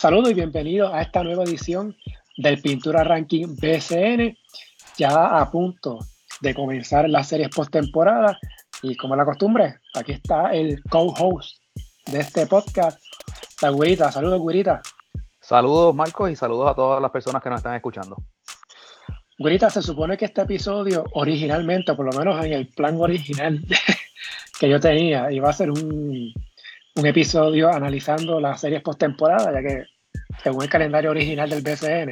Saludos y bienvenidos a esta nueva edición del Pintura Ranking BCN, ya a punto de comenzar las series postemporada. Y como la costumbre, aquí está el co-host de este podcast, la Güerita. Saludos, Güerita. Saludos, Marcos, y saludos a todas las personas que nos están escuchando. Güerita, se supone que este episodio originalmente, por lo menos en el plan original que yo tenía, iba a ser un, un episodio analizando las series postemporada, ya que según el calendario original del BCN,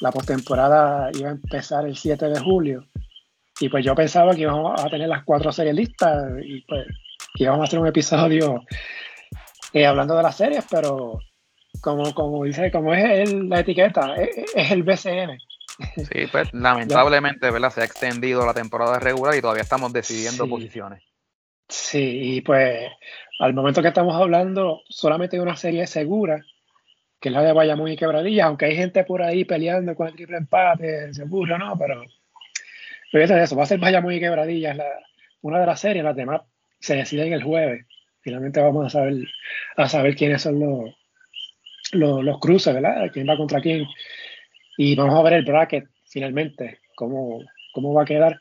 la postemporada iba a empezar el 7 de julio. Y pues yo pensaba que íbamos a tener las cuatro series listas y pues íbamos a hacer un episodio eh, hablando de las series, pero como, como dice, como es la etiqueta, es, el BCN. Sí, pues lamentablemente, ¿verdad? Se ha extendido la temporada regular y todavía estamos decidiendo posiciones. Sí, y pues al momento que estamos hablando, solamente hay una serie segura, que es la de Bayamón y Quebradilla, aunque hay gente por ahí peleando con el triple empate, seguro, ¿no? Pero, fíjate eso, va a ser Bayamón y Quebradilla, la, una de las series, las demás se deciden el jueves. Finalmente vamos a saber, a saber quiénes son los, los, los cruces, ¿verdad? ¿Quién va contra quién? Y vamos a ver el bracket finalmente, cómo, cómo va a quedar.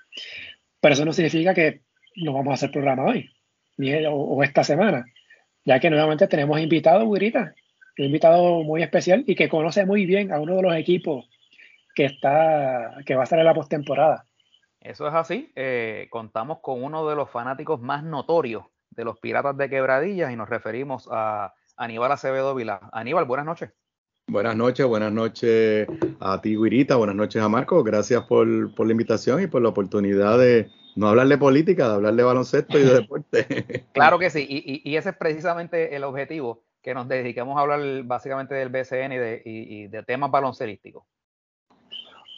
Pero eso no significa que no vamos a hacer programa hoy o, esta semana, ya que nuevamente tenemos invitado, Guirita, un invitado muy especial y que conoce muy bien a uno de los equipos que, está, que va a estar en la postemporada. Eso es así. Eh, contamos con uno de los fanáticos más notorios de los Piratas de Quebradillas y nos referimos a Aníbal Acevedo Vila. Aníbal, buenas noches. Buenas noches, buenas noches a ti, Guirita, buenas noches a Marco. Gracias por, por la invitación y por la oportunidad de, no hablar de política, de hablar de baloncesto y de deporte. claro que sí, y, ese es precisamente el objetivo, que nos dediquemos a hablar básicamente del BCN y de, temas baloncerísticos.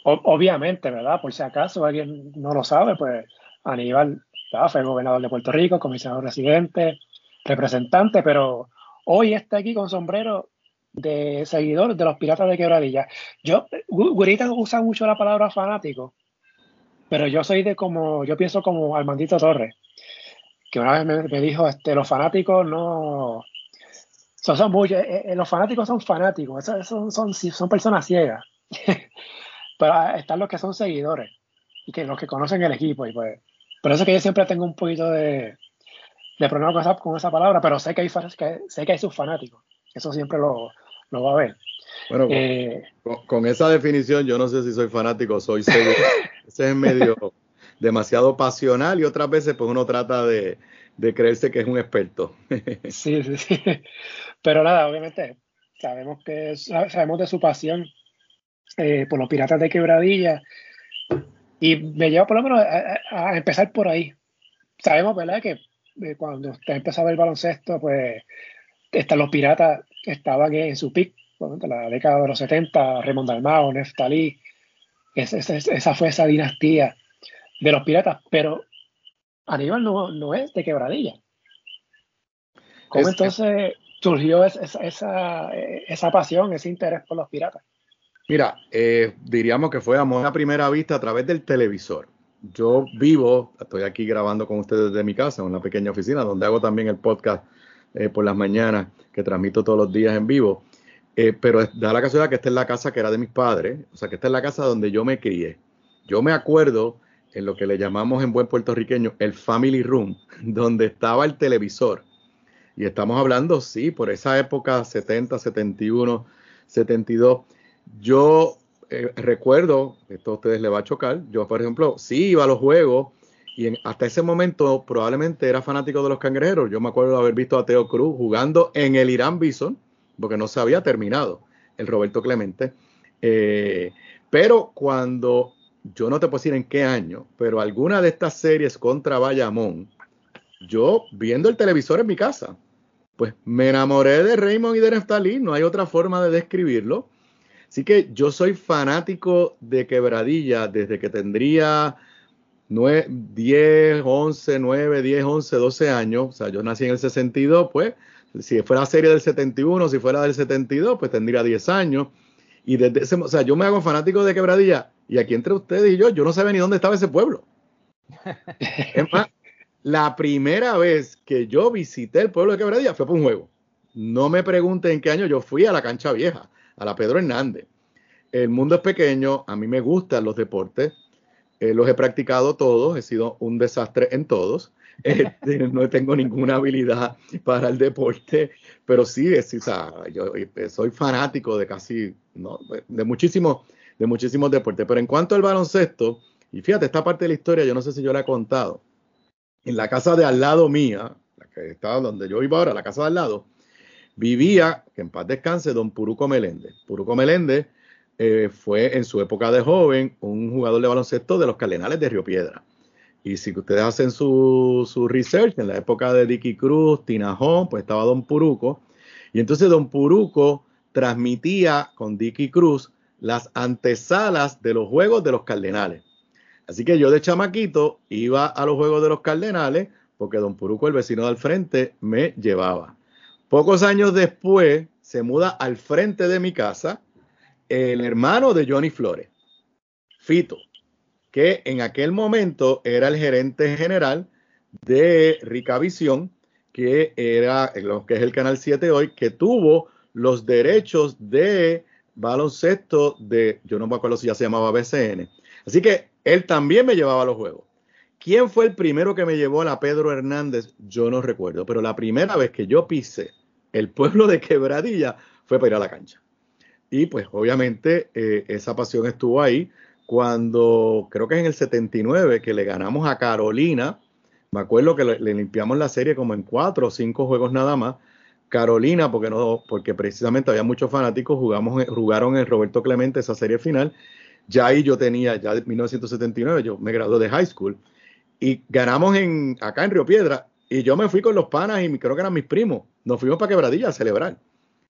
Obviamente, ¿verdad? Por si acaso alguien no lo sabe, pues Aníbal fue gobernador de Puerto Rico, comisionado residente, representante, pero hoy está aquí con sombrero de seguidor de los Piratas de Quebradilla. Yo, Gurita usa mucho la palabra fanático, pero yo soy de como, yo pienso como Armandito Torres, que una vez me, dijo, este, los fanáticos no, son, son muy, eh, eh, los fanáticos son fanáticos, son, son, son personas ciegas, pero están los que son seguidores y que los que conocen el equipo y pues, por eso que yo siempre tengo un poquito de, de problema con esa, con esa palabra, pero sé que hay, que, sé que hay sus fanáticos, eso siempre lo, lo va a ver. Bueno, eh, con, esa definición yo no sé si soy fanático, soy seguro. Ese es medio demasiado pasional y otras veces pues uno trata de, creerse que es un experto. sí, sí, sí. Pero nada, obviamente sabemos que sabemos de su pasión eh, por los piratas de quebradilla y me lleva por lo menos a, empezar por ahí. Sabemos, ¿verdad? Que eh, cuando usted empezaba el baloncesto, pues están los piratas estaban en su pick la década de los 70, Raymond Dalmao, Neftalí, esa fue esa dinastía de los piratas, pero Aníbal no, no es de quebradilla. ¿Cómo entonces surgió esa, esa, pasión, ese interés por los piratas? Mira, eh, diríamos que fue amor a primera vista a través del televisor. Yo vivo, estoy aquí grabando con ustedes desde mi casa, en una pequeña oficina donde hago también el podcast eh, por las mañanas que transmito todos los días en vivo. Eh, pero da la casualidad que esta es la casa que era de mis padres, o sea, que esta es la casa donde yo me crié. Yo me acuerdo en lo que le llamamos en buen puertorriqueño el family room, donde estaba el televisor. Y estamos hablando, sí, por esa época, 70, 71, 72. Yo eh, recuerdo, esto a ustedes les va a chocar, yo por ejemplo, sí iba a los juegos y hasta ese momento probablemente era fanático de los cangrejeros. Yo me acuerdo de haber visto a Teo Cruz jugando en el Irán Bison porque no se había terminado el Roberto Clemente. Eh, pero cuando, yo no te puedo decir en qué año, pero alguna de estas series contra Bayamón, yo viendo el televisor en mi casa, pues me enamoré de Raymond y de Neftalí, no hay otra forma de describirlo. Así que yo soy fanático de Quebradilla desde que tendría 9, 10, 11, 9, 10, 11, 12 años. O sea, yo nací en el 62, pues si fuera serie del 71, si fuera del 72, pues tendría 10 años. Y desde ese, o sea, yo me hago fanático de Quebradilla y aquí entre ustedes y yo, yo no sabía ni dónde estaba ese pueblo. es más, la primera vez que yo visité el pueblo de Quebradilla fue por un juego. no me pregunten en qué año yo fui a la cancha vieja, a la Pedro Hernández. El mundo es pequeño, a mí me gustan los deportes, eh, los he practicado todos, he sido un desastre en todos. Este, no tengo ninguna habilidad para el deporte, pero sí, es, o sea, yo eh, soy fanático de casi, no, de muchísimos, de muchísimos deportes. Pero en cuanto al baloncesto, y fíjate, esta parte de la historia, yo no sé si yo la he contado. En la casa de al lado mía, la que estaba donde yo iba ahora, la casa de al lado, vivía, que en paz descanse, don Puruco Meléndez. Puruco Meléndez eh, fue en su época de joven un jugador de baloncesto de los Cardenales de Río Piedra. Y si ustedes hacen su, su research, en la época de Dicky Cruz, Tinajón, pues estaba Don Puruco. Y entonces Don Puruco transmitía con Dicky Cruz las antesalas de los juegos de los Cardenales. Así que yo de chamaquito iba a los juegos de los Cardenales porque Don Puruco, el vecino del frente, me llevaba. Pocos años después se muda al frente de mi casa el hermano de Johnny Flores, Fito, que en aquel momento era el gerente general de Rica Visión, que era lo que es el canal 7 hoy, que tuvo los derechos de baloncesto de, yo no me acuerdo si ya se llamaba BCN. Así que él también me llevaba a los juegos. ¿Quién fue el primero que me llevó a la Pedro Hernández? Yo no recuerdo, pero la primera vez que yo pisé el pueblo de Quebradilla fue para ir a la cancha. Y pues obviamente eh, esa pasión estuvo ahí cuando creo que es en el 79 que le ganamos a Carolina. Me acuerdo que le, limpiamos la serie como en cuatro o cinco juegos nada más. Carolina, porque no, porque precisamente había muchos fanáticos, jugamos, jugaron en Roberto Clemente esa serie final. Ya ahí yo tenía, ya en 1979, yo me gradué de high school y ganamos en, acá en Río Piedra y yo me fui con los panas y creo que eran mis primos. Nos fuimos para Quebradilla a celebrar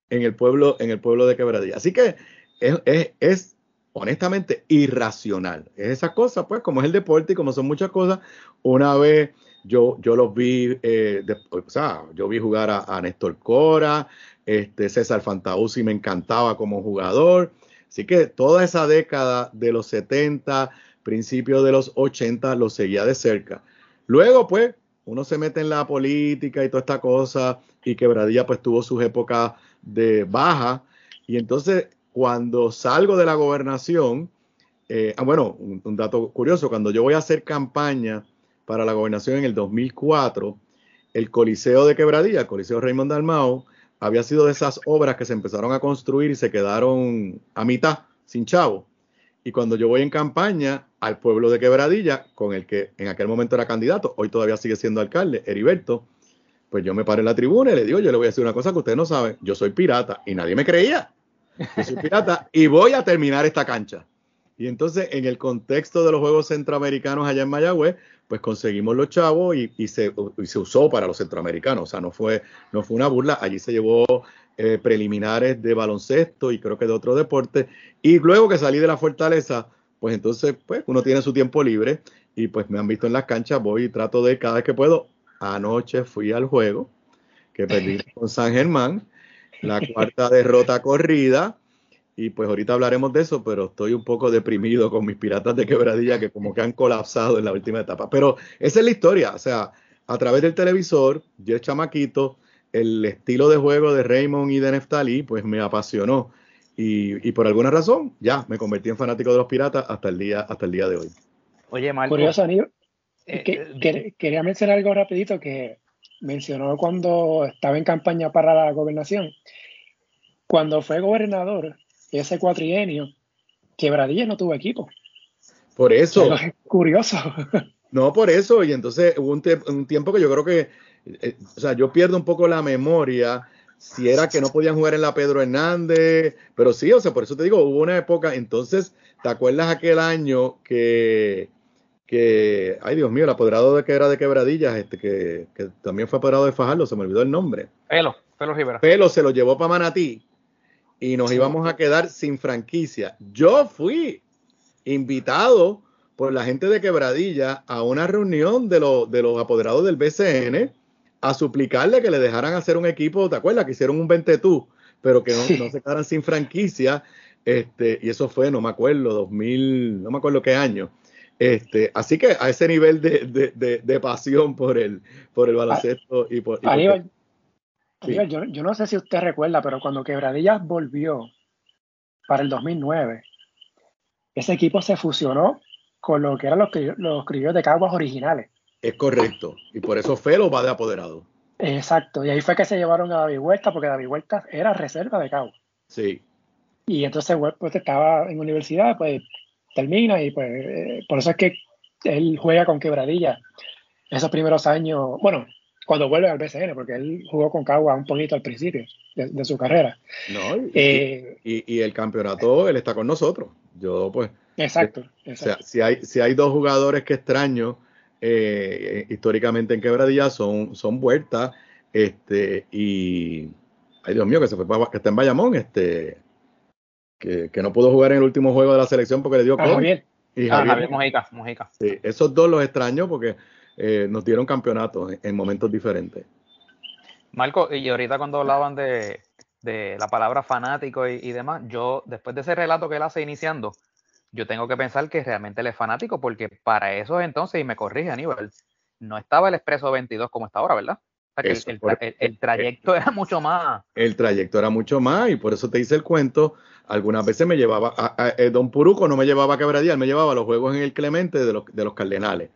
en el pueblo, en el pueblo de Quebradilla. Así que es, honestamente irracional. Es esa cosa, pues, como es el deporte y como son muchas cosas, una vez yo, yo los vi, eh, o sea, yo vi jugar a, Néstor Cora, este, César Fantauzzi me encantaba como jugador. Así que toda esa década de los 70, principios de los 80, lo seguía de cerca. Luego, pues, uno se mete en la política y toda esta cosa, y Quebradilla, pues, tuvo sus épocas de baja. Y entonces, cuando salgo de la gobernación, eh, ah, bueno, un, dato curioso, cuando yo voy a hacer campaña para la gobernación en el 2004, el Coliseo de Quebradilla, el Coliseo Raymond Dalmao, había sido de esas obras que se empezaron a construir y se quedaron a mitad, sin chavo. Y cuando yo voy en campaña al pueblo de Quebradilla, con el que en aquel momento era candidato, hoy todavía sigue siendo alcalde, Heriberto, pues yo me paré en la tribuna y le digo, yo le voy a decir una cosa que ustedes no saben, yo soy pirata y nadie me creía. Yo soy pirata y voy a terminar esta cancha. Y entonces, en el contexto de los Juegos Centroamericanos allá en Mayagüez, pues conseguimos los chavos y, se, usó para los centroamericanos. O sea, no fue, no fue una burla. Allí se llevó eh, preliminares de baloncesto y creo que de otro deporte. Y luego que salí de la fortaleza, pues entonces, pues uno tiene su tiempo libre y pues me han visto en las canchas, voy y trato de cada vez que puedo Anoche fui al juego que perdí con San Germán, la cuarta derrota corrida. Y pues ahorita hablaremos de eso, pero estoy un poco deprimido con mis piratas de quebradilla que como que han colapsado en la última etapa. Pero esa es la historia, o sea, a través del televisor, yo chamaquito, el estilo de juego de Raymond y de Neftali, pues me apasionó. Y, por alguna razón, ya me convertí en fanático de los piratas hasta el día, hasta el día de hoy. Oye, Marco. Curioso, eh, eh, quería mencionar algo rapidito que mencionó cuando estaba en campaña para la gobernación. Cuando fue gobernador, ese cuatrienio, Quebradilla no tuvo equipo. Por eso. es curioso. No, por eso. Y entonces hubo un, tiempo que yo creo que, eh, o sea, yo pierdo un poco la memoria si era que no podían jugar en la Pedro Hernández, pero sí, o sea, por eso te digo, hubo una época, entonces, ¿te acuerdas aquel año que que, ay Dios mío, el apoderado de que era de Quebradillas, este, que, también fue apoderado de Fajardo, se me olvidó el nombre. Pelo, Pelo Rivera. Pelo se lo llevó para Manatí y nos íbamos a quedar sin franquicia. Yo fui invitado por la gente de Quebradilla a una reunión de, de los apoderados del BCN a suplicarle que le dejaran hacer un equipo, ¿te acuerdas? Que hicieron un 20 tú, pero que no, no se quedaran sin franquicia. Este, y eso fue, no me acuerdo, 2000, no me acuerdo qué año. Este, así que a ese nivel de, pasión por el, por el baloncesto y por... Aníbal, Yo, yo, no sé si usted recuerda, pero cuando Quebradillas volvió para el 2009, ese equipo se fusionó con lo que eran los, los criollos de Caguas originales. Es correcto, y por eso Felo va de apoderado. Exacto, y ahí fue que se llevaron a David Huerta, porque David Huerta era reserva de Caguas. Sí. Y entonces pues estaba en universidad, pues termina y pues eh, por eso es que él juega con quebradilla esos primeros años, bueno, cuando vuelve al BCN, porque él jugó con Cagua un poquito al principio de, su carrera. No, eh, y, el campeonato, él está con nosotros. Yo, pues. Exacto. O sea, si hay, si hay dos jugadores que extraño eh, históricamente en Quebradilla, son, son Huerta este, y. Ay, Dios mío, que se fue que está en Bayamón, este. Que, no pudo jugar en el último juego de la selección porque le dio ah, Javier. Y ah, Javier, Mojica, Mojica. Sí, esos dos los extraño porque eh, nos dieron campeonatos en, momentos diferentes. Marco, y ahorita cuando hablaban de, la palabra fanático y, demás, yo después de ese relato que él hace iniciando, yo tengo que pensar que realmente él es fanático porque para esos entonces, y me corrige Aníbal, no estaba el Expreso 22 como está ahora, ¿verdad? El, trayecto era mucho más. El trayecto era mucho más y por eso te hice el cuento. Algunas veces me llevaba, a, eh, Don Puruco no me llevaba a Quebradía, me llevaba a los juegos en el Clemente de los, de los Cardenales.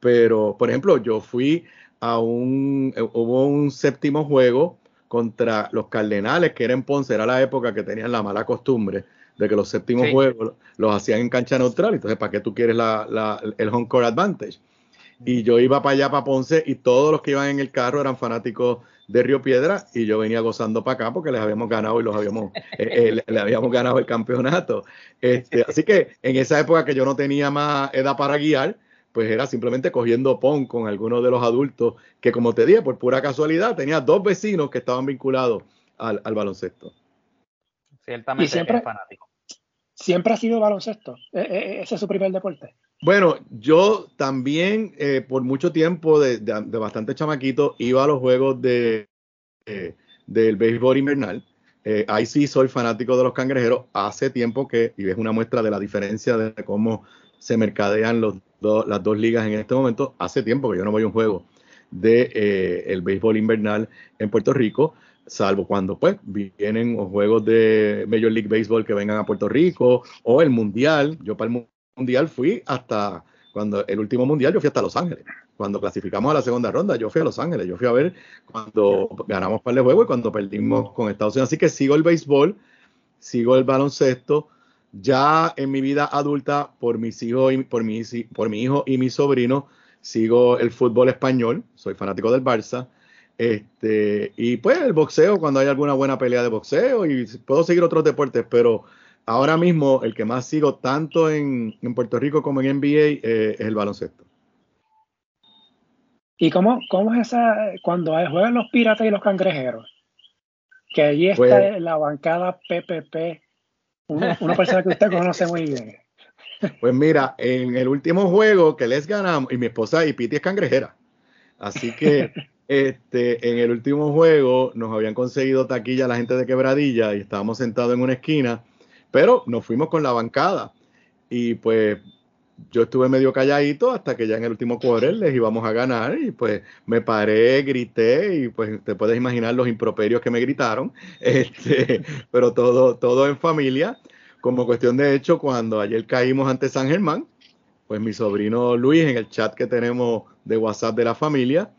Pero, por ejemplo, yo fui a un, eh, hubo un séptimo juego contra los Cardenales, que era en Ponce, era la época que tenían la mala costumbre de que los séptimos juegos los hacían en cancha neutral, entonces, ¿para qué tú quieres la, el home court advantage? Y yo iba para allá, para Ponce, y todos los que iban en el carro eran fanáticos de Río Piedra, y yo venía gozando para acá porque les habíamos ganado y los habíamos, eh, eh, le, habíamos ganado el campeonato. Este, así que en esa época que yo no tenía más edad para guiar, pues era simplemente cogiendo pon con algunos de los adultos que, como te dije, por pura casualidad, tenía dos vecinos que estaban vinculados al, baloncesto. Ciertamente siempre, es fanático. ¿Siempre ha sido baloncesto? ¿E, e, e, ¿Ese es su primer deporte? Bueno, yo también eh, por mucho tiempo, de, bastante chamaquito, iba a los juegos de, del béisbol invernal. Eh, ahí sí soy fanático de los cangrejeros. Hace tiempo que, y es una muestra de la diferencia de cómo se mercadean los las dos ligas en este momento. Hace tiempo que yo no voy a un juego de eh, el béisbol invernal en Puerto Rico, salvo cuando pues vienen los juegos de Major League Baseball que vengan a Puerto Rico o el mundial. Yo para el mundial fui hasta cuando el último mundial yo fui hasta Los Ángeles. Cuando clasificamos a la segunda ronda, yo fui a Los Ángeles. Yo fui a ver cuando ganamos para el juego y cuando perdimos con Estados Unidos. Así que sigo el béisbol, sigo el baloncesto ya en mi vida adulta, por mis hijos y por mi, por mi hijo y mi sobrino, sigo el fútbol español, soy fanático del Barça. Este, y pues el boxeo, cuando hay alguna buena pelea de boxeo, y puedo seguir otros deportes, pero ahora mismo el que más sigo tanto en, Puerto Rico como en NBA eh, es el baloncesto. ¿Y cómo, cómo es esa, cuando juegan los piratas y los cangrejeros? Que allí está pues la bancada PPP una, persona que usted conoce muy bien. Pues mira, en el último juego que les ganamos, y mi esposa y Piti es cangrejera, así que este, en el último juego nos habían conseguido taquilla la gente de Quebradilla y estábamos sentados en una esquina, pero nos fuimos con la bancada y pues yo estuve medio calladito hasta que ya en el último quarter les íbamos a ganar y pues me paré, grité y pues te puedes imaginar los improperios que me gritaron, este, pero todo, todo en familia. Como cuestión de hecho, cuando ayer caímos ante San Germán, pues mi sobrino Luis en el chat que tenemos de WhatsApp de la familia,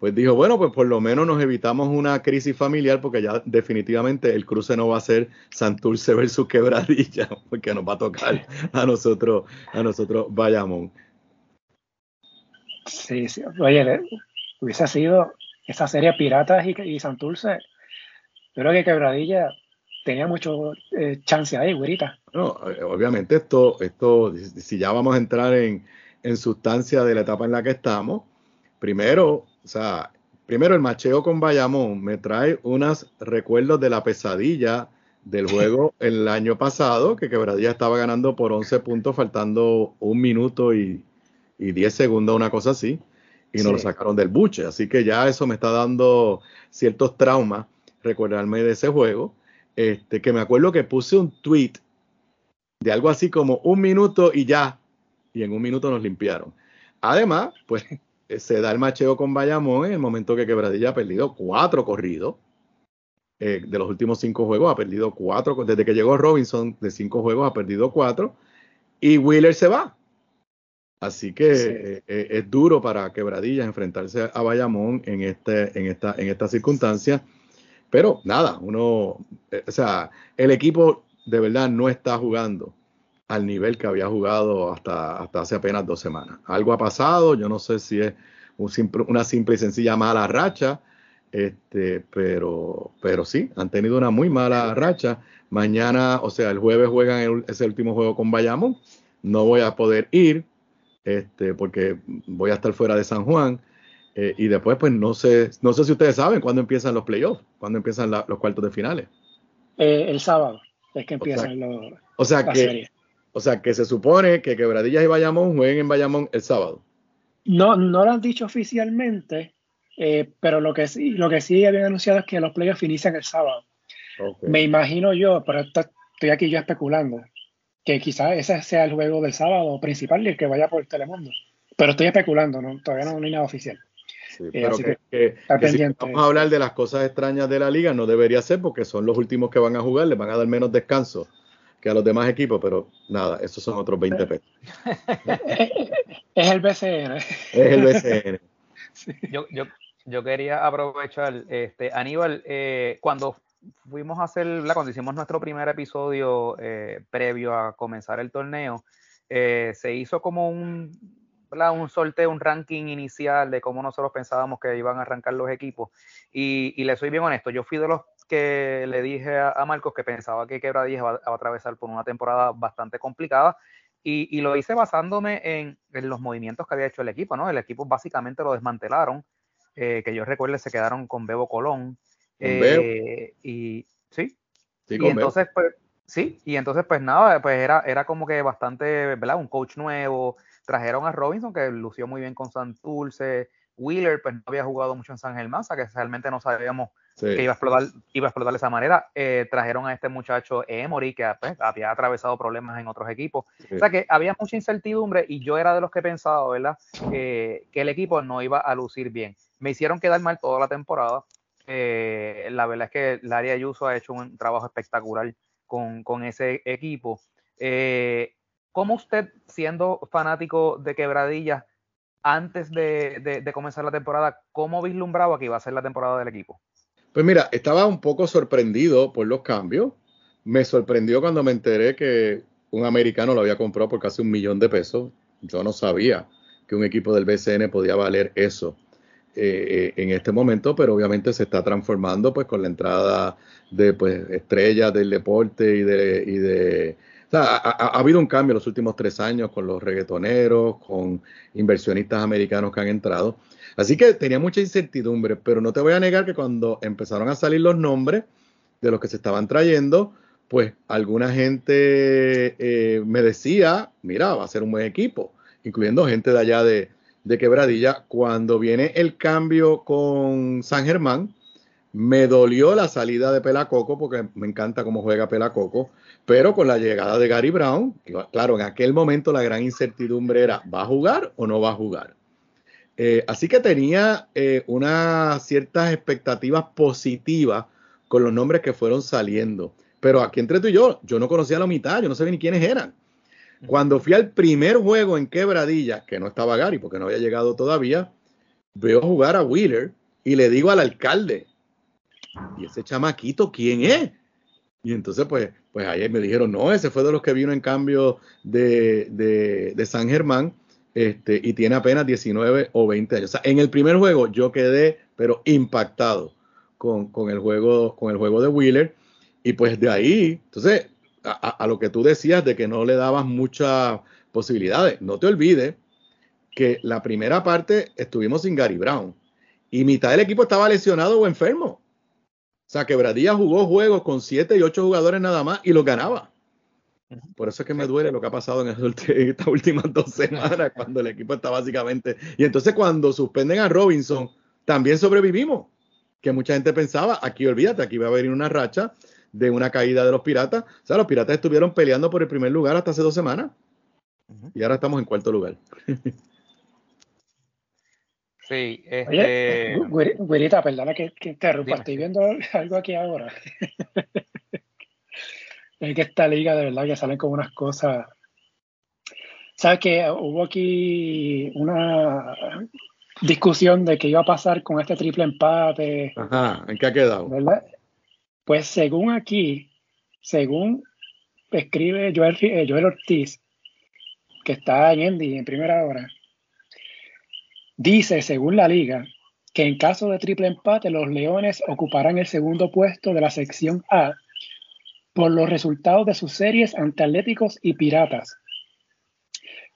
pues dijo, bueno, pues por lo menos nos evitamos una crisis familiar porque ya definitivamente el cruce no va a ser Santurce versus Quebradilla, porque nos va a tocar a nosotros, a nosotros Bayamón. Sí, sí. Oye, hubiese sido esa serie Piratas y, Santurce. Creo que Quebradilla tenía mucho eh, chance ahí, güerita. No, eh, obviamente esto, esto, si ya vamos a entrar en, en sustancia de la etapa en la que estamos, primero o sea, primero el macheo con Bayamón me trae unos recuerdos de la pesadilla del juego el año pasado, que Quebradilla estaba ganando por 11 puntos, faltando un minuto y, y 10 segundos, una cosa así, y nos lo sacaron del buche. Así que ya eso me está dando ciertos traumas, recordarme de ese juego. Este, que me acuerdo que puse un tweet de algo así como un minuto y ya, y en un minuto nos limpiaron. Además, pues se da el macheo con Bayamón en el momento que Quebradilla ha perdido cuatro corridos. Eh, de los últimos cinco juegos ha perdido cuatro. Desde que llegó Robinson, de cinco juegos ha perdido cuatro. Y Wheeler se va. Así que eh, eh, es duro para Quebradilla enfrentarse a Bayamón en, este, en, esta, en esta circunstancia. Pero nada, uno, o sea, el equipo de verdad no está jugando al nivel que había jugado hasta, hasta hace apenas dos semanas. Algo ha pasado, yo no sé si es una simple y sencilla mala racha, este, pero, pero sí, han tenido una muy mala racha. Mañana, o sea, el jueves juegan ese último juego con Bayamón. No voy a poder ir, este, porque voy a estar fuera de San Juan. Eh, y después, pues no sé, no sé si ustedes saben cuándo empiezan los playoffs, cuándo empiezan los cuartos de finales. Eh, el sábado es que empiezan los. O sea que, o sea que se supone que Quebradillas y Bayamón jueguen en Bayamón el sábado. No, no lo han dicho oficialmente, eh, pero lo que sí, lo que sí habían anunciado es que los playoffs inician el sábado. Me imagino yo, pero estoy aquí yo especulando, que quizás ese sea el juego del sábado principal y el que vaya por Telemundo. Pero estoy especulando, ¿no? todavía no, hay nada oficial. Sí, eh, pero que, vamos a hablar de las cosas extrañas de la liga, no debería ser porque son los últimos que van a jugar, les van a dar menos descanso que a los demás equipos, pero nada, esos son otros 20 pesos. es el BCN. Es el BCN. Yo, yo, yo, quería aprovechar, este, Aníbal, eh, cuando fuimos a hacer, cuando hicimos nuestro primer episodio eh, previo a comenzar el torneo, eh, se hizo como un, un sorteo, un ranking inicial de cómo nosotros pensábamos que iban a arrancar los equipos. Y, y le soy bien honesto, yo fui de los que le dije a, Marcos que pensaba que Quebradilla va, a atravesar por una temporada bastante complicada y, lo hice basándome en, los movimientos que había hecho el equipo, ¿no? El equipo básicamente lo desmantelaron, eh, que yo recuerdo se quedaron con Bebo Colón. Eh, y sí, y entonces pues sí, y entonces pues nada, pues era, era como que bastante, ¿verdad? Un coach nuevo, trajeron a Robinson que lució muy bien con Santurce, Wheeler pues no había jugado mucho en San Germán, o sea que realmente no sabíamos que iba a explotar, iba a explotar de esa manera. Eh, trajeron a este muchacho Emory, que pues, había atravesado problemas en otros equipos. O sea que había mucha incertidumbre y yo era de los que pensaba, ¿verdad? que el equipo no iba a lucir bien. Me hicieron quedar mal toda la temporada. Eh, la verdad es que Larry Ayuso ha hecho un trabajo espectacular con, con ese equipo. Eh, ¿Cómo usted, siendo fanático de Quebradillas, antes de, de comenzar la temporada, cómo vislumbraba que iba a ser la temporada del equipo? Pues mira, estaba un poco sorprendido por los cambios. Me sorprendió cuando me enteré que un americano lo había comprado por casi un millón de pesos. Yo no sabía que un equipo del BCN podía valer eso eh, en este momento, pero obviamente se está transformando pues con la entrada de pues estrellas del deporte y de, y de o sea, ha, habido un cambio en los últimos tres años con los reggaetoneros, con inversionistas americanos que han entrado. Así que tenía mucha incertidumbre, pero no te voy a negar que cuando empezaron a salir los nombres de los que se estaban trayendo, pues alguna gente eh, me decía, mira, va a ser un buen equipo, incluyendo gente de allá de, de Quebradilla. Cuando viene el cambio con San Germán, me dolió la salida de Pelacoco porque me encanta cómo juega Pelacoco, pero con la llegada de Gary Brown, claro, en aquel momento la gran incertidumbre era, ¿va a jugar o no va a jugar? Eh, así que tenía eh, unas ciertas expectativas positivas con los nombres que fueron saliendo. Pero aquí entre tú y yo, yo no conocía la mitad, yo no sabía ni quiénes eran. Cuando fui al primer juego en Quebradilla, que no estaba Gary porque no había llegado todavía, veo jugar a Wheeler y le digo al alcalde, ¿y ese chamaquito quién es? Y entonces, pues, pues ahí me dijeron, no, ese fue de los que vino en cambio de, de, de San Germán este, y tiene apenas 19 o 20 años. O sea, en el primer juego yo quedé, pero impactado con, el, juego, con el juego de Wheeler. Y pues de ahí, entonces, a, lo que tú decías de que no le dabas muchas posibilidades, no te olvides que la primera parte estuvimos sin Gary Brown y mitad del equipo estaba lesionado o enfermo. O sea, Quebradilla jugó juegos con 7 y 8 jugadores nada más y los ganaba. Por eso es que me duele lo que ha pasado en estas últimas dos semanas, cuando el equipo está básicamente. Y entonces, cuando suspenden a Robinson, también sobrevivimos. Que mucha gente pensaba, aquí olvídate, aquí va a venir una racha de una caída de los piratas. O sea, los piratas estuvieron peleando por el primer lugar hasta hace dos semanas. Y ahora estamos en cuarto lugar. Sí, este... Oye, Güerita, perdona que, que interrumpa, estoy viendo algo aquí ahora. es que esta liga de verdad que salen con unas cosas. ¿Sabes que hubo aquí una discusión de qué iba a pasar con este triple empate? Ajá, ¿en qué ha quedado? ¿verdad? Pues según aquí, según escribe Joel, eh, Joel Ortiz, que está en Andy en primera hora, dice, según la liga, que en caso de triple empate los Leones ocuparán el segundo puesto de la sección A por los resultados de sus series ante Atléticos y Piratas.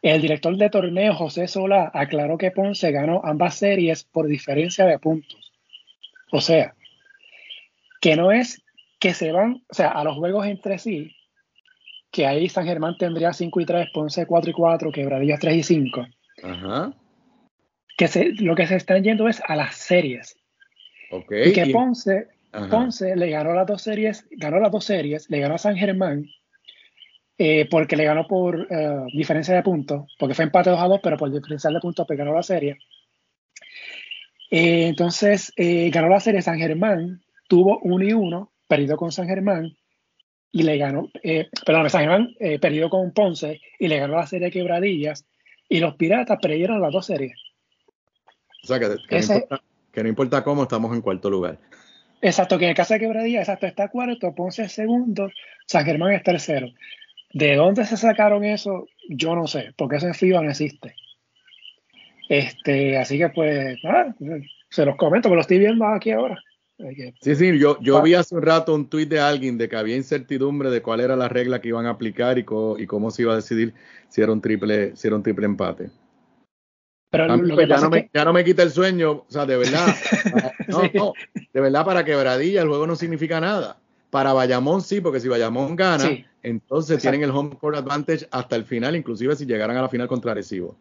El director de torneo José Solá aclaró que Ponce ganó ambas series por diferencia de puntos. O sea, que no es que se van, o sea, a los juegos entre sí, que ahí San Germán tendría 5 y 3, Ponce 4 y 4, Quebradillas 3 y 5. Ajá. Que se, lo que se están yendo es a las series. Okay. Y que Ponce, Ponce le ganó las dos series, ganó las dos series, le ganó a San Germán, eh, porque le ganó por eh, diferencia de puntos, porque fue empate 2 a 2, pero por diferencia de puntos, pues ganó la serie. Eh, entonces, ganó la serie San Germán, tuvo 1 y 1, perdido con San Germán, y le ganó, perdón, San Germán perdió con Ponce y le ganó la serie de quebradillas y los Piratas perdieron las dos series. O sea, que, no importa, cómo estamos en cuarto lugar. Exacto, que en el caso de quebradillas, exacto, está cuarto, Ponce es segundo, San Germán es tercero. ¿De dónde se sacaron eso? Yo no sé, porque ese FIBA no existe. Este, así que pues, se los comento, que lo estoy viendo aquí ahora. Sí, sí, yo, yo vi hace un rato un tuit de alguien de que había incertidumbre de cuál era la regla que iban a aplicar y, y cómo se iba a decidir si era un triple, si era un triple empate. Pero pues, ya, no me, ya no me quita el sueño, o sea, de verdad, no, no, de verdad para quebradilla el juego no significa nada. Para Bayamón sí, porque si Bayamón gana, entonces tienen el home court advantage hasta el final, inclusive si llegaran a la final contra Arecibo.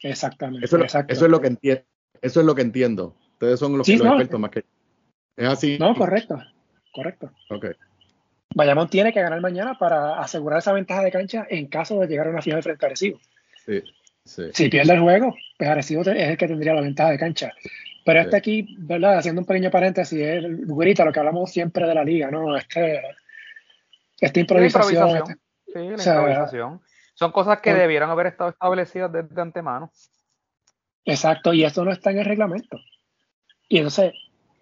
Exactamente. Eso, eso es lo que entiendo. Eso es lo que entiendo. Ustedes son los, expertos más que ¿Es así? No, correcto, correcto. Ok. Bayamón tiene que ganar mañana para asegurar esa ventaja de cancha en caso de llegar a una final frente a Arecibo. Sí, sí. Si pierde el juego, pues Arecibo es el que tendría la ventaja de cancha. Pero este aquí, ¿verdad? Haciendo un pequeño paréntesis, es Buguerita, lo que hablamos siempre de la liga, ¿no? Este, esta improvisación. Este, sí, la improvisación. Son cosas que debieran haber estado establecidas desde antemano. Exacto, y eso no está en el reglamento. Y entonces,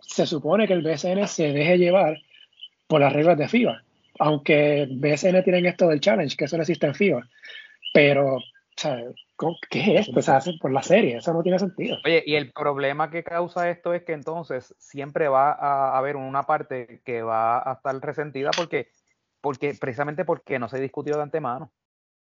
se supone que el BSN se deje llevar por las reglas de FIBA, aunque BSN tienen esto del challenge, que eso no existe en FIBA, pero, ¿qué es esto? O sea, por la serie, eso no tiene sentido. Oye, y el problema que causa esto es que entonces siempre va a haber una parte que va a estar resentida porque, porque precisamente porque no se discutió de antemano.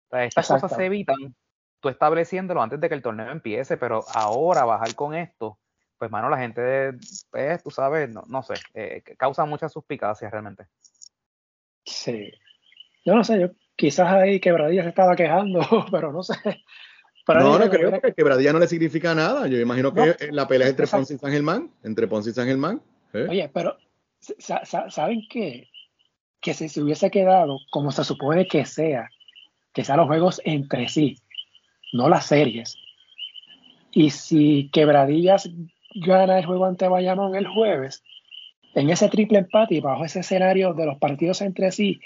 O sea, estas cosas se evitan tú estableciéndolo antes de que el torneo empiece, pero ahora bajar con esto pues mano, la gente, pues, tú sabes, no, no sé, eh, causa muchas suspicacias realmente. Sí. Yo no sé, yo quizás ahí Quebradilla se estaba quejando, pero no sé. No, no creo que Quebradilla no le significa nada. Yo imagino que la pelea es entre Ponce y San Germán, entre Ponce y San Germán. ¿eh? Oye, pero ¿saben qué? Que si se hubiese quedado como se supone que sea, que sean los juegos entre sí, no las series. Y si Quebradillas gana el juego ante Bayamón el jueves, en ese triple empate y bajo ese escenario de los partidos entre sí,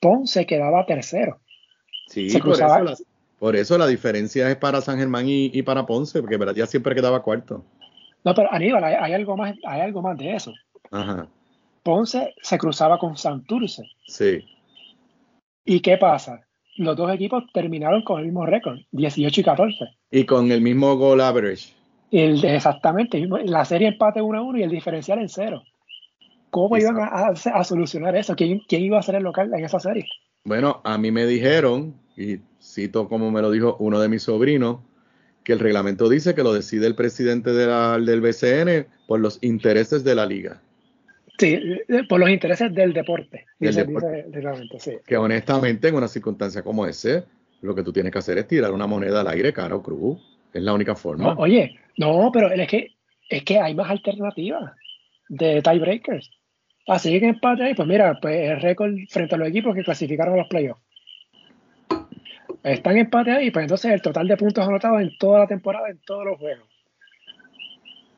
Ponce quedaba tercero. Sí, por, eso la, por, eso la, diferencia es para San Germán y, para Ponce, porque ya siempre quedaba cuarto. No, pero Aníbal, hay, algo, más, hay algo más de eso. Ajá. Ponce se cruzaba con Santurce. Sí. ¿Y qué pasa? Los dos equipos terminaron con el mismo récord, 18 y 14. Y con el mismo goal average. El, exactamente, la serie empate 1 a 1 y el diferencial en cero. ¿Cómo iban a, solucionar eso? ¿Quién, iba a ser el local en esa serie? Bueno, a mí me dijeron, y cito como me lo dijo uno de mis sobrinos, que el reglamento dice que lo decide el presidente del BCN por los intereses de la liga. Sí, por los intereses del deporte. Que honestamente, en una circunstancia como ese, lo que tú tienes que hacer es tirar una moneda al aire, cara o cruz. Es la única forma. oye, no, pero es que, es que hay más alternativas de tiebreakers. Así que empate ahí, pues mira, pues el récord frente a los equipos que clasificaron a los playoffs. Están empate ahí, pues entonces el total de puntos anotados en toda la temporada, en todos los juegos.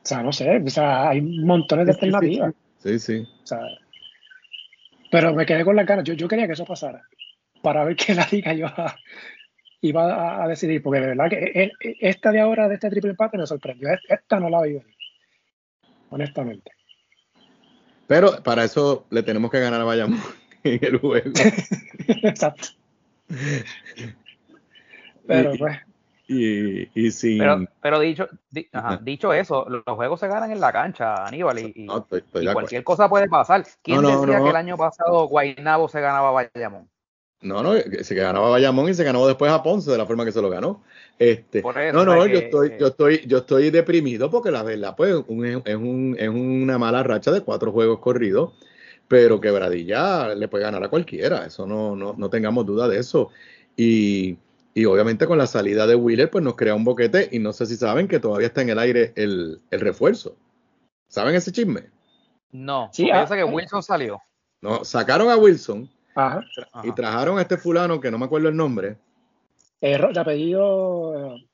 O sea, no sé, o sea, hay montones de alternativas. Sí, sí. O sea, pero me quedé con las ganas. Yo, yo quería que eso pasara para ver qué la liga iba, iba a, a decidir. Porque de verdad que e- e- esta de ahora, de este triple empate, me sorprendió. Esta no la vi honestamente. Pero para eso le tenemos que ganar a Bayamón en el juego. Exacto. Pero Y- pues, Y, y sin. Pero, pero dicho, di- ajá, Ajá. dicho eso, los juegos se ganan en la cancha, Aníbal, y, y- No, estoy, estoy y de acuerdo. cualquier cosa puede pasar. ¿Quién No, no, decía que el año pasado Guaynabo se ganaba a Bayamón? No, no, que se ganaba Bayamón y se ganó después a Ponce de la forma que se lo ganó. Este, Por eso, no, no, yo que- estoy, yo estoy, yo estoy deprimido porque la verdad, pues, un- es, un, es una mala racha de cuatro juegos corridos, pero Quebradilla le puede ganar a cualquiera, eso no, no, no tengamos duda de eso. Y, y obviamente con la salida de Wheeler, pues nos crea un boquete y no sé si saben que todavía está en el aire el, el refuerzo. ¿Saben ese chisme? No, Sí, porque ah, que Wilson salió. No, sacaron a Wilson ajá. Ajá. y trajeron a este fulano que no me acuerdo el nombre. Eh, apellido. eh,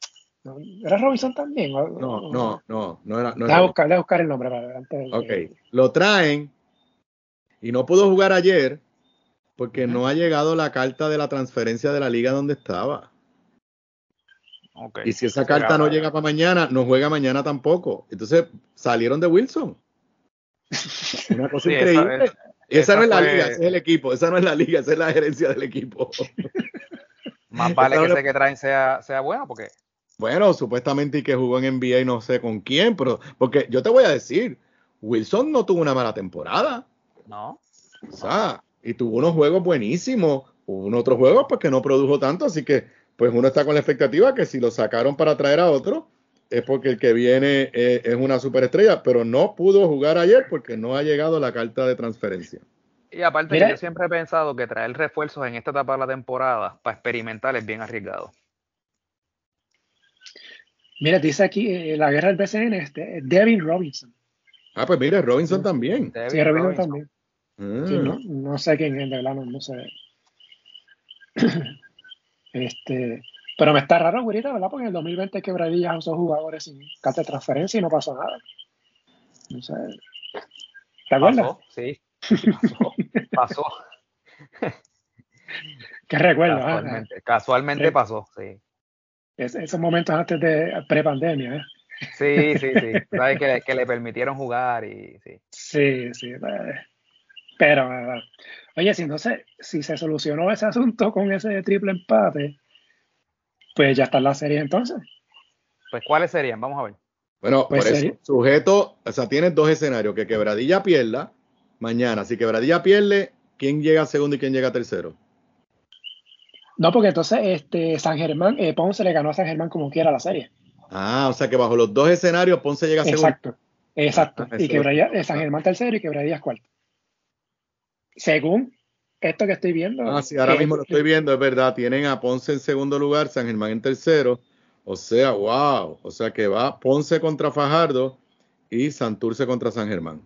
¿Era Robinson también? No, no, no, no era. No Deja era buscar, deja buscar el nombre para antes de- Ok, lo traen y no pudo jugar ayer porque no ha llegado la carta de la transferencia de la liga donde estaba. Y si esa carta no llega para mañana, no juega mañana tampoco. Entonces salieron de Wilson. Una cosa Sí, increíble. esa- Esa, esa no es la fue- liga, ese es el equipo. Esa no es la liga, esa es la gerencia del equipo. Más vale esa que no- ese que traen sea, sea bueno, porque Bueno, supuestamente y que jugó en NBA y no sé con quién, pero porque yo te voy a decir, Wilson no tuvo una mala temporada. no. O sea, y tuvo unos juegos buenísimos, hubo unos otros juegos pues que no produjo tanto, así que pues uno está con la expectativa que si lo sacaron para traer a otro es porque el que viene eh, es una superestrella, pero no pudo jugar ayer porque no ha llegado la carta de transferencia. Y aparte, Mira- que yo siempre he pensado que traer refuerzos en esta etapa de la temporada para experimentar es bien arriesgado. Mira, dice aquí eh, la guerra del BCN, este, Devin Robinson. Ah, pues mire, Robinson también. Sí, Robinson Robinson. también. Ah, Sí, no, no sé quién es, de verdad, no, no sé. este, pero me está raro, güerita, ¿verdad? Porque en el 2020 Quebradillas usó jugadores sin carta de transferencia y no pasó nada. No sé. ¿Te acuerdas? Pasó, sí. Pasó. pasó. ¿Qué recuerdo? Casualmente, casualmente Sí. pasó, sí. Es- esos momentos antes de pre-pandemia, ¿eh? Sí, sí, sí. Sabes que, le- que le permitieron jugar y sí. Sí, sí. eh, Pero, oye, si no sé, si se solucionó ese asunto con ese triple empate, pues ya está la serie entonces. Pues, ¿cuáles serían? Vamos a ver. Bueno, Pues por eso, sujeto, o sea, tienes dos escenarios, que Quebradilla pierda mañana. Si Quebradilla pierde, ¿quién llega segundo y quién llega tercero? No, porque entonces este San Germán, eh, Ponce le ganó a San Germán como quiera la serie. Ah, o sea que bajo los dos escenarios Ponce llega segundo. Exacto, exacto. Ah, y Quebradilla, eh, San Germán tercero y Quebradillas cuarto. Según esto que estoy viendo. Ah, sí, ahora que- mismo lo estoy viendo, es verdad. Tienen a Ponce en segundo lugar, San Germán en tercero. O sea, wow. O sea que va Ponce contra Fajardo y Santurce contra San Germán.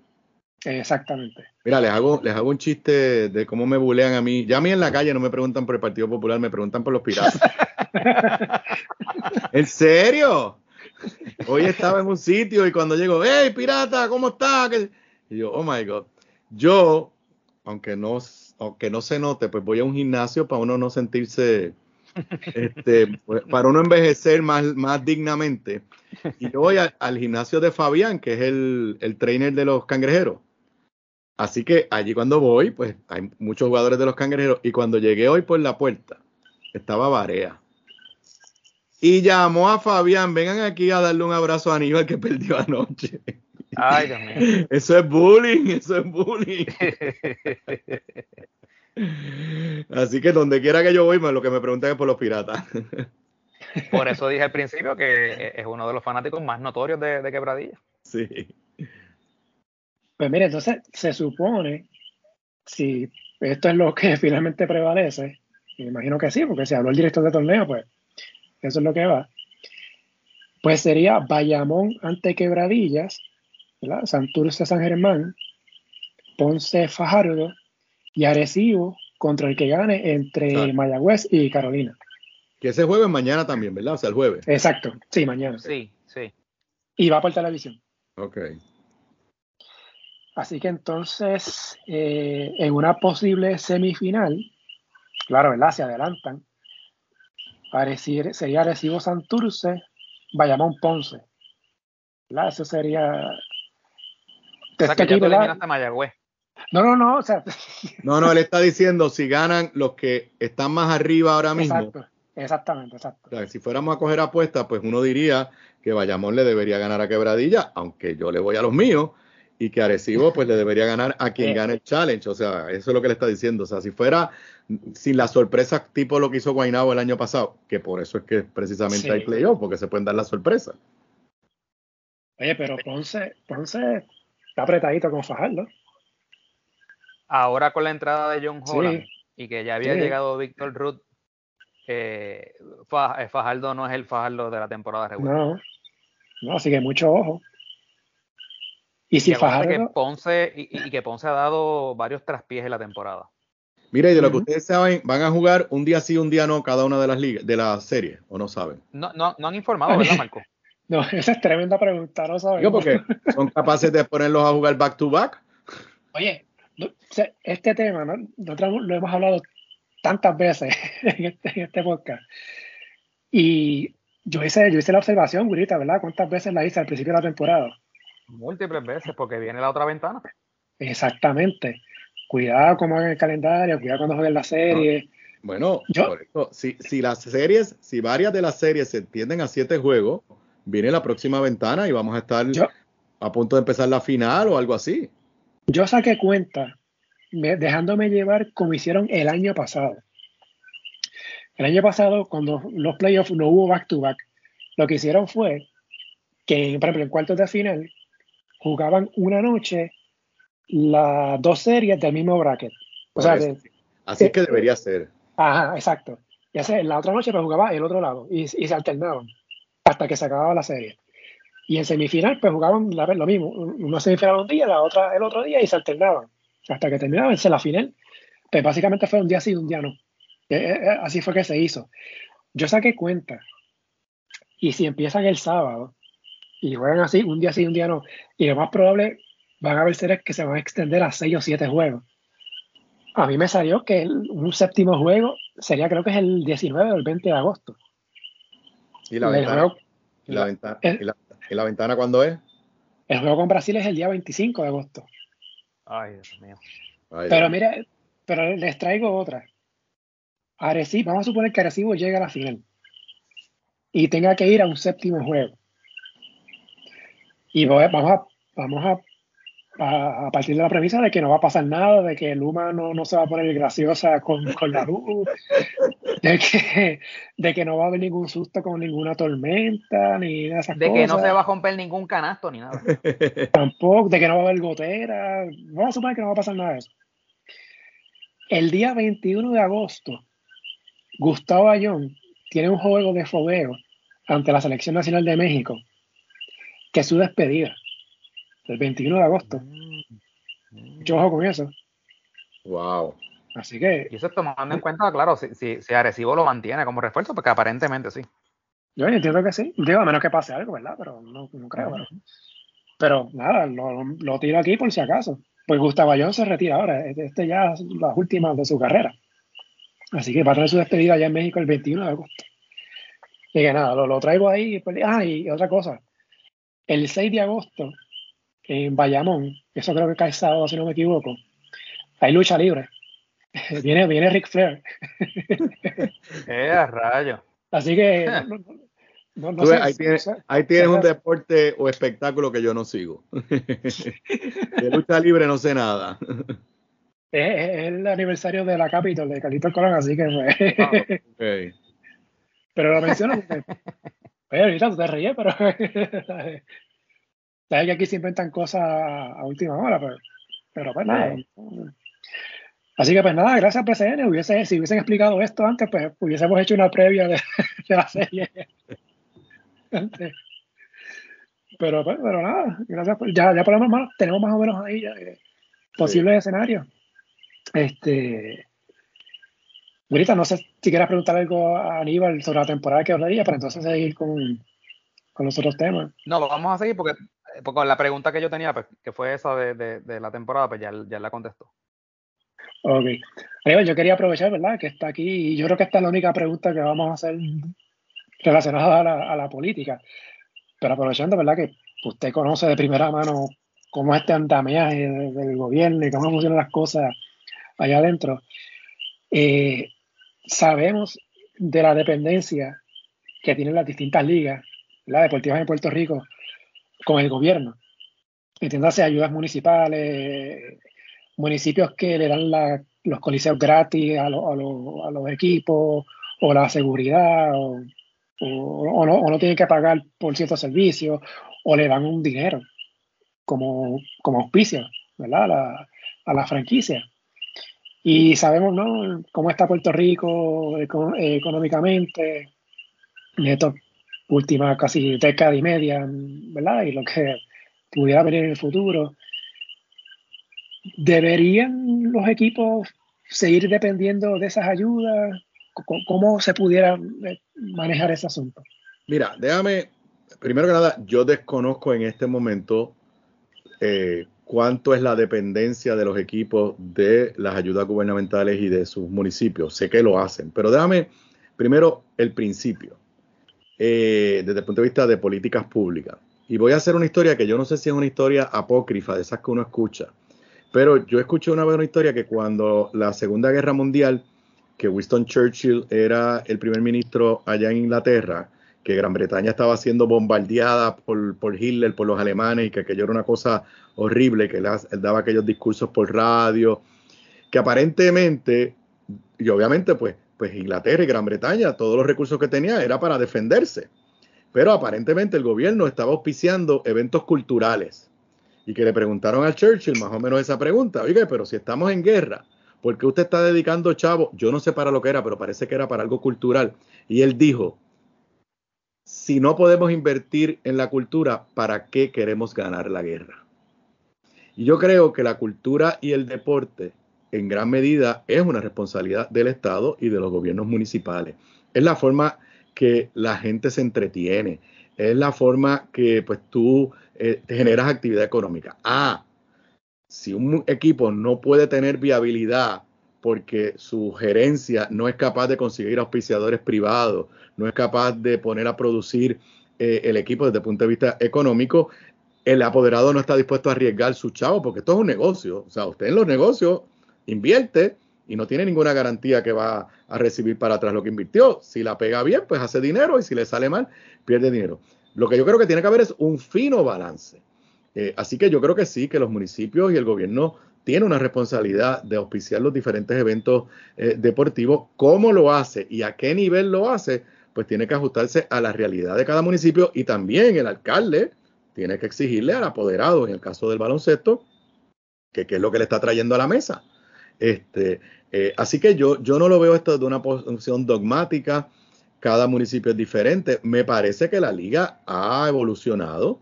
Exactamente. Mira, les hago, les hago un chiste de cómo me bulean a mí. Ya a mí en la calle no me preguntan por el Partido Popular, me preguntan por los piratas. ¿En serio? Hoy estaba en un sitio y cuando llego, hey, pirata, ¿cómo estás? Y yo, oh my God. Yo, aunque no, aunque no se note, pues voy a un gimnasio para uno no sentirse, este, para uno envejecer más, más dignamente. Y yo voy al, al gimnasio de Fabián, que es el, el trainer de los cangrejeros. Así que allí cuando voy, pues hay muchos jugadores de los cangrejeros. Y cuando llegué hoy por la puerta, estaba Barea. Y llamó a Fabián, vengan aquí a darle un abrazo a Aníbal que perdió anoche. Ay, Dios mío. Eso es bullying, eso es bullying. Así que donde quiera que yo voy, me- lo que me preguntan es por los piratas. Por eso dije al principio que es uno de los fanáticos más notorios de, de Quebradilla. Sí. Pues mire, entonces se supone, si esto es lo que finalmente prevalece, y me imagino que sí, porque si habló el director de torneo, pues eso es lo que va. Pues sería Bayamón ante Quebradillas, ¿verdad? Santurce San Germán, Ponce Fajardo y Arecibo contra el que gane entre. Mayagüez y Carolina. Que ese jueves mañana también, ¿verdad? O sea, el jueves. Exacto, sí, mañana. Sí, sí. Y va por televisión. Ok. Así que entonces, eh, en una posible semifinal, claro, ¿verdad? Se adelantan. sería Recibo Santurce, Bayamón Ponce. ¿Verdad? Eso sería. O sea, que ya tú eliminaste Mayagüez. No, no, no. O sea, no, no, él está diciendo si ganan los que están más arriba ahora mismo. Exacto, exactamente, exacto. O sea, si fuéramos a coger apuestas, pues uno diría que Bayamón le debería ganar a Quebradilla, aunque yo le voy a los míos, y que Arecibo pues le debería ganar a quien gane el challenge. O sea, eso es lo que le está diciendo. O sea, si fuera sin las sorpresas tipo lo que hizo Guaynabo el año pasado, que por eso es que precisamente hay playoff, porque se pueden dar las sorpresas. Oye, pero Ponce, Ponce está apretadito con Fajardo. Ahora con la entrada de John Holland y que ya había llegado Víctor Ruth, eh, Fajardo no es el Fajardo de la temporada regular. No, no, así que mucho ojo. Y si Fajardo... Que Ponce, y, que Ponce ha dado varios traspiés en la temporada. Mira, y de lo que ustedes saben, van a jugar un día sí, un día no cada una de las ligas, de las series, o no saben. No, no, no han informado, ¿verdad, Marco? No, esa es tremenda pregunta, no saben. Yo porque son capaces de ponerlos a jugar back to back. Oye, este tema, ¿no? nosotros lo hemos hablado tantas veces en este, en este podcast. Y yo hice, yo hice la observación, Gurita, ¿verdad? ¿Cuántas veces la hice al principio de la temporada? Múltiples veces, porque viene la otra ventana. Exactamente. Cuidado cómo hagan el calendario, cuidado cuando jueguen la serie. Bueno, si, si las series, si varias de las series se entienden a siete juegos, viene la próxima ventana y vamos a estar a punto de empezar la final o algo así. Yo saqué cuenta, dejándome llevar como hicieron el año pasado. El año pasado, cuando los playoffs no hubo back-to-back, lo que hicieron fue que, por ejemplo, en cuartos de final, jugaban una noche las dos series del mismo bracket. O sea, así que debería ser. Ajá, exacto. Y en la otra noche pues jugaba el otro lado y, se alternaban hasta que se acababa la serie. Y en semifinal pues jugaban la, lo mismo, una semifinal un día, la otra el otro día y se alternaban hasta que terminaban. En la final, pues básicamente fue un día sí, un día no. Eh, eh, eh, así fue que se hizo. Yo saqué cuenta. Y si empiezan el sábado, y juegan así, un día sí, un día no. Y lo más probable van a haber series que se van a extender a 6 o 7 juegos. A mí me salió que un séptimo juego sería creo que es el 19 o el 20 de agosto. ¿Y la, ventana, ¿y la, ventana, ¿y la, ventana cuándo es? El juego con Brasil es el día 25 de agosto. Ay, Dios mío. pero mira, pero les traigo otra. Arecibo, vamos a suponer que Arecibo llega a la final y tenga que ir a un séptimo juego. Y vamos a, vamos a, a, partir de la premisa de que no va a pasar nada, de que Luma no, no se va a poner graciosa con, con la luz, de que, de que no va a haber ningún susto con ninguna tormenta, ni de esas de cosas. De que no se va a romper ningún canasto, ni nada. Tampoco, de que no va a haber gotera. Vamos a suponer que no va a pasar nada de eso. El día 21 de agosto, Gustavo Ayón tiene un juego de fogueo ante la Selección Nacional de México que es su despedida, el 21 de agosto. Mm. Mucho ojo con eso. Wow. Así que. Y eso tomando en cuenta, claro, si, si, si Arecibo lo mantiene como refuerzo, porque aparentemente sí. Yo entiendo que sí. Digo, a menos que pase algo, ¿verdad? Pero no, no creo. Pero, nada, lo, lo, tiro aquí por si acaso. Pues Gustavo Ayón se retira ahora. Este, este ya es las últimas de su carrera. Así que va a tener su despedida allá en México el 21 de agosto. Y que nada, lo, lo traigo ahí. Pues, ah, y otra cosa. El 6 de agosto, en Bayamón, eso creo que cae sábado, si no me equivoco, hay lucha libre. viene, viene Ric Flair. ¡Eh, rayo! Así que. No, no, sé, ahí tienes, ahí tienes un deporte o espectáculo que yo no sigo. de lucha libre no sé nada. Es, el aniversario de la Capitol de Carlitos Colón, así que. Pues, ah, okay. Pero lo menciono Oye, ahorita tú te ríes, pero. Sabes que aquí se inventan cosas a última hora, pero, pero pues nada. Así que pues nada, gracias PCN. Hubiese, si hubiesen explicado esto antes, pues hubiésemos hecho una previa de, la serie. pero, pues, pero nada, gracias. ya, ya por lo menos tenemos más o menos ahí ya, eh, posibles escenarios. Este, Ahorita no sé si quieres preguntar algo a Aníbal sobre la temporada que hablaría, para entonces seguir con, con los otros temas. No, lo vamos a seguir porque eh, con la pregunta que yo tenía, pues, que fue esa de, la temporada, pues ya, ya la contestó. Ok. yo quería aprovechar, ¿verdad? Que está aquí y yo creo que esta es la única pregunta que vamos a hacer relacionada a la, política. Pero aprovechando, ¿verdad? Que usted conoce de primera mano cómo es este andamiaje del gobierno y cómo funcionan las cosas allá adentro. Eh, sabemos de la dependencia que tienen las distintas ligas, la deportivas en Puerto Rico, con el gobierno. Entiéndase ayudas municipales, municipios que le dan los coliseos gratis a, los equipos, o la seguridad, o, no, tienen que pagar por ciertos servicios, o le dan un dinero como, como auspicio ¿verdad? A, la, a franquicia. Y sabemos ¿no? cómo está Puerto Rico económicamente en esta última casi década y media, ¿verdad? Y lo que pudiera venir en el futuro. ¿Deberían los equipos seguir dependiendo de esas ayudas? ¿Cómo se pudiera eh, manejar ese asunto? Mira, déjame, primero que nada, yo desconozco en este momento eh, cuánto es la dependencia de los equipos de las ayudas gubernamentales y de sus municipios. Sé que lo hacen, pero déjame primero el principio, eh, desde el punto de vista de políticas públicas. Y voy a hacer una historia que yo no sé si es una historia apócrifa, de esas que uno escucha, pero yo escuché una vez una historia que cuando la Segunda Guerra Mundial, que Winston Churchill era el primer ministro allá en Inglaterra, que Gran Bretaña estaba siendo bombardeada por, Hitler, por los alemanes, y que aquello era una cosa horrible, que él, daba aquellos discursos por radio, que aparentemente, y obviamente pues, pues Inglaterra y Gran Bretaña, todos los recursos que tenía era para defenderse, pero aparentemente el gobierno estaba auspiciando eventos culturales, y que le preguntaron a Churchill más o menos esa pregunta, oiga, pero si estamos en guerra, ¿por qué usted está dedicando chavo? Yo no sé para lo que era, pero parece que era para algo cultural. Y él dijo, si no podemos invertir en la cultura, ¿para qué queremos ganar la guerra? Y yo creo que la cultura y el deporte en gran medida es una responsabilidad del Estado y de los gobiernos municipales. Es la forma que la gente se entretiene, es la forma que pues tú eh, generas actividad económica. Ah, si un equipo no puede tener viabilidad porque su gerencia no es capaz de conseguir auspiciadores privados, no es capaz de poner a producir eh, el equipo desde el punto de vista económico, el apoderado no está dispuesto a arriesgar su chavo, porque esto es un negocio. O sea, usted en los negocios invierte y no tiene ninguna garantía que va a recibir para atrás lo que invirtió. Si la pega bien, pues hace dinero y si le sale mal, pierde dinero. Lo que yo creo que tiene que haber es un fino balance. Eh, así que yo creo que sí, que los municipios y el gobierno tiene una responsabilidad de auspiciar los diferentes eventos eh, deportivos. ¿Cómo lo hace y a qué nivel lo hace? Pues tiene que ajustarse a la realidad de cada municipio y también el alcalde tiene que exigirle al apoderado, en el caso del baloncesto, que qué es lo que le está trayendo a la mesa. Este, eh, así que yo, yo no lo veo esto de una posición dogmática, cada municipio es diferente. Me parece que la liga ha evolucionado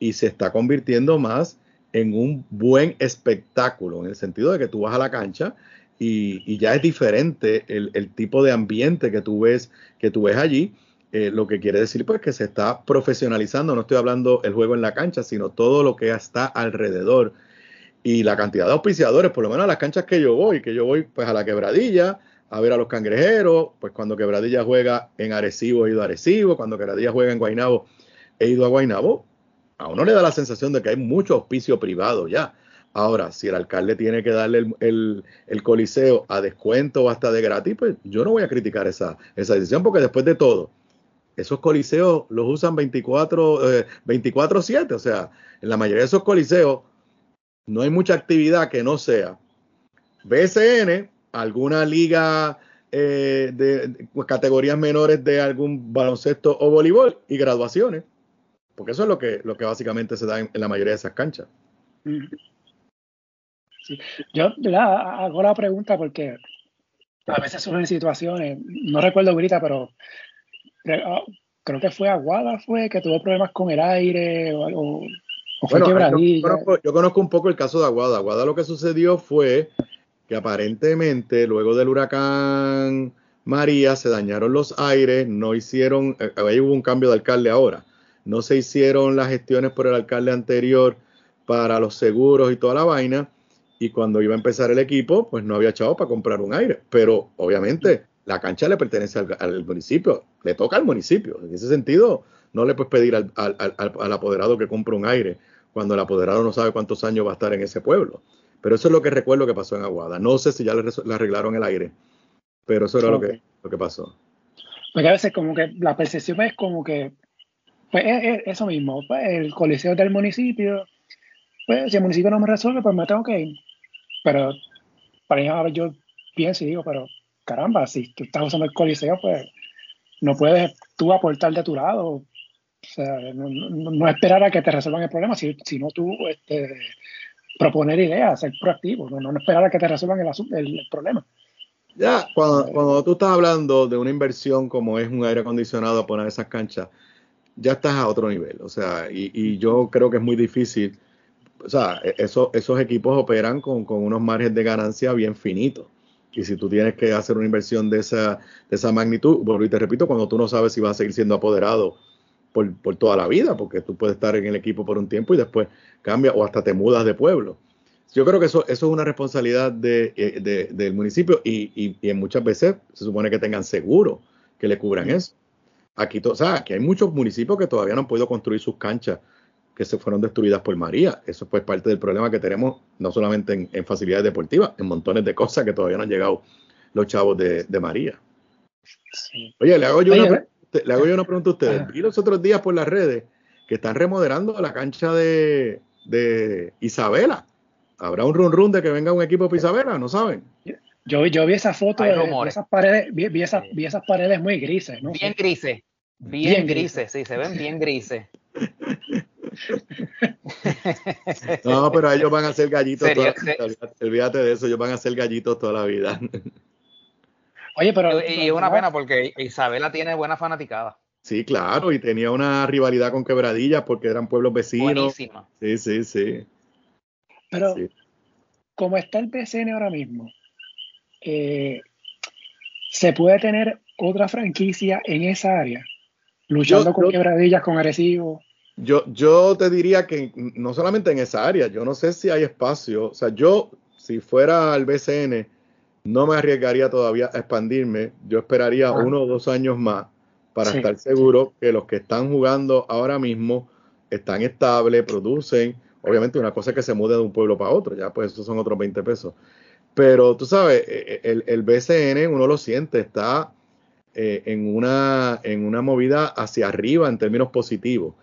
y se está convirtiendo más en un buen espectáculo, en el sentido de que tú vas a la cancha y, ya es diferente el, tipo de ambiente que tú ves, que tú ves allí. Eh, lo que quiere decir pues que se está profesionalizando, no estoy hablando el juego en la cancha, sino todo lo que está alrededor y la cantidad de auspiciadores, por lo menos a las canchas que yo voy, que yo voy pues a la quebradilla, a ver a los cangrejeros, pues cuando quebradilla juega en Arecibo he ido a Arecibo, cuando quebradilla juega en Guainabo he ido a Guainabo, a uno le da la sensación de que hay mucho auspicio privado ya. Ahora, si el alcalde tiene que darle el, coliseo a descuento o hasta de gratis, pues yo no voy a criticar esa, esa decisión, porque después de todo, esos coliseos los usan 24, 24-7, eh, o sea, en la mayoría de esos coliseos no hay mucha actividad que no sea BCN, alguna liga eh, de, categorías menores de algún baloncesto o voleibol y graduaciones. Porque eso es lo que, lo que básicamente se da en, la mayoría de esas canchas. Yo hago la pregunta porque a veces surgen situaciones, no recuerdo ahorita, pero ah, creo que fue Aguada, fue que tuvo problemas con el aire o, fue quebradilla. Yo conozco, un poco el caso de Aguada. Aguada lo que sucedió fue que aparentemente luego del huracán María se dañaron los aires, no hicieron, eh, ahí hubo un cambio de alcalde ahora, no se hicieron las gestiones por el alcalde anterior para los seguros y toda la vaina, y cuando iba a empezar el equipo, pues no había echado para comprar un aire. Pero obviamente la cancha le pertenece al, municipio, le toca al municipio. En ese sentido, no le puedes pedir al, al, apoderado que compre un aire cuando el apoderado no sabe cuántos años va a estar en ese pueblo. Pero eso es lo que recuerdo que pasó en Aguada. No sé si ya le, arreglaron el aire, pero eso era lo, que, lo que pasó. Porque a veces como que la percepción es como que, pues es, eso mismo, pues el coliseo del municipio, pues si el municipio no me resuelve, pues me tengo que ir. Pero para mí, yo pienso y digo, pero caramba, si tú estás usando el coliseo, pues no puedes tú aportar de tu lado. O sea, no, esperar a que te resuelvan el problema, sino tú este, proponer ideas, ser proactivo, no, esperar a que te resuelvan el, problema. Ya, cuando, cuando, tú estás hablando de una inversión como es un aire acondicionado a poner esas canchas, ya estás a otro nivel. O sea, y, yo creo que es muy difícil. O sea, e, eso, esos equipos operan con, con, unos márgenes de ganancia bien finitos. Y si tú tienes que hacer una inversión de esa, de esa magnitud, vuelvo y te repito, cuando tú no sabes si vas a seguir siendo apoderado por, por, toda la vida, porque tú puedes estar en el equipo por un tiempo y después cambia o hasta te mudas de pueblo. Yo creo que eso, eso es una responsabilidad de, eh, del municipio y, y, y, muchas veces se supone que tengan seguro que le cubran eso. Aquí, o sea, aquí hay muchos municipios que todavía no han podido construir sus canchas que se fueron destruidas por María. Eso fue parte del problema que tenemos, no solamente en, facilidades deportivas, en montones de cosas que todavía no han llegado los chavos de, María. Oye, le hago yo, una, le hago yo una pregunta a ustedes. Vi los otros días por las redes que están remodelando la cancha de, Isabela. ¿Habrá un run run de que venga un equipo de Isabela? ¿No saben? Yo, yo vi esa foto de, esas paredes, vi, esas, vi, esas, paredes muy grises, ¿no? Bien grises. Bien, grises, sí, se ven bien grises. no, pero ellos van a ser gallitos toda la vida. Olvídate de eso, ellos van a ser gallitos toda la vida. Oye, pero. Y, es una pena porque Isabela tiene buena fanaticada. Sí, claro, y tenía una rivalidad con Quebradillas porque eran pueblos vecinos. Buenísima. Sí, sí, sí. Pero, como está el PCN ahora mismo, eh, ¿se puede tener otra franquicia en esa área? Luchando con Quebradillas, con Arecibo. Yo, yo te diría que no solamente en esa área, yo no sé si hay espacio. O sea, yo, si fuera al BCN, no me arriesgaría todavía a expandirme. Yo esperaría ah. uno o dos años más para estar seguro que los que están jugando ahora mismo están estables, producen. Obviamente una cosa es que se mude de un pueblo para otro, ya pues esos son otros 20 pesos. Pero tú sabes, e, e, el, el BCN uno lo siente, está eh, en, una, en una movida hacia arriba en términos positivos.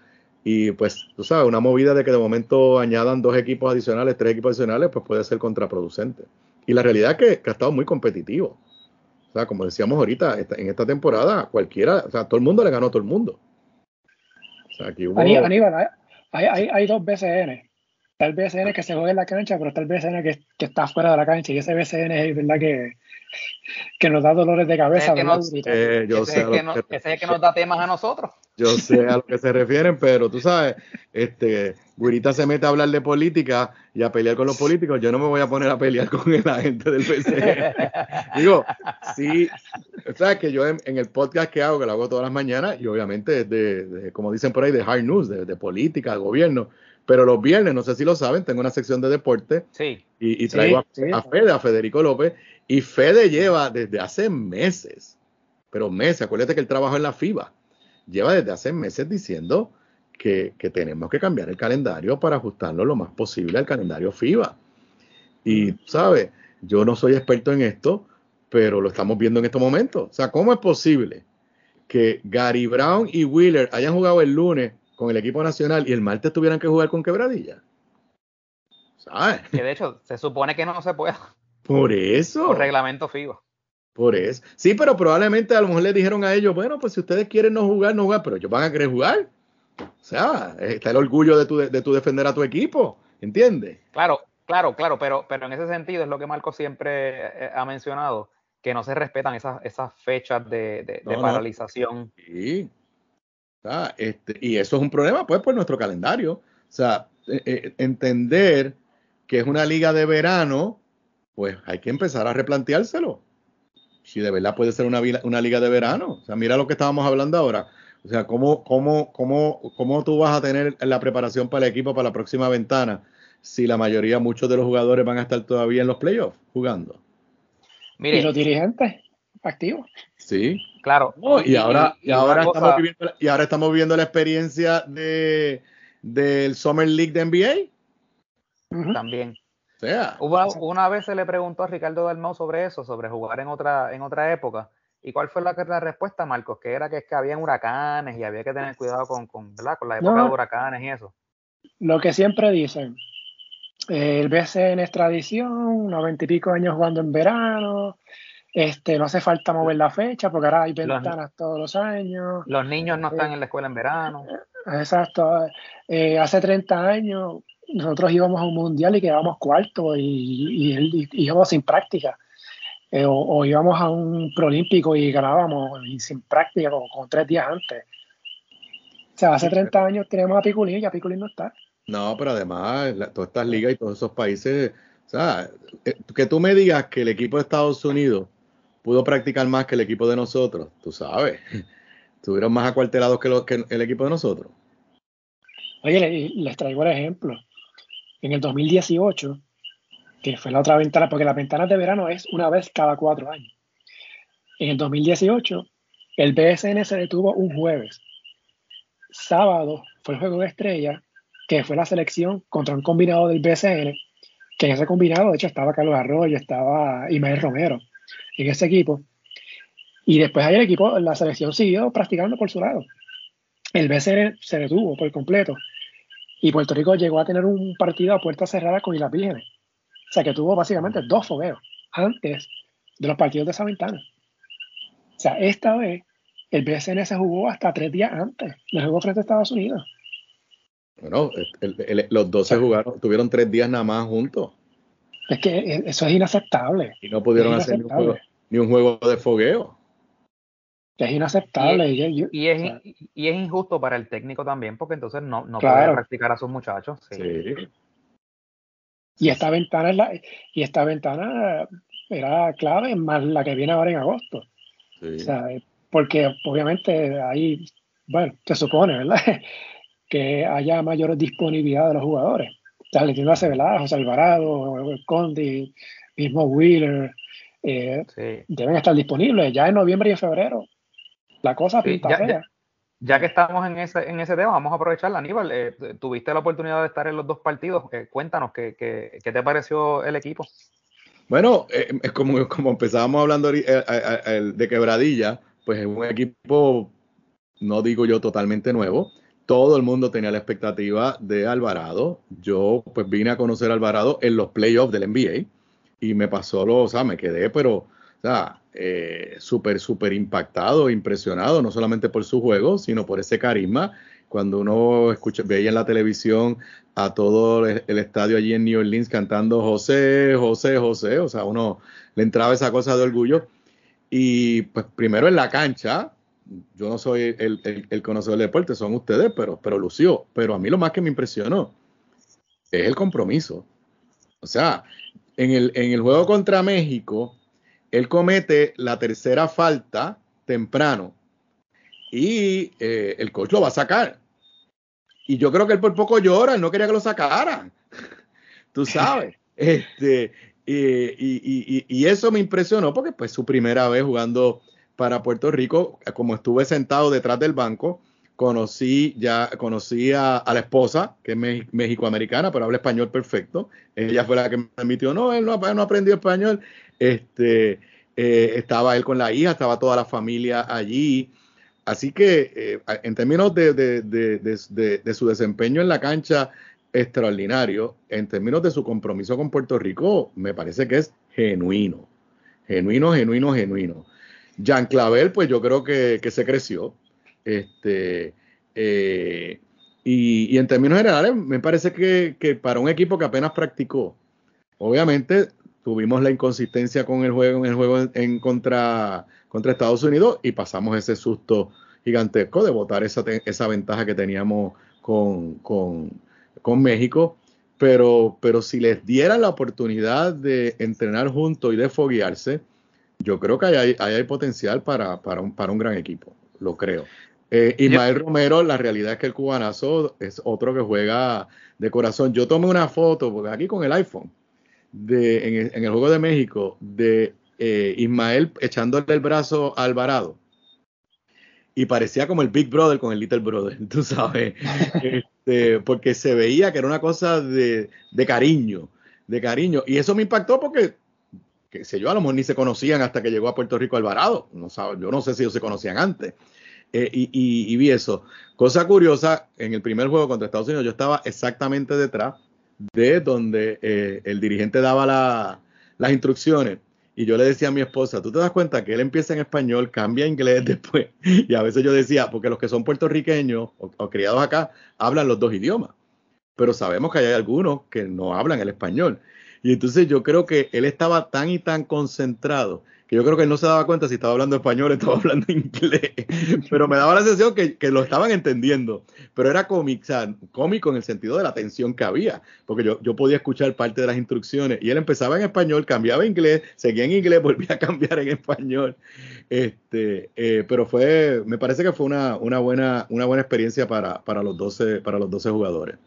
Y pues, tú sabes, una movida de que de momento añadan dos equipos adicionales, tres equipos adicionales, pues puede ser contraproducente. Y la realidad es que, ha estado muy competitivo. O sea, como decíamos ahorita, en esta temporada, cualquiera, o sea, todo el mundo le ganó a todo el mundo. O sea, aquí hubo... Aníbal, hay, hay, hay dos BCN. Está el BCN que se juega en la cancha, pero está el BCN que, que está fuera de la cancha. Y ese BCN es verdad que, que nos da dolores de cabeza. Eh, ese, es el que nos da temas a nosotros. Yo sé a lo que se refieren, pero tú sabes, este, Guirita se mete a hablar de política y a pelear con los políticos. Yo no me voy a poner a pelear con la gente del PC. Digo, sí, o sea, que yo en, el podcast que hago, que lo hago todas las mañanas, y obviamente es de, como dicen por ahí, de hard news, de, política, de gobierno. Pero los viernes, no sé si lo saben, tengo una sección de deporte. Sí. Y, traigo a, a Fede, a Federico López, y Fede lleva desde hace meses, pero meses, acuérdate que él trabajó en la FIBA, lleva desde hace meses diciendo que, tenemos que cambiar el calendario para ajustarlo lo más posible al calendario FIBA. Y, ¿sabes? Yo no soy experto en esto, pero lo estamos viendo en estos momentos. O sea, ¿cómo es posible que Gary Brown y Wheeler hayan jugado el lunes con el equipo nacional y el martes tuvieran que jugar con Quebradilla? ¿Sabes? Que de hecho se supone que no se puede. Por eso. Por reglamento FIBA. Por eso. Sí, pero probablemente a lo mejor le dijeron a ellos, bueno, pues si ustedes quieren no jugar, no jugar, pero ellos van a querer jugar. O sea, está el orgullo de tu, de, tu defender a tu equipo, ¿entiendes? Claro, claro, claro, pero, pero en ese sentido es lo que Marco siempre eh, ha mencionado, que no se respetan esas, esas fechas de, paralización. Sí. este, y eso es un problema, pues, por nuestro calendario. O sea, eh, eh, entender que es una liga de verano pues hay que empezar a replanteárselo. Si de verdad puede ser una, una liga de verano. O sea, mira lo que estábamos hablando ahora. O sea, ¿cómo, cómo, cómo, cómo tú vas a tener la preparación para el equipo para la próxima ventana si la mayoría, muchos de los jugadores van a estar todavía en los playoffs jugando? Mire, y los dirigentes activos. Sí. Claro. y, ahora, y, ahora estamos viviendo, y ahora estamos viendo la experiencia de, del Summer League de NBA. También. Sea, una, vez se le preguntó a Ricardo Dalmau sobre eso, sobre jugar en otra, en otra época. ¿Y cuál fue la, la respuesta, Marcos? Que era que es que habían huracanes y había que tener cuidado con, con, con la época de huracanes y eso. Lo que siempre dicen, el BCN es tradición, noventa y pico años jugando en verano, este, no hace falta mover la fecha porque ahora hay ventanas todos los años. Los niños no están en la escuela en verano. Exacto. Eh, hace 30 años nosotros íbamos a un mundial y quedábamos cuarto y, íbamos sin práctica. Eh, o, íbamos a un proolímpico y ganábamos sin práctica como, tres días antes. O sea, hace 30 años tenemos a Piculín y a Piculín no está. No, pero además, todas estas ligas y todos esos países, o sea, eh, que tú me digas que el equipo de Estados Unidos pudo practicar más que el equipo de nosotros, tú sabes. Estuvieron más acuartelados que, que el equipo de nosotros. Oye, les, traigo el ejemplo. En el 2018, que fue la otra ventana, porque la ventana de verano es una vez cada cuatro años. En el 2018, el BSN se detuvo un jueves. Sábado fue el juego de estrella, que fue la selección contra un combinado del BSN, que en ese combinado, de hecho, estaba Carlos Arroyo, estaba Imael Romero en ese equipo. Y después ahí el equipo, la selección siguió practicando por su lado. El BCN se detuvo por completo. Y Puerto Rico llegó a tener un partido a puerta cerrada con Islas Vírgenes. O sea que tuvo básicamente dos fogueos antes de los partidos de esa ventana. O sea, esta vez el BCN se jugó hasta tres días antes del juego frente a Estados Unidos. Bueno, los dos se jugaron, tuvieron tres días nada más juntos. Es que eso es inaceptable. Y no pudieron hacer ni un, juego, de fogueo. Es inaceptable. Y, es, y, es, injusto para el técnico también, porque entonces no, no puede practicar a sus muchachos. Sí. Y esta ventana es la, y esta ventana era clave, más la que viene ahora en agosto. O sea, porque obviamente ahí, bueno, se supone, ¿verdad? que haya mayor disponibilidad de los jugadores. Valentino Acevedo, José Alvarado, Condi, mismo Wheeler, eh, deben estar disponibles ya en noviembre y en febrero. La cosa pinta ya, Ya, que estamos en ese, en ese tema, vamos a aprovechar, Aníbal. Eh, tuviste la oportunidad de estar en los dos partidos. Eh, cuéntanos, ¿qué, ¿qué, qué, te pareció el equipo? Bueno, es como, como empezábamos hablando de quebradilla, pues es un equipo, no digo yo totalmente nuevo, todo el mundo tenía la expectativa de Alvarado. Yo pues vine a conocer a Alvarado en los playoffs del NBA y me pasó lo, o sea, me quedé, pero, o sea, eh, súper, súper impactado, impresionado, no solamente por su juego, sino por ese carisma. Cuando uno escucha, veía en la televisión a todo el, el estadio allí en New Orleans cantando José, José, José, o sea, uno le entraba esa cosa de orgullo. Y pues primero en la cancha, yo no soy el, conocedor del deporte, son ustedes, pero, pero lució. Pero a mí lo más que me impresionó es el compromiso. O sea, en el, en el juego contra México, él comete la tercera falta temprano y eh, el coach lo va a sacar. Y yo creo que él por poco llora, él no quería que lo sacaran. Tú sabes. este, y, y, eso me impresionó porque pues su primera vez jugando para Puerto Rico, como estuve sentado detrás del banco, conocí ya conocí a, la esposa, que es mexicoamericana, pero habla español perfecto. Ella fue la que me admitió, no, él no, no aprendió español. Este, eh, estaba él con la hija, estaba toda la familia allí. Así que eh, en términos de, su desempeño en la cancha extraordinario, en términos de su compromiso con Puerto Rico, me parece que es genuino, genuino, genuino, genuino. Jean Clavel, pues yo creo que, se creció. Este, eh, y, en términos generales, me parece que, para un equipo que apenas practicó, obviamente tuvimos la inconsistencia con el juego, en el juego en, contra, contra Estados Unidos y pasamos ese susto gigantesco de votar esa, esa ventaja que teníamos con, con, con México. Pero, pero si les dieran la oportunidad de entrenar juntos y de foguearse, yo creo que hay, hay potencial para, para, un, para un gran equipo, lo creo. Eh, Ismael Romero, la realidad es que el cubanazo es otro que juega de corazón. Yo tomé una foto, porque aquí con el iPhone, de, en, el, Juego de México, de eh, Ismael echándole el brazo a Alvarado. Y parecía como el Big Brother con el Little Brother, tú sabes. este, porque se veía que era una cosa de, de cariño, de cariño. Y eso me impactó porque que sé yo, a lo mejor ni se conocían hasta que llegó a Puerto Rico Alvarado. No yo no sé si ellos se conocían antes. Eh, y, vi eso. Cosa curiosa, en el primer juego contra Estados Unidos yo estaba exactamente detrás de donde eh, el dirigente daba las instrucciones. Y yo le decía a mi esposa, tú te das cuenta que él empieza en español, cambia a inglés después. Y a veces yo decía, porque los que son puertorriqueños o criados acá hablan los dos idiomas. Pero sabemos que hay algunos que no hablan el español. Y entonces yo creo que él estaba tan y tan concentrado que yo creo que él no se daba cuenta si estaba hablando español o estaba hablando inglés. Pero me daba la sensación que, lo estaban entendiendo. Pero era cómico, o sea, cómico en el sentido de la tensión que había. Porque yo, yo podía escuchar parte de las instrucciones y él empezaba en español, cambiaba a inglés, seguía en inglés, volvía a cambiar en español. Este, eh, pero fue, me parece que fue una, una, buena, una buena experiencia para, para, los 12, para los 12 jugadores.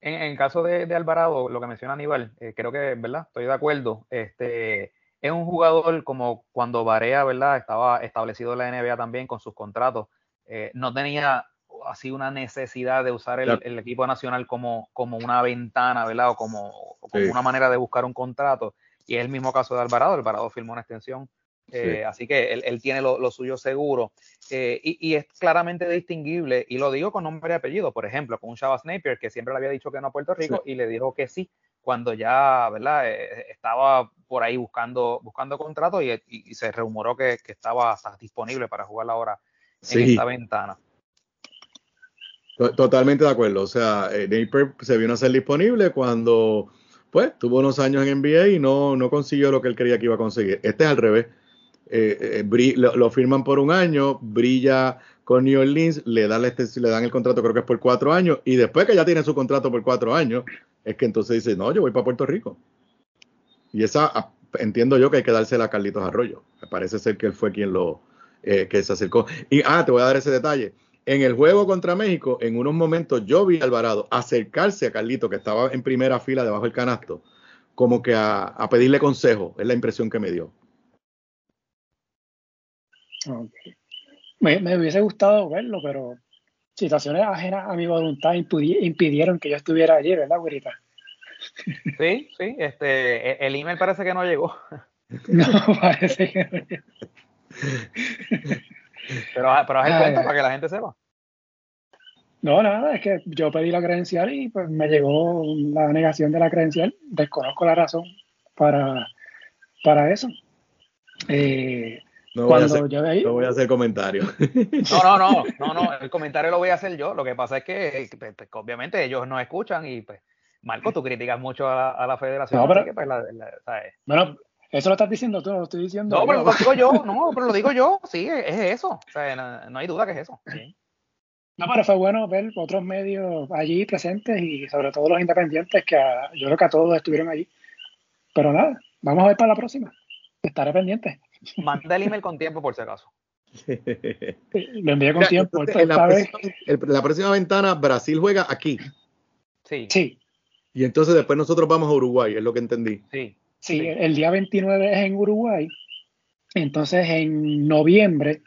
En, en caso de, de, Alvarado, lo que menciona Aníbal, eh, creo que, ¿verdad? Estoy de acuerdo. Este, es un jugador como cuando Barea, ¿verdad? Estaba establecido en la NBA también con sus contratos. Eh, no tenía así una necesidad de usar el, equipo nacional como, como una ventana, ¿verdad? O como, como una manera de buscar un contrato. Y es el mismo caso de Alvarado. Alvarado firmó una extensión eh, así que él, tiene lo, suyo seguro eh, y, es claramente distinguible, y lo digo con nombre y apellido, por ejemplo, con un Shabazz Napier que siempre le había dicho que no a Puerto Rico y le dijo que sí cuando ya ¿verdad? Eh, estaba por ahí buscando, buscando contrato y, se rumoró que, estaba disponible para jugar ahora en esta ventana. Totalmente de acuerdo. O sea, Napier se vino a ser disponible cuando pues tuvo unos años en NBA y no, no consiguió lo que él creía que iba a conseguir. Este es al revés. Eh, eh, lo, firman por un año, brilla con New Orleans, le dan, le dan el contrato, creo que es por cuatro años, y después que ya tiene su contrato por cuatro años, es que entonces dice, no, yo voy para Puerto Rico. Y esa ah, entiendo yo que hay que dársela a Carlitos Arroyo. Me parece ser que él fue quien lo eh, que se acercó. Y ah, te voy a dar ese detalle. En el juego contra México, en unos momentos yo vi a Alvarado acercarse a Carlitos, que estaba en primera fila debajo del canasto, como que a pedirle consejo. Es la impresión que me dio. Me, hubiese gustado verlo, pero situaciones ajenas a mi voluntad impidieron que yo estuviera allí, ¿verdad, güerita? Sí, sí, este, e, el email parece que no llegó. No, parece que no llegó. Pero, pero haz el cuento para que la gente sepa. No, nada, es que yo pedí la credencial y pues me llegó la negación de la credencial. Desconozco la razón para, para eso. Eh, no voy, a hacer, no voy a hacer comentario. No, no, no, no, no, el comentario lo voy a hacer yo. Lo que pasa es que, pues, pues, obviamente ellos no escuchan y pues, Marco, tú criticas mucho a, la federación. No, pero, pues, Bueno, eso lo estás diciendo tú, no lo estoy diciendo. No, pero lo digo yo, no, pero lo digo yo, sí, es eso. O sea, no, hay duda que es eso. No, pero fue bueno ver otros medios allí presentes y sobre todo los independientes, que yo creo que a todos estuvieron allí. Pero nada, vamos a ver para la próxima. Estaré pendiente. Manda el email con tiempo por si acaso. Lo envié con tiempo. en la, próxima, ventana, Brasil juega aquí. Sí. Sí. Y entonces después nosotros vamos a Uruguay, es lo que entendí. Sí. Sí, el día 29 es en Uruguay. Entonces en noviembre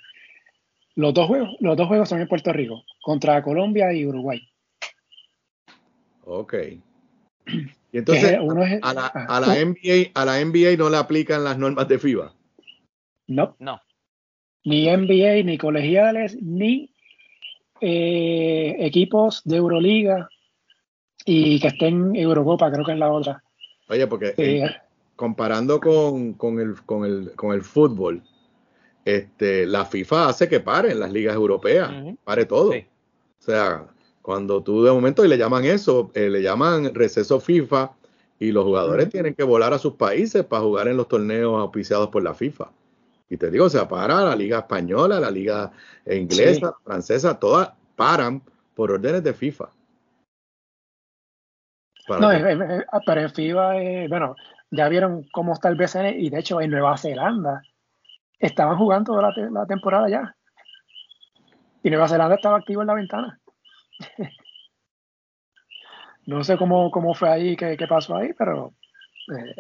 los dos juegos, los dos juegos son en Puerto Rico, contra Colombia y Uruguay. Ok. Y entonces a, la, a, la NBA, a la NBA no le aplican las normas de FIBA. No. No. Ni NBA, ni colegiales, ni eh, equipos de Euroliga y que estén en Eurocopa, creo que es la otra. Oye, porque eh, comparando con, con, el, con, el, con el fútbol, este, la FIFA hace que paren las ligas europeas, pare todo. O sea, cuando tú de momento y le llaman eso, eh, le llaman receso FIFA y los jugadores tienen que volar a sus países para jugar en los torneos auspiciados por la FIFA. Y te digo, se para la liga española, la liga inglesa, francesa, todas paran por órdenes de FIFA. no, pero en FIFA, bueno, ya vieron cómo está el BCN y de hecho en Nueva Zelanda estaban jugando toda la, temporada ya. Y Nueva Zelanda estaba activo en la ventana. no sé cómo, cómo fue ahí, qué, qué pasó ahí, pero, eh,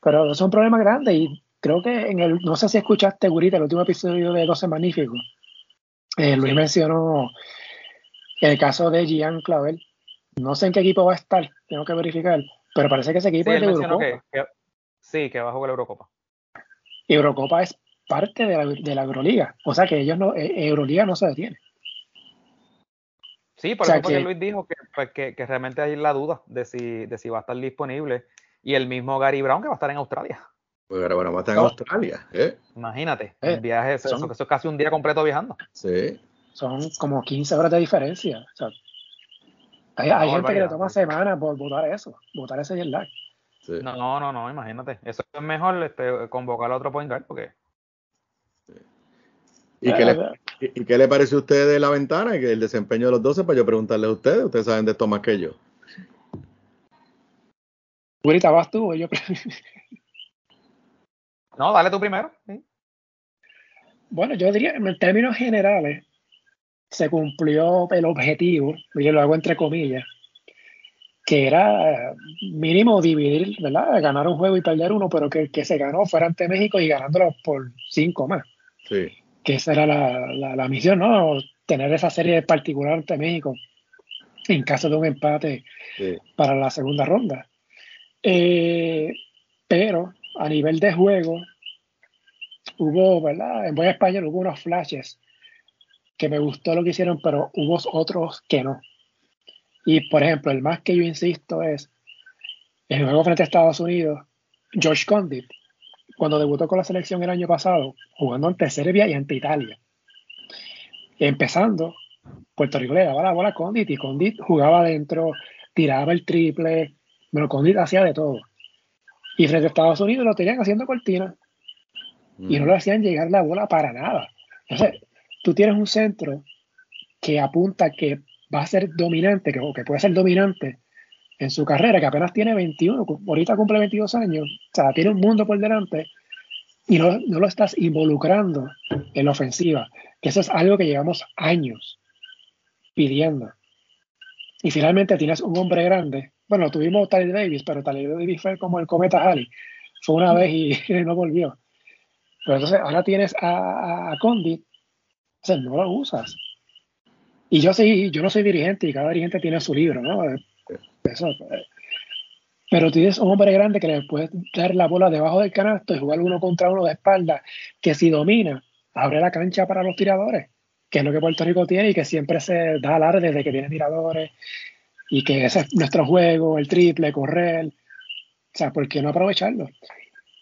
pero es un problema grande. Y creo que en el, no sé si escuchaste, Gurita, el último episodio de 12 Magníficos. Eh, Luis mencionó el caso de Gian Clavel. No sé en qué equipo va a estar, tengo que verificar, pero parece que ese equipo es de Eurocopa. sí, que va a jugar la Eurocopa. Eurocopa es parte de la, de la Euroliga, o sea que ellos no, eh, Euroliga no se detiene. Sí, por eso que, Luis dijo pues, que, que, realmente hay la duda de si, de si va a estar disponible. Y el mismo Gary Brown que va a estar en Australia. Pues bueno, va a estar en Australia. ¿eh? Imagínate, el eh, viaje, eso, es casi un día completo viajando. Sí. Son como 15 horas de diferencia. O sea, hay, hay gente que le toma semanas por votar eso, votar ese jet lag. No, no, no, imagínate. Eso es mejor este, convocar a otro point guard porque. ¿Y, qué le, ¿Y qué le parece a usted de la ventana y el desempeño de los 12? Para yo preguntarle a ustedes. Ustedes saben de esto más que yo. Ahorita vas tú o yo. no, dale tú primero. Bueno, yo diría, en términos generales, se cumplió el objetivo, yo lo hago entre comillas, que era mínimo dividir, ¿verdad? Ganar un juego y perder uno, pero que, que se ganó fuera ante México y ganándolo por cinco más. Sí. Que esa era la, la, misión, ¿no? Tener esa serie particular ante México en caso de un empate para la segunda ronda. Eh, pero a nivel de juego, hubo, ¿verdad? En buen español hubo unos flashes que me gustó lo que hicieron, pero hubo otros que no. Y por ejemplo, el más que yo insisto es el juego frente a Estados Unidos, George Condit, cuando debutó con la selección el año pasado, jugando ante Serbia y ante Italia. Empezando, Puerto Rico le daba la bola a Condit y Condit jugaba adentro, tiraba el triple, pero Condit hacía de todo. Y frente a Estados Unidos lo tenían haciendo cortina y no le hacían llegar la bola para nada. Entonces, tú tienes un centro que apunta que va a ser dominante, que, que puede ser dominante en su carrera, que apenas tiene 21, ahorita cumple 22 años, o sea, tiene un mundo por delante y no, no, lo estás involucrando en la ofensiva, que eso es algo que llevamos años pidiendo. Y finalmente tienes un hombre grande. Bueno, tuvimos Tyler Davis, pero Tyler Davis fue como el cometa Halley. Fue una vez y no volvió. Pero entonces ahora tienes a, a Condit, o sea, no lo usas. Y yo sí, yo no soy dirigente y cada dirigente tiene su libro, ¿no? Eso, pues. pero tienes un hombre grande que le puede dar la bola debajo del canasto y jugar uno contra uno de espalda, que si domina, abre la cancha para los tiradores, que es lo que Puerto Rico tiene y que siempre se da alarde de que tiene tiradores y que ese es nuestro juego, el triple, correr. O sea, ¿por qué no aprovecharlo?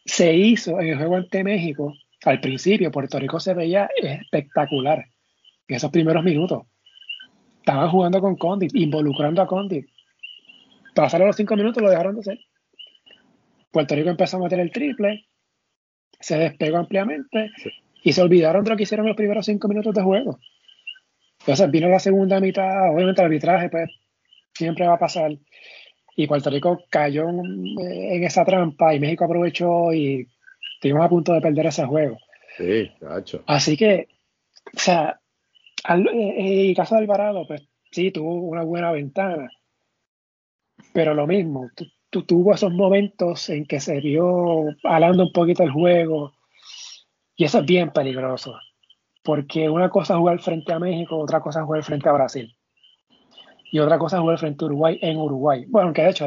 Se hizo en el juego ante México, al principio Puerto Rico se veía espectacular en esos primeros minutos estaban jugando con Condit, involucrando a Condit. Pasaron los cinco minutos, lo dejaron de hacer. Puerto Rico empezó a meter el triple, se despegó ampliamente y se olvidaron de lo que hicieron los primeros cinco minutos de juego. Entonces vino la segunda mitad, obviamente el arbitraje pues siempre va a pasar. Y Puerto Rico cayó en, esa trampa y México aprovechó y estuvimos a punto de perder ese juego. Sí, cacho. Así que, o sea, en el caso de Alvarado, pues sí, tuvo una buena ventana, pero lo mismo, tuvo esos momentos en que se vio alando un poquito el juego, y eso es bien peligroso, porque una cosa es jugar frente a México, otra cosa es jugar frente a Brasil, y otra cosa es jugar frente a Uruguay en Uruguay. Bueno, que de hecho,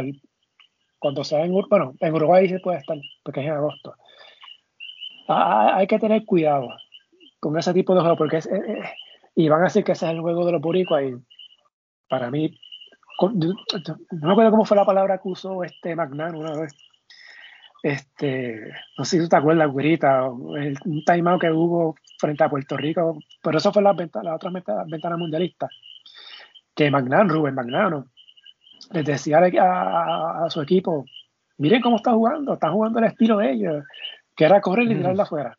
cuando sea en, bueno, en Uruguay se puede estar, porque es en agosto. hay que tener cuidado con ese tipo de juego, porque es, y van a decir que ese es el juego de los boricuas y para mí no me acuerdo cómo fue la palabra que usó este Magnan una vez este no sé si tú te acuerdas güerita un timeout que hubo frente a Puerto Rico pero eso fue la, la otra ventana mundialista que Magnan, Rubén Magnano les decía a, su equipo miren cómo está jugando están jugando el estilo de ellos que era correr y tirarla afuera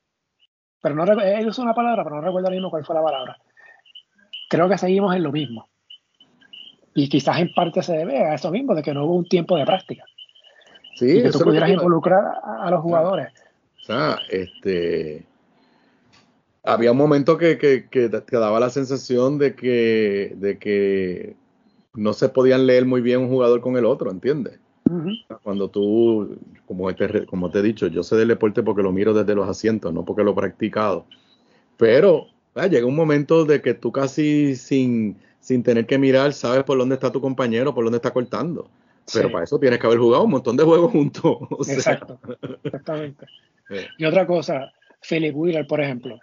pero no él usó una palabra pero no recuerdo ahora mismo cuál fue la palabra creo que seguimos en lo mismo. Y quizás en parte se debe a eso mismo, de que no hubo un tiempo de práctica. Sí, y que tú pudieras involucrar a, los jugadores. O sea, este. Había un momento que, que, que, te daba la sensación de que, de que no se podían leer muy bien un jugador con el otro, ¿entiendes? Cuando tú, como te, como te he dicho, yo sé del deporte porque lo miro desde los asientos, no porque lo he practicado. Pero ah, llega un momento de que tú casi sin, sin tener que mirar sabes por dónde está tu compañero, por dónde está cortando. Pero para eso tienes que haber jugado un montón de juegos juntos. Exacto, exactamente. Y otra cosa, Philip Wheeler, por ejemplo,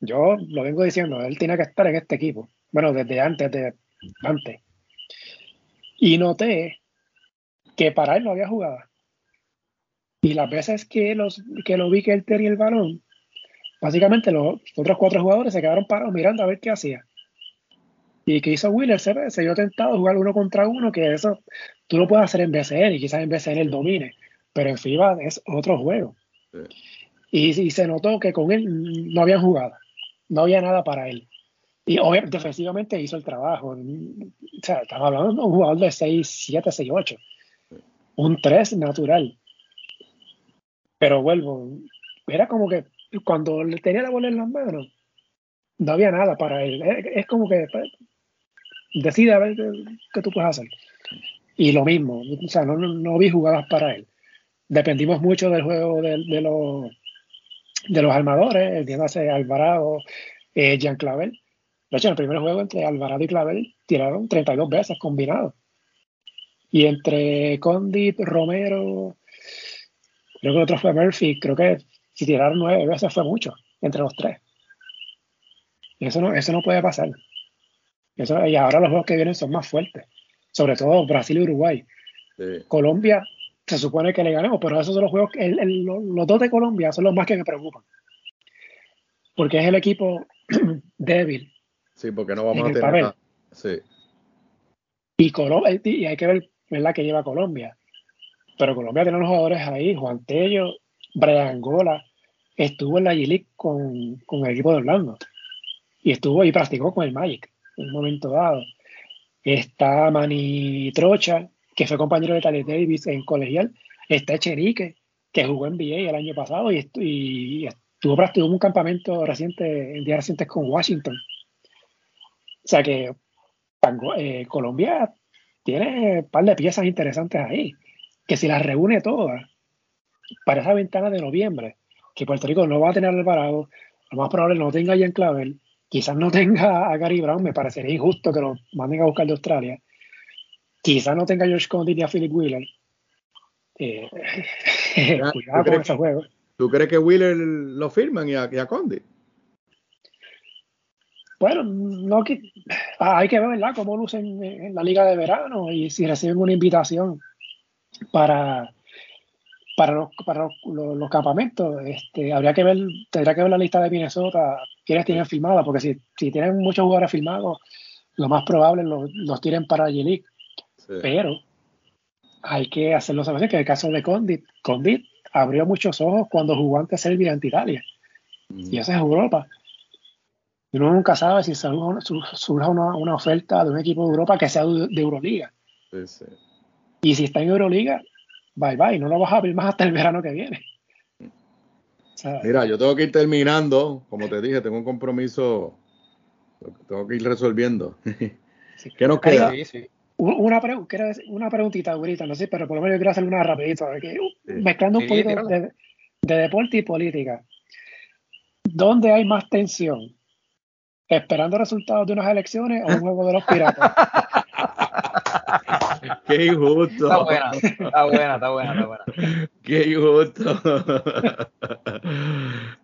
yo lo vengo diciendo, él tiene que estar en este equipo. Bueno, desde antes, de antes. Y noté que para él no había jugado. Y las veces que, los, que lo vi que él tenía el balón, básicamente los otros cuatro jugadores se quedaron parados mirando a ver qué hacía. Y que hizo Wheeler, se, se vio tentado a jugar uno contra uno, que eso tú lo puedes hacer en BCN y quizás en BCN él domine, pero en FIBA es otro juego. Y, y, se notó que con él no habían jugado, no había nada para él. Y defensivamente hizo el trabajo. O sea, estamos hablando de un jugador de 6, 7, 6, 8. Un 3 natural. Pero vuelvo, era como que cuando le tenía la bola en las manos, no había nada para él. Es, como que pues, decide a ver qué, tú puedes hacer. Y lo mismo, o sea, no, no, vi jugadas para él. Dependimos mucho del juego de los, de los armadores, entiéndase Alvarado, eh, Jean Clavel. De hecho, en el primer juego entre Alvarado y Clavel tiraron 32 veces combinados. Y entre Condit, Romero, creo que el otro fue Murphy, creo que si tiraron nueve veces fue mucho entre los tres. eso no, eso no puede pasar. Eso, y ahora los juegos que vienen son más fuertes, sobre todo Brasil y Uruguay. Colombia se supone que le ganemos, pero esos son los juegos, los dos de Colombia son los más que me preocupan. Porque es el equipo débil Sí, porque no vamos a tener nada. Sí. Y, y hay que ver la que lleva Colombia. Pero Colombia tiene unos jugadores ahí, Juan Tello, Brian Angola, estuvo en la G-League con, con, el equipo de Orlando. Y estuvo y practicó con el Magic en un momento dado. Está Manny Trocha, que fue compañero de Tales Davis en colegial. Está Echenique, que jugó en NBA el año pasado y, y estuvo un campamento reciente, en días recientes con Washington. O sea que eh, Colombia tiene un par de piezas interesantes ahí, que si las reúne todas para esa ventana de noviembre, que Puerto Rico no va a tener Alvarado, lo más probable no tenga a Ian Clavel, quizás no tenga a Gary Brown, me parecería injusto que lo manden a buscar de Australia, quizás no tenga George Condit ni a Philip Wheeler. Eh, cuidado con ese juego. ¿Tú crees que Wheeler lo firman y a, y a Condit? bueno, no ah, hay que ver ¿verdad? cómo lucen en la liga de verano y si reciben una invitación para, para, los, para los, campamentos. Este, habría que ver, tendría que ver la lista de Minnesota, quiénes tienen firmada, porque si, si tienen muchos jugadores firmados, lo más probable los, los tiren para G-League. Pero hay que hacerlo saber que en el caso de Condit, Condit abrió muchos ojos cuando jugó ante Serbia ante Italia. Y eso es Europa y uno nunca sabe si surge una, una, oferta de un equipo de Europa que sea de, Euroliga. Y si está en Euroliga, bye bye, no lo vas a ver más hasta el verano que viene. Mira, yo tengo que ir terminando, como te dije, tengo un compromiso, tengo que ir resolviendo. ¿Qué nos queda? Una, una preguntita, ahorita, no sé, pero por lo menos yo quiero hacer una rapidito, mezclando un poquito de, de deporte y política. ¿Dónde hay más tensión? esperando resultados de unas elecciones o un juego de los piratas. Qué injusto. Está buena, está buena, está buena, está buena. Qué injusto.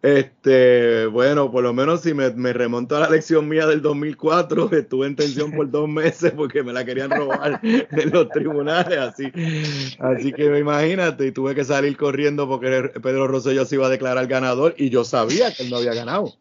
Este, bueno, por lo menos si me, me, remonto a la elección mía del 2004, estuve en tensión por dos meses porque me la querían robar en los tribunales, así. Así que imagínate, y tuve que salir corriendo porque Pedro Rosselló se iba a declarar ganador y yo sabía que él no había ganado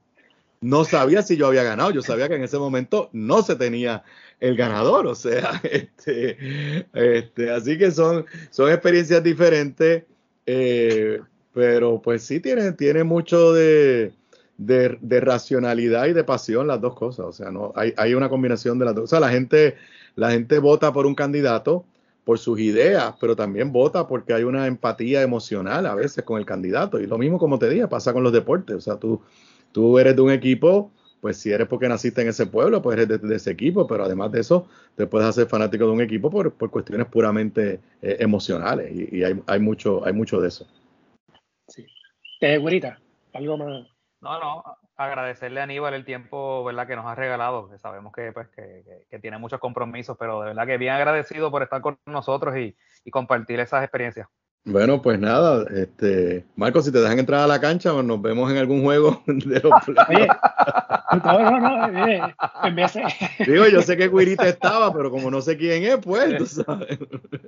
no sabía si yo había ganado, yo sabía que en ese momento no se tenía el ganador, o sea, este, este, así que son, son experiencias diferentes, eh, pero pues sí tiene, tiene mucho de, de, racionalidad y de pasión las dos cosas, o sea, no, hay, hay una combinación de las dos, o sea, la gente, la gente vota por un candidato por sus ideas, pero también vota porque hay una empatía emocional a veces con el candidato, y lo mismo como te dije, pasa con los deportes, o sea, tú tú eres de un equipo, pues si eres porque naciste en ese pueblo, pues eres de, ese equipo, pero además de eso, te puedes hacer fanático de un equipo por, cuestiones puramente eh, emocionales y, hay, hay, mucho, hay mucho de eso. Sí. Eh, güerita, algo más. No, no, agradecerle a Aníbal el tiempo ¿verdad? que nos ha regalado, que sabemos que, pues, que, tiene muchos compromisos, pero de verdad que bien agradecido por estar con nosotros y, compartir esas experiencias. Bueno, pues nada, este, Marco, si te dejan entrar a la cancha, nos vemos en algún juego de los Oye, no, no, no, Digo, yo sé que Guirita estaba, pero como no sé quién es, pues, tú sabes.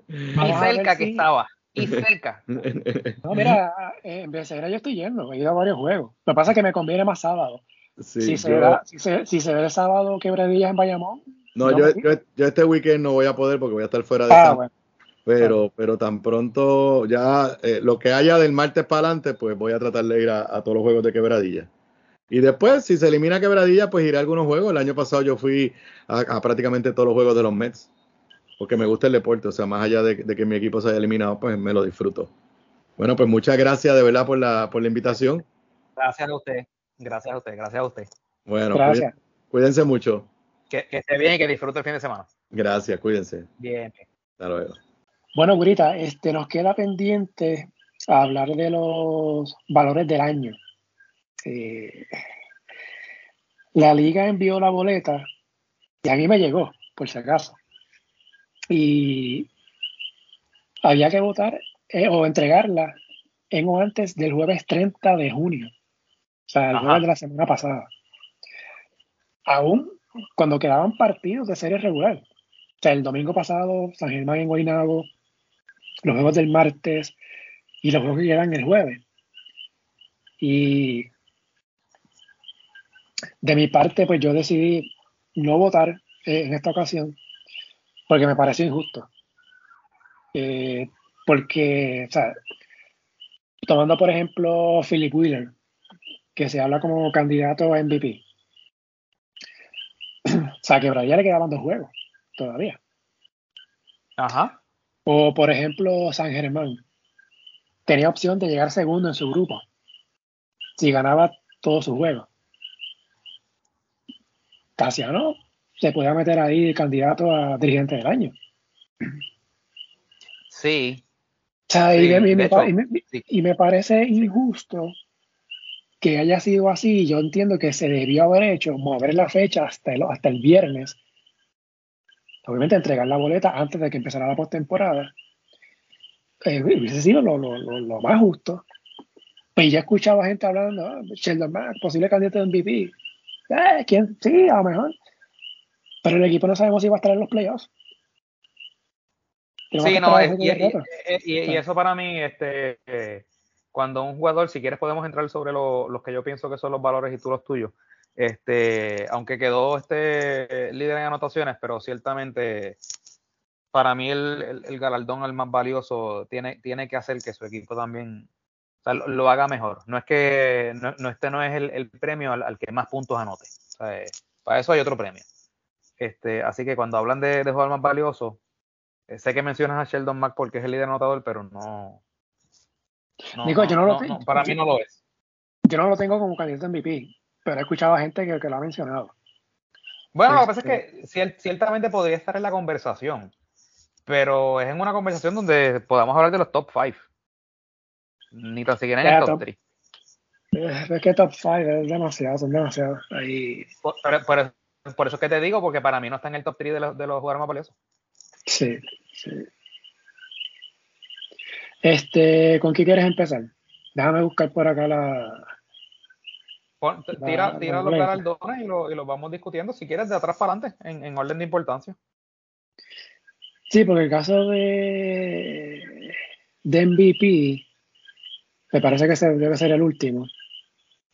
Y cerca que estaba y cerca. No, mira, en Becerra yo estoy yendo, he ido a varios juegos. Lo que pasa es que me conviene más sábado. si, se ve, si, se, ve el sábado quebradillas en Bayamón. No, yo, yo, este weekend no voy a poder porque voy a estar fuera de ah, Pero, pero tan pronto ya eh, lo que haya del martes para adelante, pues voy a tratar de ir a, todos los juegos de quebradilla. Y después, si se elimina quebradilla, pues iré a algunos juegos. El año pasado yo fui a prácticamente todos los juegos de los Mets porque me gusta el deporte, o sea, más allá de, que mi equipo se haya eliminado, pues me lo disfruto. Bueno, pues muchas gracias de verdad por la, por la invitación. Gracias a usted, gracias a usted, gracias a usted. Bueno, Cuídense, mucho. Que, esté bien y que disfrute el fin de semana. Gracias, cuídense. Bien. Hasta luego. Bueno, Gurita, este, nos queda pendiente hablar de los valores del año. Eh, la liga envió la boleta y a mí me llegó, por si acaso y había que votar eh, o entregarla en o antes del jueves 30 de junio, o sea, el jueves de la semana pasada. Aún cuando quedaban partidos de serie regular. O sea, el domingo pasado, San Germán en Guaynabo, los juegos del martes y los juegos que quedan el jueves. Y de mi parte, pues yo decidí no votar eh, en esta ocasión porque me pareció injusto. Eh, porque, o sea, tomando por ejemplo Philip Wheeler, que se habla como candidato a MVP. o sea, que Brian le quedaban dos juegos todavía. Ajá. O por ejemplo San Germán. Tenía opción de llegar segundo en su grupo. Si ganaba todos sus juegos. no se pueda meter ahí candidato a dirigente del año. Sí. y, me, parece injusto que haya sido así. Yo entiendo que se debió haber hecho mover la fecha hasta el, hasta el viernes. Obviamente entregar la boleta antes de que empezara la postemporada. Eh, hubiese sido lo, lo, más justo. Pues ya escuchaba gente hablando, ah, Sheldon Mack, posible candidato de MVP. Eh, ¿quién? Sí, a lo mejor. Pero el equipo no sabemos si va a estar en los playoffs. Sí, no, y, eso para mí, este, cuando un jugador, si quieres podemos entrar sobre los que yo pienso que son los valores y tú los tuyos. Este, aunque quedó este líder en anotaciones, pero ciertamente para mí el, galardón al más valioso tiene, tiene que hacer que su equipo también lo, haga mejor. No es que no, este no es el, premio al, que más puntos anote. para eso hay otro premio. Este, así que cuando hablan de, de jugador más valioso, eh, sé que mencionas a Sheldon Mack porque es el líder anotador, pero no. Nico, yo no, lo tengo. para mí no lo es. Yo no lo tengo como candidato MVP, pero he escuchado a gente que, lo ha mencionado. Bueno, lo que pasa es que este ciertamente podría estar en la conversación, pero es en una conversación donde podamos hablar de los top 5. Ni tan siquiera en el top 3. Es que top 5 es demasiado, son demasiados. Ahí... Por, por eso que te digo, porque para mí no está en el top 3 de los, de los jugadores más valiosos. Sí, sí. Este, ¿con qué quieres empezar? Déjame buscar por acá la. Tira, tira los galardones y los lo vamos discutiendo, si quieres, de atrás para adelante, en, en orden de importancia. Sí, porque el caso de, de MVP me parece que debe ser el último.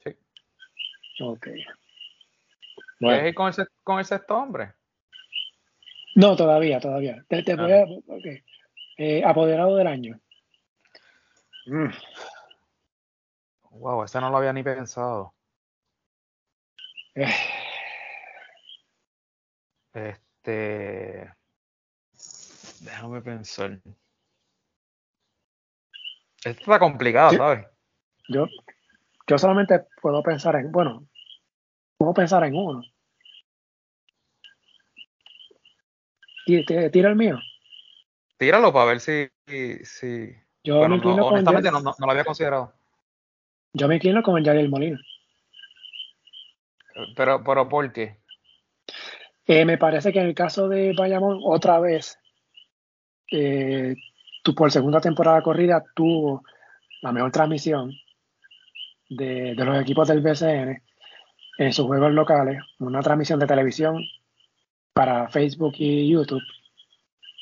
Sí. Ok. ¿Quieres ir con el, con el sexto hombre? No, todavía, todavía. Te, te voy a, okay. eh, apoderado del año. Mm. Wow, ese no lo había ni pensado. Este. Déjame pensar. Esto está complicado, ¿sabes? Yo, yo solamente puedo pensar en, bueno, puedo pensar en uno. Tira el mío. Tíralo para ver si. si... Yo me no, honestamente no, no, lo había considerado. Yo me inclino con el Molina. Pero, pero ¿por qué? Eh, me parece que en el caso de Bayamón, otra vez, eh, tú por segunda temporada corrida tuvo la mejor transmisión de, los equipos del BCN en sus juegos locales, una transmisión de televisión para Facebook y YouTube.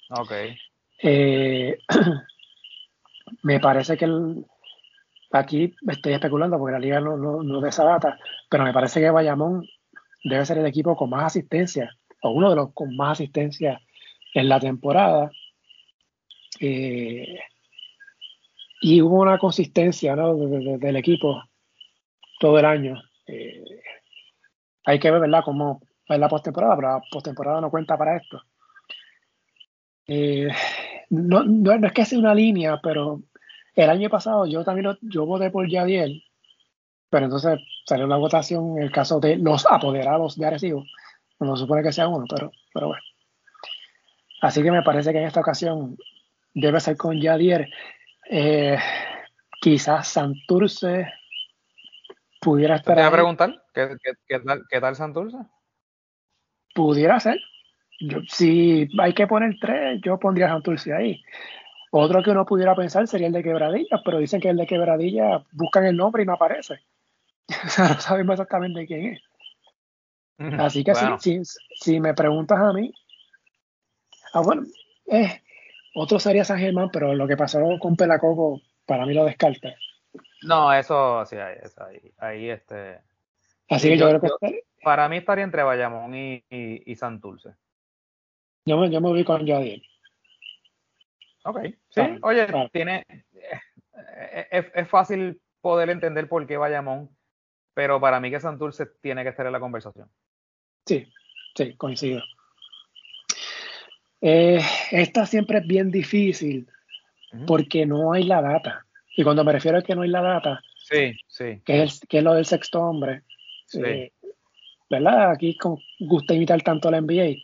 Ok. Eh, me parece que aquí estoy especulando porque la liga no, no, no esa data, pero me parece que Bayamón debe ser el equipo con más asistencia, o uno de los con más asistencia en la temporada. Eh, y hubo una consistencia ¿no? del equipo todo el año. Eh, hay que ver, ¿verdad?, cómo es la postemporada, pero la postemporada no cuenta para esto. Eh, no, no, es que sea una línea, pero el año pasado yo también yo voté por Yadiel, pero entonces salió la votación en el caso de los apoderados de Arecibo. No se supone que sea uno, pero, pero bueno. Así que me parece que en esta ocasión debe ser con Yadier. Eh, quizás Santurce pudiera estar. ¿Te voy a preguntar? ¿Qué, qué, tal, ¿Qué tal Santurce? Pudiera ser. si hay que poner tres, yo pondría Santurce ahí. Otro que uno pudiera pensar sería el de Quebradilla, pero dicen que el de Quebradilla buscan el nombre y no aparece. o sea, no sabemos exactamente quién es. Así que si, si, me preguntas a mí, ah, bueno, eh, otro sería San Germán, pero lo que pasó con Pelacoco, para mí lo descarta. No, eso sí, ahí, ahí, ahí este. Así que yo, creo que. Para mí estaría entre Bayamón y, y, Santurce. Yo me, yo me voy con Yadiel. Ok, sí, oye, tiene. Eh, es, es, fácil poder entender por qué Bayamón, pero para mí que Santurce tiene que estar en la conversación. Sí, sí, coincido. Eh, esta siempre es bien difícil porque no hay la data. Y cuando me refiero a que no hay la data, sí, sí. Que, es, que es lo del sexto hombre, eh, ¿verdad? Aquí con, gusta imitar tanto la NBA.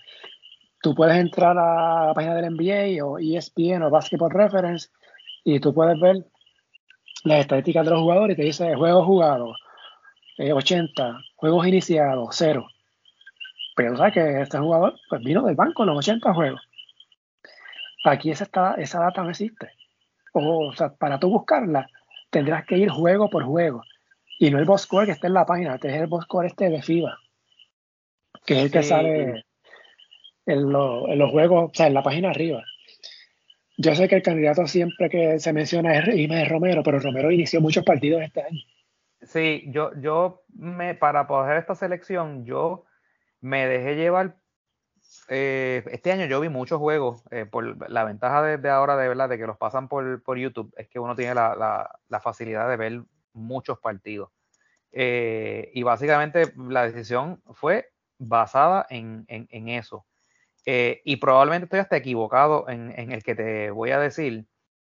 Tú puedes entrar a la página del NBA o ESPN o Basketball Reference y tú puedes ver las estadísticas de los jugadores y te dice juegos jugados, 80, eh, juegos iniciados, 0. Pero sabes que este jugador pues, vino del banco en los 80 juegos. Aquí esa, esa data no existe. O, sea, para tú buscarla, tendrás que ir juego por juego. Y no el box score que está en la página, este es el box score este de FIBA, que es el que sale en, los juegos, o sea, en la página arriba. Yo sé que el candidato siempre que se menciona es Jiménez Romero, pero Romero inició muchos partidos este año. Sí, yo, yo me, para poder esta selección, yo me dejé llevar. Eh, este año yo vi muchos juegos. Eh, la ventaja de, ahora de verdad de que los pasan por, por YouTube es que uno tiene la, la, facilidad de ver muchos partidos. Eh, y básicamente la decisión fue basada en, en eso. Y probablemente estoy hasta equivocado en, el que te voy a decir,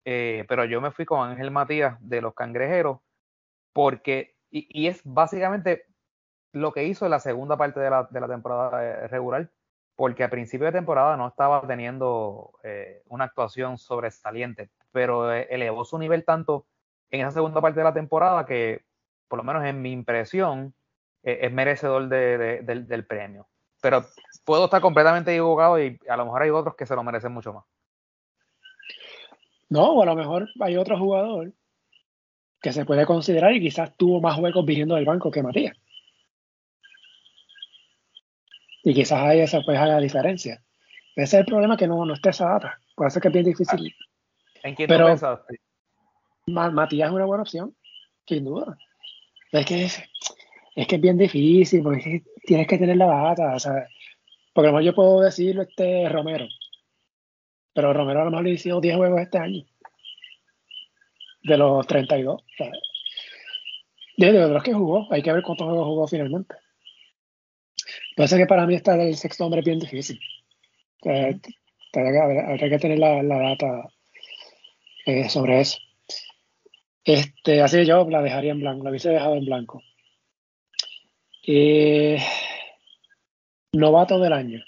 pero yo me fui con Ángel Matías de los Cangrejeros porque, y, es básicamente lo que hizo en la segunda parte de la, temporada eh, regular, porque a principio de temporada no estaba teniendo eh, una actuación sobresaliente, pero eh, elevó su nivel tanto en esa segunda parte de la temporada que, por lo menos en mi impresión, es merecedor de, del premio. Pero puedo estar completamente equivocado y a lo mejor hay otros que se lo merecen mucho más. No, o a lo mejor hay otro jugador que se puede considerar y quizás tuvo más juegos viniendo del banco que Matías. Y quizás ahí esa pues haga la diferencia. Ese es el problema que no, no esté esa data. Puede ser que es bien difícil. ¿En quién Pero, Matías es una buena opción, sin duda. Es que es, que es bien difícil, porque tienes que tener la data, ¿sabes? Porque a lo mejor yo puedo decirlo este Romero. Pero Romero a lo mejor le hizo 10 juegos este año. De los 32. ¿sabes? De, de los que jugó, hay que ver cuántos juegos jugó finalmente. Pasa que para mí estar el sexto hombre bien difícil. que tener la, data eh, sobre eso. Este, así yo la dejaría en blanco, la hubiese dejado en blanco. Eh, novato del año.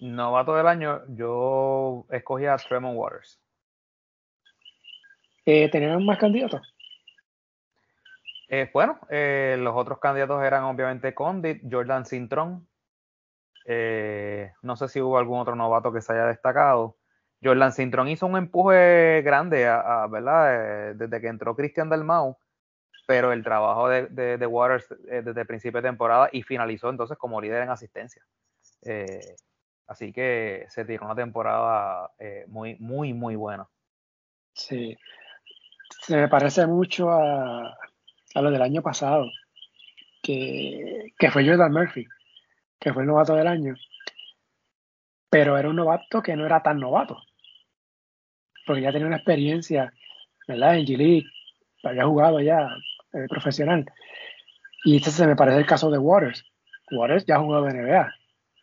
Novato del año, yo escogí a Tremont Waters. Eh, ¿Tenían más candidatos? Eh, bueno, eh, los otros candidatos eran obviamente Condit, Jordan Cintrón. no sé si hubo algún otro novato que se haya destacado. Jordan Cintrón hizo un empuje grande, a, ¿verdad? desde que entró Cristian Dalmau, pero el trabajo de, de Waters desde el principio de temporada y finalizó entonces como líder en asistencia. Así que se tiró una temporada eh, muy, muy, muy buena. Sí. Se me parece mucho a, a lo del año pasado, que, que, fue Jordan Murphy, que fue el novato del año. Pero era un novato que no era tan novato. Porque ya tenía una experiencia, ¿verdad? En G-League, había jugado ya eh, profesional. Y este se me parece el caso de Waters. Waters ya ha jugado en NBA,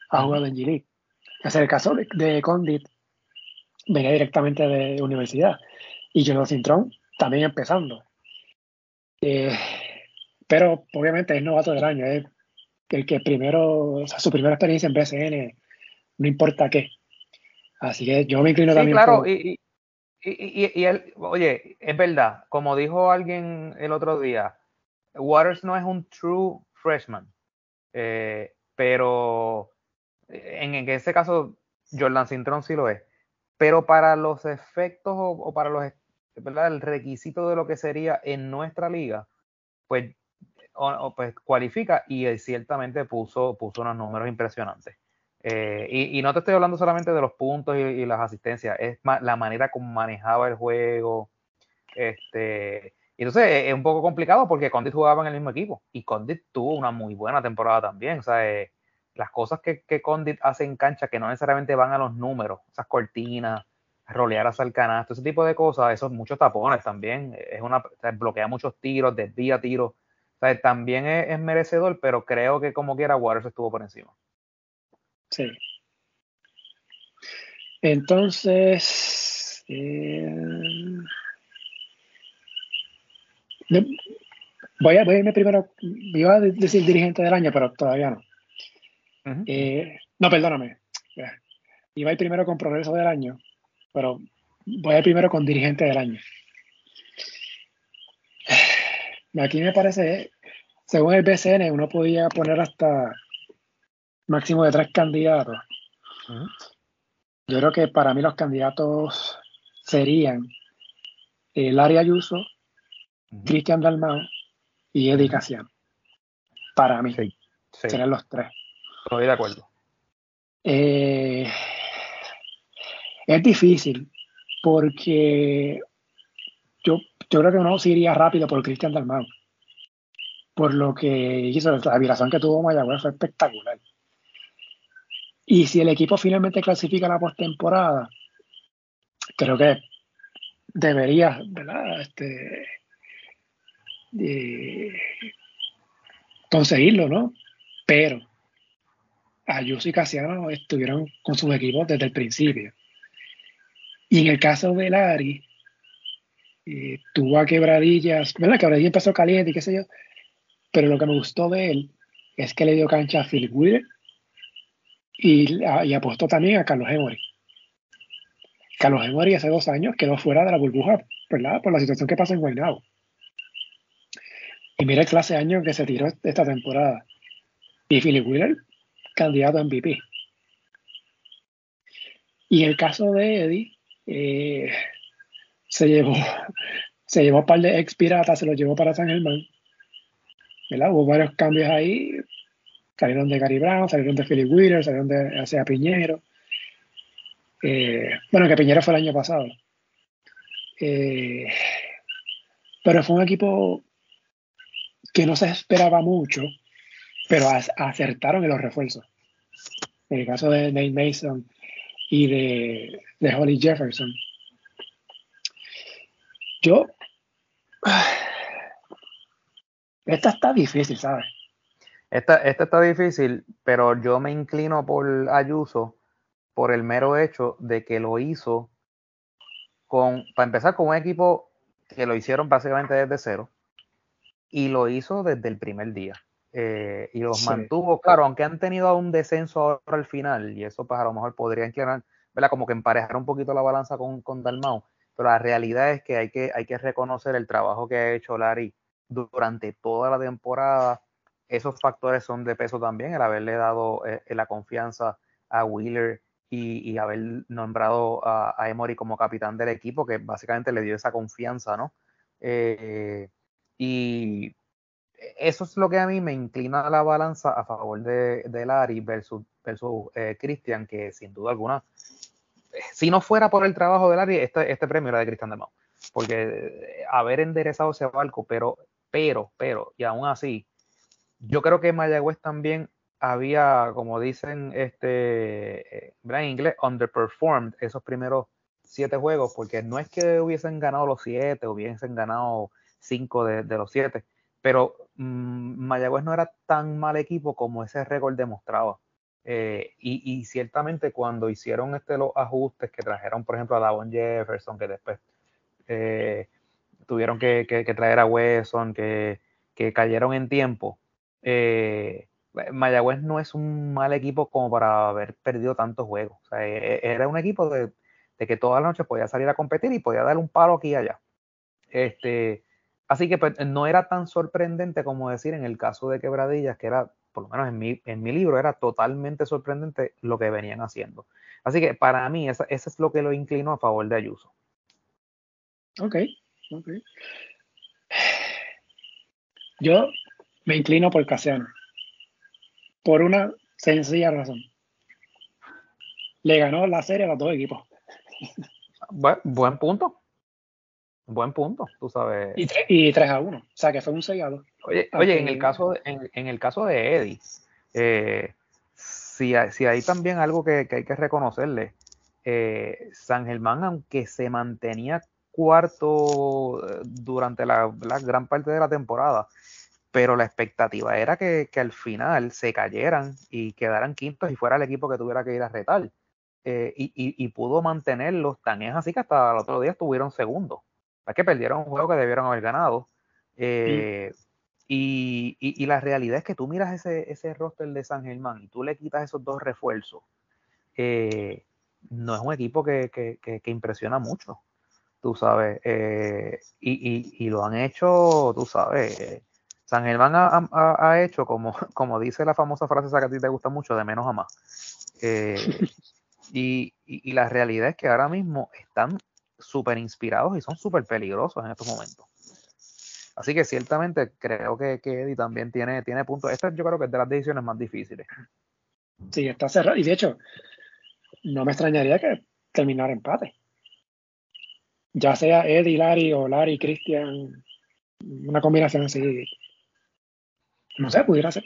ha jugado en G-League es el caso de, Condit, venía directamente de universidad. Y Jonathan Cintrón también empezando. Eh, pero obviamente es novato del año, es el que primero, o sea, su primera experiencia en BCN, no importa qué. Así que yo me inclino sí, también. Claro, y, y, y, él, oye, es verdad, como dijo alguien el otro día, Waters no es un true freshman, eh, pero en, en ese caso Jordan Cintrón sí lo es, pero para los efectos o, para los ¿verdad? el requisito de lo que sería en nuestra liga, pues, pues cualifica y ciertamente puso, puso unos números impresionantes. Eh, y, no te estoy hablando solamente de los puntos y, las asistencias, es la manera como manejaba el juego. Este, entonces es un poco complicado porque Condit jugaba en el mismo equipo y Condit tuvo una muy buena temporada también. O sea, eh, las cosas que, que Condit hace en cancha que no necesariamente van a los números, esas cortinas, rolear hacia el canasto, ese tipo de cosas, esos muchos tapones también, es una, bloquea muchos tiros, desvía tiros, también es, merecedor, pero creo que como quiera Waters estuvo por encima. Sí. Entonces, eh, voy, a, voy a irme primero, iba a decir dirigente del año, pero todavía no. Eh, no, perdóname. Iba a ir primero con progreso del año, pero voy a ir primero con dirigente del año. Aquí me parece, según el BCN, uno podía poner hasta máximo de tres candidatos. Yo creo que para mí los candidatos serían eh, Larry Ayuso, Cristian Dalmau y Eddie Para mí, serían los tres. Estoy de acuerdo. Eh, es difícil porque yo, yo creo que uno se iría rápido por Cristian Dalmau. Por lo que hizo, la violación que tuvo Mayagüez fue espectacular. Y si el equipo finalmente clasifica la postemporada, creo que debería, ¿verdad? Este, conseguirlo, ¿no? Pero Ayuso y Casiano estuvieron con sus equipos desde el principio. Y en el caso de Lari, eh, tuvo a quebradillas, ¿verdad? Quebradilla empezó caliente y qué sé yo. Pero lo que me gustó de él es que le dio cancha a Philip Wheeler y, apostó también a Carlos Emory. Carlos Emory hace dos años quedó fuera de la burbuja, ¿verdad? Por la situación que pasa en Guaynabo. Y mira el clase año que se tiró esta temporada. Y Philip Wheeler candidato a MVP. Y el caso de Eddie, eh, se llevó se llevó un par de ex piratas, se los llevó para San Germán. Hubo varios cambios ahí. Salieron de Gary Brown, salieron de Philip Wheeler, salieron de hacia Piñero. Eh, bueno, que Piñero fue el año pasado. Eh, pero fue un equipo que no se esperaba mucho pero acertaron en los refuerzos. En el caso de Nate Mason y de, de Holly Jefferson. Yo. Esta está difícil, ¿sabes? Esta, esta está difícil, pero yo me inclino por Ayuso por el mero hecho de que lo hizo con, para empezar, con un equipo que lo hicieron básicamente desde cero y lo hizo desde el primer día. Eh, y los mantuvo, claro, aunque han tenido un descenso ahora al final, y eso pues a lo mejor podría inclinar, ¿verdad? Como que emparejar un poquito la balanza con, con Dalmau, pero la realidad es que hay, que hay que reconocer el trabajo que ha hecho Larry durante toda la temporada. Esos factores son de peso también, el haberle dado eh, la confianza a Wheeler y, haber nombrado a, Emory como capitán del equipo, que básicamente le dio esa confianza, ¿no? Eh, y eso es lo que a mí me inclina la balanza a favor de, de Larry versus, versus eh, Christian, que sin duda alguna, si no fuera por el trabajo de Larry, este, este premio era de Christian Demau. Porque eh, haber enderezado ese barco, pero, pero, pero, y aún así, yo creo que Mayagüez también había, como dicen este, eh, en inglés, underperformed esos primeros siete juegos, porque no es que hubiesen ganado los siete, hubiesen ganado cinco de, los siete, pero mmm, Mayagüez no era tan mal equipo como ese récord demostraba. Eh, y, ciertamente cuando hicieron este, los ajustes que trajeron, por ejemplo, a Davon Jefferson, que después eh, tuvieron que, traer a Wesson, que, cayeron en tiempo, eh, Mayagüez no es un mal equipo como para haber perdido tantos juegos. E, e, era un equipo de, que toda la noche podía salir a competir y podía dar un palo aquí y allá. Este, así que pues, no era tan sorprendente como decir en el caso de Quebradillas, que era, por lo menos en mi, en mi libro, era totalmente sorprendente lo que venían haciendo. Así que para mí, eso, es lo que lo inclino a favor de Ayuso. Ok, ok. Yo me inclino por Casiano por una sencilla razón. Le ganó la serie a los dos equipos. buen punto. Buen punto, tú sabes. Y, 3 a 1. O sea que fue un 6 Oye, oye en, el caso de, en, el caso de Eddie, eh, si, si, hay también algo que, hay que reconocerle, eh, San Germán, aunque se mantenía cuarto eh, durante la, gran parte de la temporada, pero la expectativa era que, al final se cayeran y quedaran quintos y fuera el equipo que tuviera que ir a retar. Eh, y, pudo mantenerlos, tan es así que hasta el otro día estuvieron segundos. Es que perdieron un juego que debieron haber ganado. Eh, y, la realidad es que tú miras ese, ese roster de San Germán y tú le quitas esos dos refuerzos. Eh, no es un equipo que, que, impresiona mucho, tú sabes. y, lo han hecho, tú sabes San Germán ha, hecho, como, como dice la famosa frase esa que a ti te gusta mucho, de menos a más. Eh, y, la realidad es que ahora mismo están súper inspirados y son súper peligrosos en estos momentos. Así que ciertamente creo que, que Eddie también tiene, tiene puntos. Esta yo creo que es de las decisiones más difíciles. Sí, está cerrado. Y de hecho, no me extrañaría que terminara empate. Ya sea Eddie, Larry o Larry, Christian, una combinación así no sé, pudiera ser.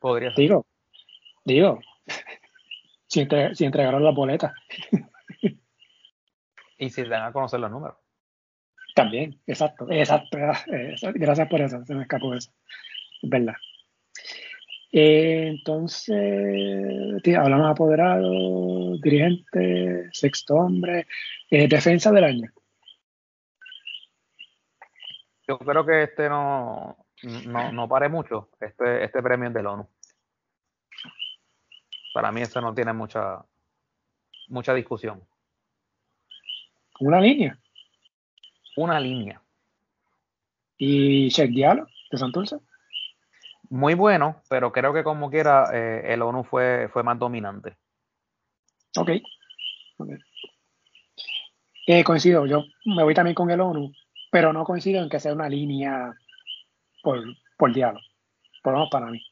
Podría ser. Digo, digo, si, entregaron la boleta. y si dan a conocer los números. También, exacto, exacto, Gracias por eso, se me escapó eso. Es verdad. Eh, entonces, hablamos apoderado, dirigente, sexto hombre, eh, defensa del año. Yo creo que este no, no, no pare mucho, este, este premio es del ONU. Para mí eso no tiene mucha, mucha discusión. ¿Una línea? Una línea. ¿Y Check Diallo de Santurce? Muy bueno, pero creo que como quiera eh, el ONU fue, fue más dominante. Ok. okay. Eh, coincido, yo me voy también con el ONU, pero no coincido en que sea una línea por, por diálogo, por lo menos para mí.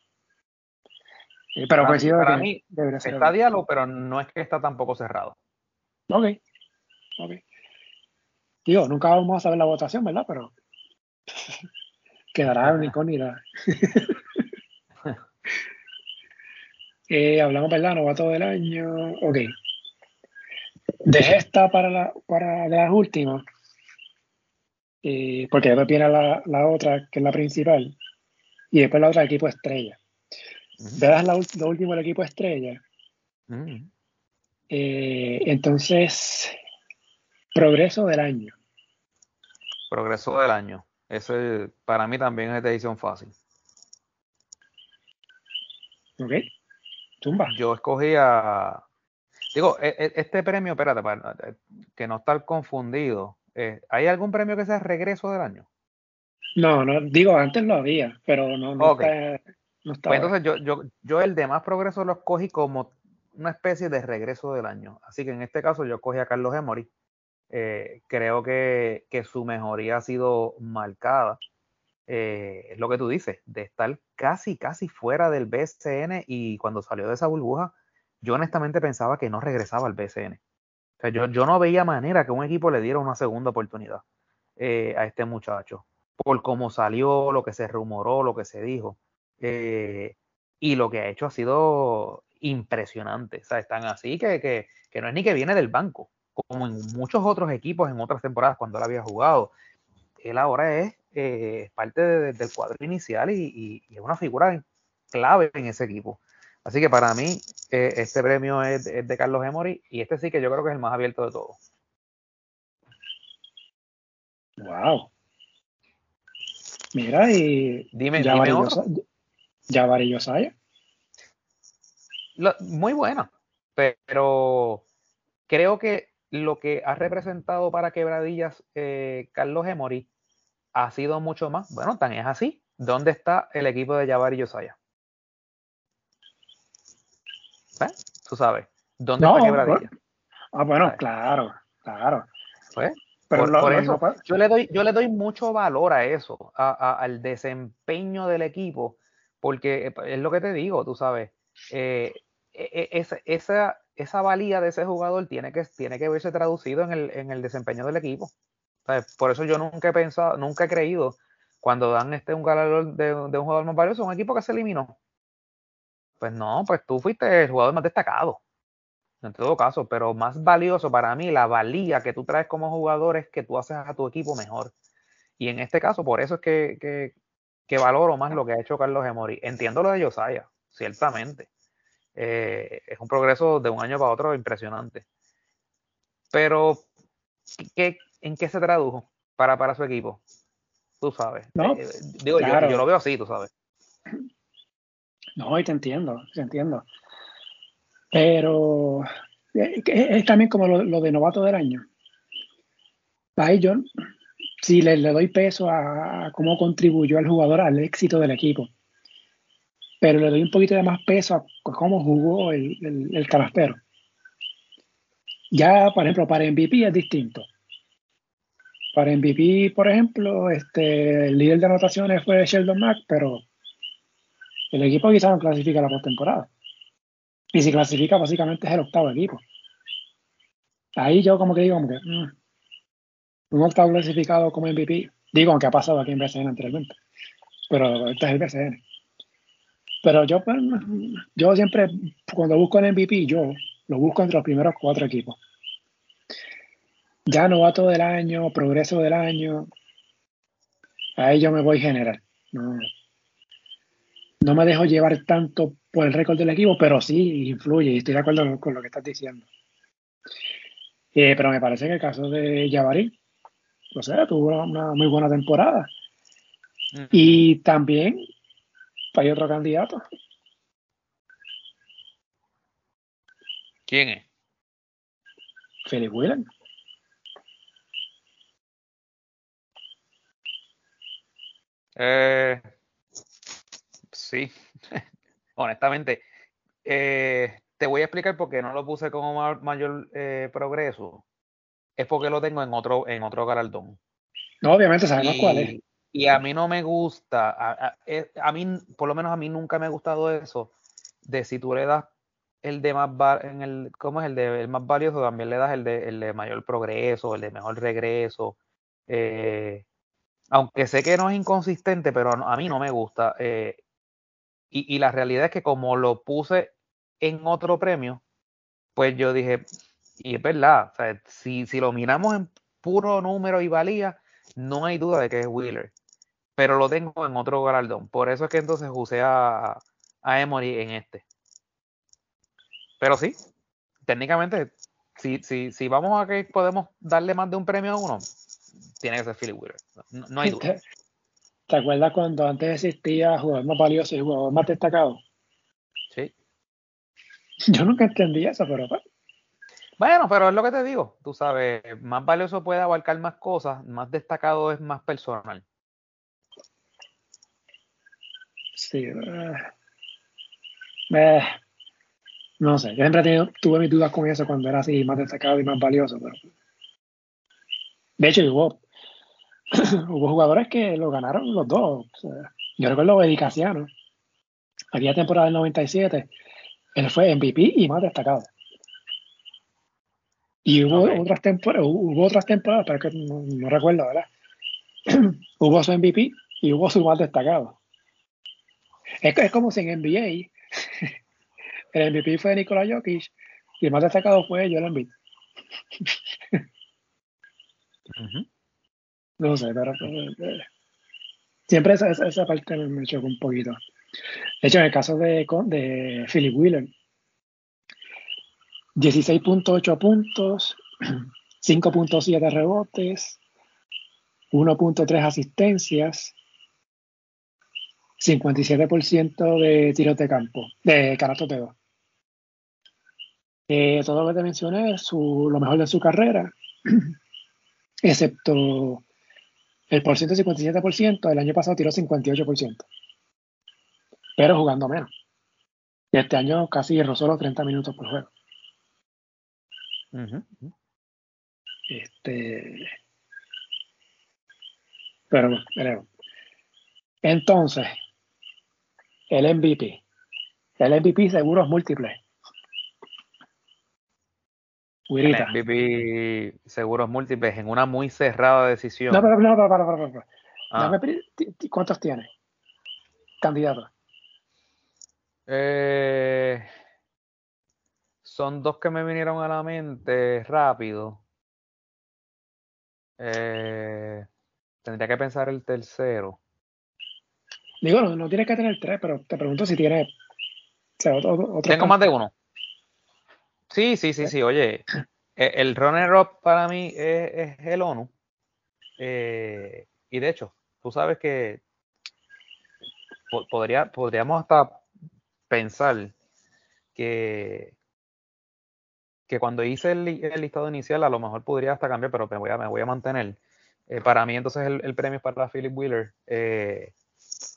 Eh, pero coincido para mí está diálogo, pero no es que está tampoco cerrado. Ok, ok. Digo, nunca vamos a saber la votación, ¿verdad? Pero quedará una incógnita. eh, hablamos, ¿verdad? Novato del año. Ok. Dejé esta para, la, para las últimas porque después viene la, la, otra, que es la principal, y después la otra, el equipo estrella. Uh la, lo último, el equipo estrella. Eh, entonces, progreso del año. Progreso del año. Ese para mí también es decisión fácil. Ok. Tumba. Yo escogí a. Digo, e, e, este premio, espérate, para que no estar confundido. Eh, ¿Hay algún premio que sea regreso del año? No, no, digo, antes lo había, pero no, no, está, pues entonces yo, yo, yo el de más progreso lo escogí como una especie de regreso del año. Así que en este caso yo escogí a Carlos Emory. Eh, creo que, que, su mejoría ha sido marcada. Eh, es lo que tú dices, de estar casi, casi fuera del BCN y cuando salió de esa burbuja, yo honestamente pensaba que no regresaba al BCN. Yo, yo no veía manera que un equipo le diera una segunda oportunidad eh, a este muchacho, por cómo salió, lo que se rumoró, lo que se dijo. Eh, y lo que ha hecho ha sido impresionante. O sea, están así que, que, que, no es ni que viene del banco, como en muchos otros equipos en otras temporadas cuando él había jugado. Él ahora es eh, parte del cuadro inicial y, es una figura clave en ese equipo. Así que para mí, eh, este premio es, de Carlos Emory y este sí que yo creo que es el más abierto de todos. Wow. Mira, y. Dime, dime otro. Jabari Yosaya. muy buena, pero creo que lo que ha representado para Quebradillas eh, Carlos Emory ha sido mucho más. Bueno, tan es así. ¿Dónde está el equipo de Jabari Yosaya? ¿Ves? Tú sabes. ¿Dónde está Quebradillas? Ah, bueno, claro, claro. Pues, pero por, eso, yo le, doy, yo le doy mucho valor a eso, al desempeño del equipo porque eh, es lo que te digo, tú sabes, eh, e, e, esa, esa, valía de ese jugador tiene que, tiene que verse traducido en el, en el desempeño del equipo. Por eso yo nunca he pensado, nunca he creído cuando dan este un galardón de, un jugador más valioso, un equipo que se eliminó. Pues no, pues tú fuiste el jugador más destacado, en todo caso, pero más valioso para mí, la valía que tú traes como jugador es que tú haces a tu equipo mejor. Y en este caso, por eso es que, que valoro más lo que ha hecho Carlos Emory. Entiendo lo de Josiah, ciertamente. Eh, es un progreso de un año para otro impresionante. Pero, ¿qué, ¿en qué se tradujo para, para su equipo? Tú sabes. Eh, digo, yo, yo, lo veo así, tú sabes. No, y te entiendo, te entiendo. Pero eh, es, también como lo, de novato del año. Ahí yo sí le, doy peso a, cómo contribuyó el jugador al éxito del equipo. Pero le doy un poquito de más peso a cómo jugó el, el, Ya, por ejemplo, para MVP es distinto. Para MVP, por ejemplo, este, el líder de anotaciones fue Sheldon Mack, pero el equipo quizás no clasifica la postemporada. Y si clasifica, básicamente es el octavo equipo. Ahí yo como que digo, como que, mm, un octavo clasificado como MVP. Digo, aunque ha pasado aquí en BCN anteriormente. Pero este es el BCN. Pero yo, pues, yo siempre, cuando busco el MVP, yo lo busco entre los primeros cuatro equipos. Ya novato del año, progreso del año, ahí yo me voy general. No, no me dejo llevar tanto por el récord del equipo, pero sí influye y estoy de acuerdo con lo que estás diciendo. Eh, pero me parece que el caso de Javarí o sea, tuvo una muy buena temporada. Y también hay otro candidato. ¿Quién es? Philip Whelan. Eh, sí, honestamente. Eh, te voy a explicar por qué no lo puse como mayor eh, progreso es porque lo tengo en otro, en otro galardón. No, obviamente sabemos cuál es. Y a mí no me gusta, eh, a, mí, por lo menos a mí nunca me ha gustado eso, de si tú le das el de más en el, ¿cómo es el de el más valioso? También le das el de, el de mayor progreso, el de mejor regreso. Eh, aunque sé que no es inconsistente, pero a mí no me gusta. Eh, y, y, la realidad es que como lo puse en otro premio, pues yo dije, y es verdad, o sea, si, si lo miramos en puro número y valía, no hay duda de que es Wheeler. Pero lo tengo en otro galardón. Por eso es que entonces usé a, a Emory en este. Pero sí, técnicamente, si, si, si vamos a que podemos darle más de un premio a uno, tiene que ser Philip Wheeler. No, hay duda. ¿Te, acuerdas cuando antes existía jugador más valioso y jugador más destacado? Sí. Yo nunca entendí eso, pero bueno, pero es lo que te digo, tú sabes, más valioso puede abarcar más cosas, más destacado es más personal. Sí. Eh, eh, no sé, yo siempre tuve mis dudas con eso cuando era así, más destacado y más valioso. Pero... De hecho, hubo, hubo jugadores que lo ganaron los dos. yo recuerdo a Edicaciano, aquella temporada del 97, él fue MVP y más destacado. Y hubo otras temporadas, hubo otras temporadas, pero que no, recuerdo, ¿verdad? hubo su MVP y hubo su más destacado. Es, es como si en NBA el MVP fue Nikola Jokic y el más destacado fue Joel Embiid. No sé, pero eh, siempre esa, esa, parte me chocó un poquito. De hecho, en el caso de, de Philip Wheeler, 16.8 puntos, 5.7 rebotes, 1.3 asistencias, 57% de tiros de campo, de canasto de. Eh, todo lo que te mencioné es lo mejor de su carrera, excepto el por ciento 57%, el año pasado tiró 58%, pero jugando menos. Y este año casi rozó los 30 minutos por juego. Este. Pero, pero, entonces, el MVP. El MVP seguro es múltiple. El MVP seguros múltiples en una muy cerrada decisión. No, pero no, para, para, para. Ah. ¿Cuántos tiene? Candidatos. Eh, son dos que me vinieron a la mente rápido. Eh, tendría que pensar el tercero. Digo, no, tienes que tener tres, pero te pregunto si tiene. Tengo más de uno. Sí, sí, sí, sí. Oye, e, el runner-up para mí es, el ONU. Eh, y de hecho, tú sabes que podría, podríamos hasta pensar que que cuando hice el, listado inicial a lo mejor podría hasta cambiar, pero me voy a, me voy a mantener. Eh, para mí entonces el, premio es para Philip Wheeler eh,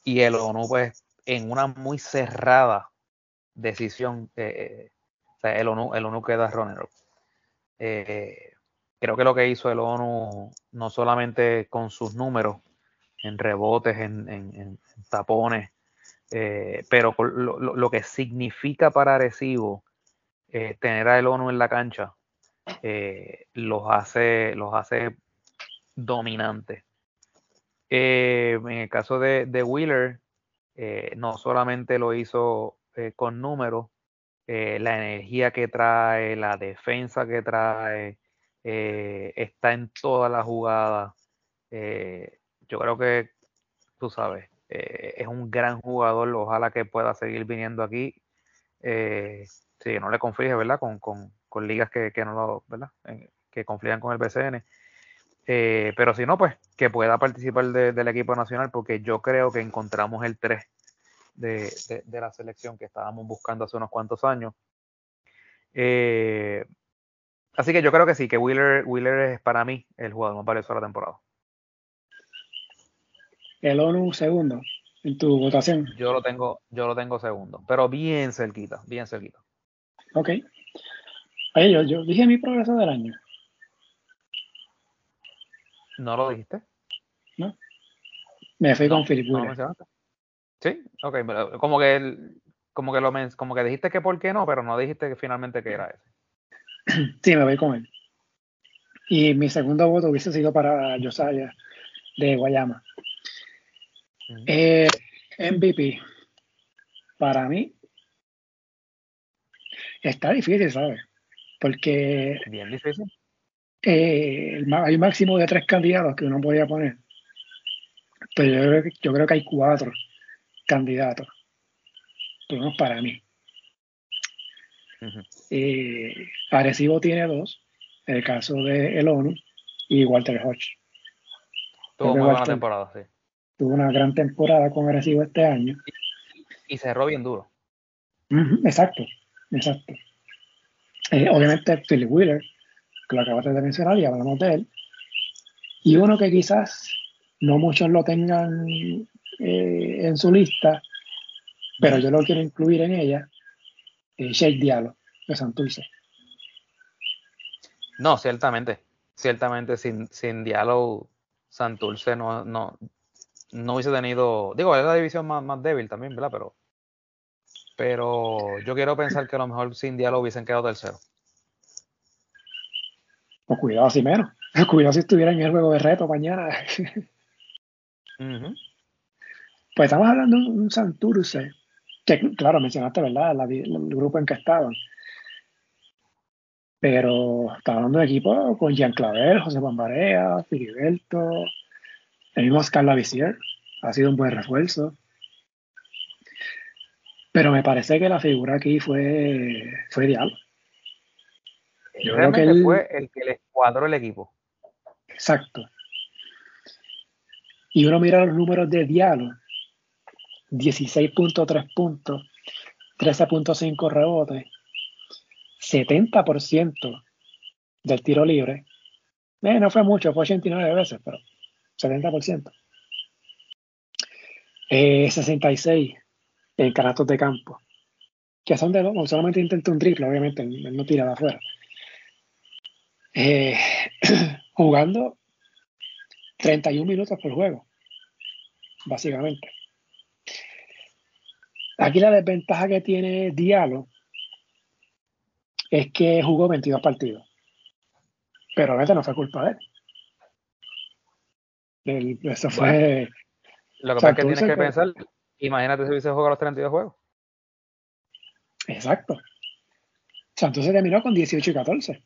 y el ONU pues en una muy cerrada decisión, eh, o sea, el ONU, el ONU queda runner creo que lo que hizo el ONU, no solamente con sus números, en rebotes, en, tapones, pero lo, lo, que significa para Arecibo eh, tener a el ONU en la cancha eh, los hace los hace dominantes. Eh, en el caso de, Wheeler, no solamente lo hizo con números, la energía que trae, la defensa que trae, está en toda la jugada. yo creo que, tú sabes, es un gran jugador, ojalá que pueda seguir viniendo aquí si no le conflige, ¿verdad? Con, con, con ligas que, que, no lo, ¿verdad? que confligan con el BCN. Eh, pero si no, pues que pueda participar del equipo nacional, porque yo creo que encontramos el 3 de, de, la selección que estábamos buscando hace unos cuantos años. Eh, así que yo creo que sí, que Wheeler, Wheeler es para mí el jugador más valioso de la temporada. El ONU segundo en tu votación. Yo lo tengo, yo lo tengo segundo, pero bien cerquita, bien cerquita. Ok. Oye, yo, yo dije mi progreso del año. ¿No lo dijiste? No. Me fui con Philip Wheeler. Sí, ok, como que como que lo como que dijiste que por qué no, pero no dijiste que finalmente que era ese. Sí, me voy con él. Y mi segundo voto hubiese sido para Josiah de Guayama. Eh, MVP. Para mí, Está difícil, ¿sabes? Porque. Bien difícil. Eh, hay un máximo de tres candidatos que uno podía poner. Pero yo que, yo creo que hay cuatro candidatos. Por para mí. eh, Arecibo tiene dos, el caso de El ONU y Walter Hodge. Tuvo muy buena temporada, sí. Tuvo una gran temporada con Arecibo este año. Y, cerró bien duro. exacto, exacto. Eh, obviamente Philip Wheeler, que lo acabaste de mencionar y hablamos de él. Y uno que quizás no muchos lo tengan eh, en su lista, pero yo lo quiero incluir en ella, eh, Shake Diallo de Santurce. No, ciertamente, ciertamente sin, sin Diallo Santurce no, no, no hubiese tenido, digo, es la división más, más débil también, ¿verdad? Pero, pero yo quiero pensar que a lo mejor sin Diallo hubiesen quedado tercero. Pues cuidado si menos. Cuidado si estuviera en el juego de reto mañana. Pues estamos hablando de un Santurce, que claro, mencionaste, ¿verdad? el grupo en que estaban. Pero estaba hablando de equipo con Jean Clavel, José Bambarea, Filiberto, el mismo Oscar Visier. Ha sido un buen refuerzo. Pero me parece que la figura aquí fue, fue Diablo. Yo creo que él, fue el que le cuadró el equipo. Exacto. Y uno mira los números de Diallo, 16.3 puntos, 13.5 rebotes, 70% del tiro libre. Eh, no fue mucho, fue 89 veces, pero 70%. 66 eh, en canastos de campo, que son de dos, solamente intenta un triple, obviamente, no tira de afuera. Eh, jugando 31 minutos por juego, básicamente. Aquí la desventaja que tiene Diallo es que jugó 22 partidos. Pero obviamente no fue culpa de él. eso fue. lo que pasa es que tienes que pensar, imagínate si hubiese jugado los 32 juegos. Exacto. Entonces terminó con 18 y 14.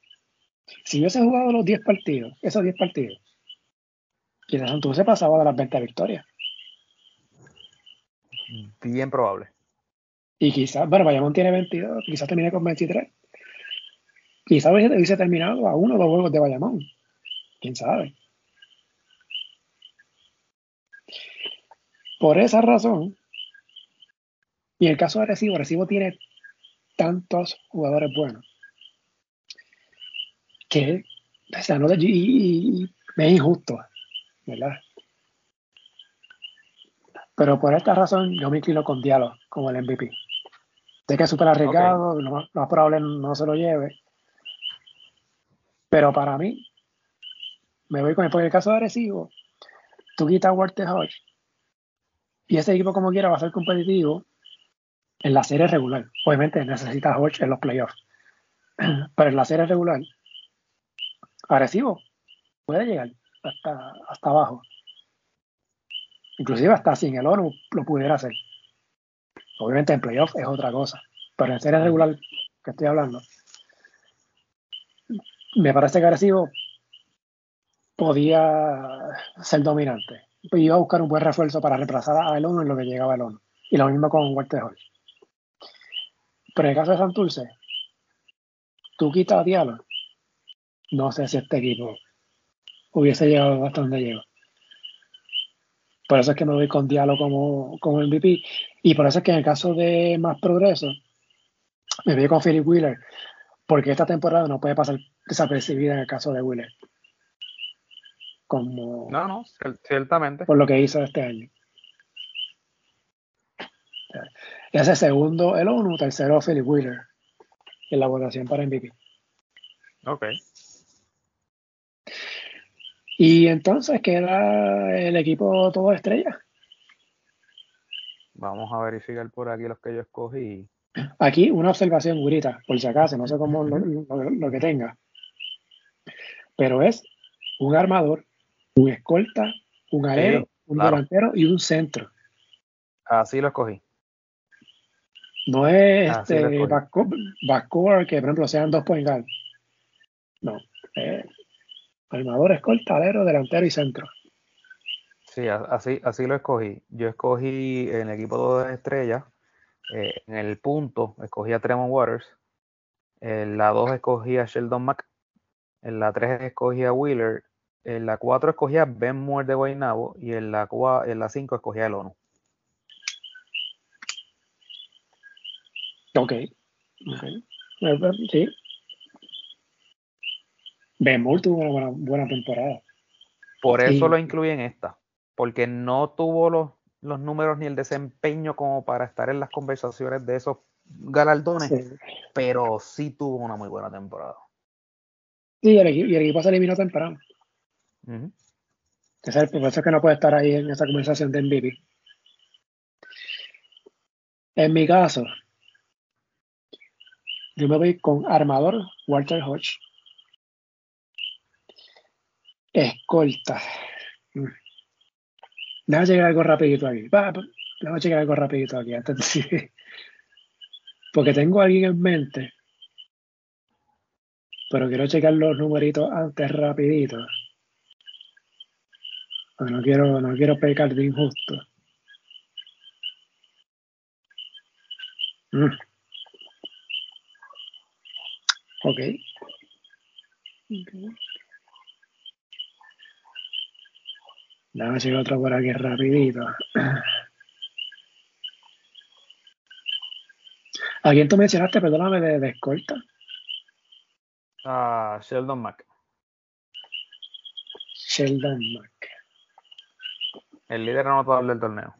Si hubiese jugado los 10 partidos, esos 10 partidos, quizás entonces pasaba de las 20 victorias. Bien probable. Y quizás, bueno, Bayamón tiene 22, quizás termine con 23. Quizás hubiese terminado a uno o dos juegos de Bayamón. Quién sabe. Por esa razón, y en el caso de Recibo, Recibo tiene tantos jugadores buenos que, o sea, no, y, es injusto, ¿verdad? Pero por esta razón yo me inclino con Diallo como el MVP. De que es súper arriesgado, lo, más, probable no se lo lleve. Pero para mí, me voy con el, el caso de Arecibo, tú quitas Walter Hodge y ese equipo como quiera va a ser competitivo en la serie regular. Obviamente necesita Hodge en los playoffs. Pero en la serie regular agresivo, puede llegar hasta, hasta abajo. Inclusive hasta sin el ONU lo pudiera hacer. Obviamente en playoff es otra cosa, pero en serie regular que estoy hablando, me parece que agresivo podía ser dominante. Iba a buscar un buen refuerzo para reemplazar a el ONU en lo que llegaba el ONU. Y lo mismo con Walter Hall. Pero en el caso de Santurce, tú quitas a Diallo no sé si este equipo hubiese llegado hasta donde llegó. Por eso es que me voy con Diallo como, como MVP. Y por eso es que en el caso de más progreso, me voy con Philip Wheeler. Porque esta temporada no puede pasar desapercibida en el caso de Wheeler. Como, no, no, ciertamente. Por lo que hizo este año. Ese segundo el ONU, tercero Philip Wheeler en la votación para MVP. Ok. Y entonces queda el equipo todo estrella. Vamos a verificar por aquí los que yo escogí. Aquí una observación, Gurita, por si acaso, no sé cómo lo, que tenga. Pero es un armador, un escolta, un aéreo, un delantero y un centro. Así lo escogí. No es este backcourt, que por ejemplo sean dos point guard. No, es Armador, escolta, alero, delantero y centro. Sí, así, así lo escogí. Yo escogí en el equipo de estrellas, eh, en el punto, escogí a Tremont Waters, En la 2 escogía Sheldon Mack. En la 3 escogía Wheeler. En la 4 escogía Ben Moore de Guaynabo. Y en la, en la 5 escogía el ONU. Ok. okay. Sí. Ben Moore tuvo una buena, buena temporada. Por eso lo incluí en esta. Porque no tuvo los, los números ni el desempeño como para estar en las conversaciones de esos galardones, pero sí tuvo una muy buena temporada. Sí, y el, equipo se eliminó temprano. es el, por eso que no puede estar ahí en esa conversación de MVP. En mi caso, yo me voy con armador Walter Hodge. Escolta. Mm. Déjame llegar algo rapidito aquí. Déjame llegar algo rapidito aquí antes de porque tengo a alguien en mente, pero quiero checar los numeritos antes rapidito. no quiero, no quiero pecar de injusto. Mm. Ok. okay. Déjame checar otro por aquí rapidito. ¿A quién tú mencionaste, perdóname, de, de escolta? A Sheldon Mack. Sheldon Mack. El líder anotador del torneo.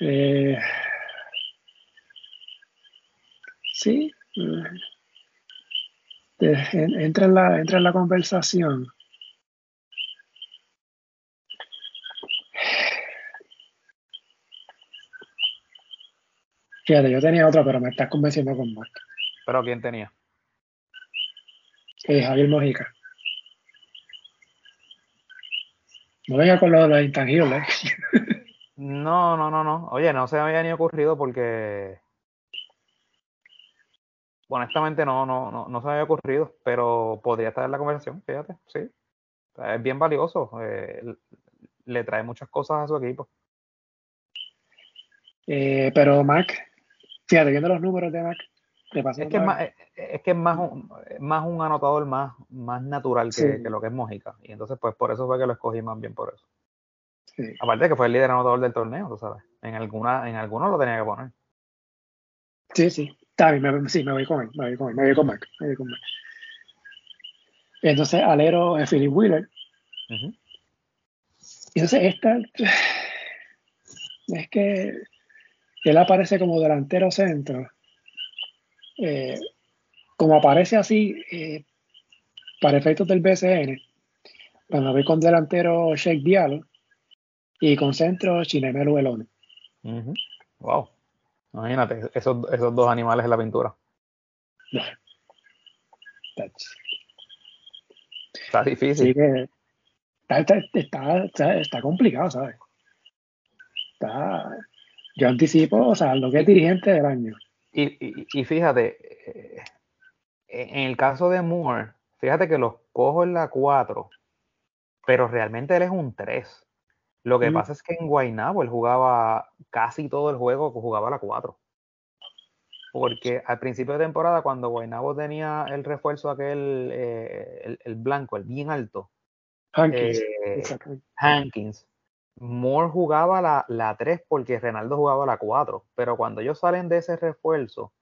Eh, sí. Eh, entra, en la, entra en la conversación. Fíjate, yo tenía otro, pero me estás convenciendo con Mark. ¿Pero quién tenía? Eh, Javier Mojica. No venga con lo de los intangibles. no, no, no, no. Oye, no se me había ni ocurrido porque honestamente no, no, no, no se me había ocurrido, pero podría estar en la conversación, fíjate, sí. Es bien valioso, eh, le trae muchas cosas a su equipo. Eh, pero Mac, Fíjate, viendo los números de Mac, es que es más, es que es más, un, más un anotador más, más natural que, lo que es Mojica. Y entonces, pues por eso fue que lo escogí más bien por eso. Aparte de que fue el líder anotador del torneo, tú sabes. En alguna, en alguno lo tenía que poner. Sí, sí. Está bien, sí, me voy con él, me voy con él, me voy con Mac, me voy con Mac. Entonces, alero es Philip Wheeler. Entonces esta es que él aparece como delantero centro. Eh, como aparece así, eh, para efectos del BCN, cuando voy con delantero Sheikh Diallo y con centro Chinemelo Elone. Wow. Imagínate, esos, esos dos animales en la pintura. Está difícil. está, está, está, complicado, ¿sabes? Está, yo anticipo, o sea, lo que es dirigente del año. Y, fíjate, eh, en el caso de Moore, fíjate que los cojo en la 4, pero realmente él es un 3. Lo que pasa es que en Guaynabo él jugaba casi todo el juego que jugaba la 4. Porque al principio de temporada, cuando Guaynabo tenía el refuerzo aquel, eh, el, blanco, el bien alto, Hankins, eh, Hankins Moore jugaba la, la 3 porque Renaldo jugaba la 4, pero cuando ellos salen de ese refuerzo,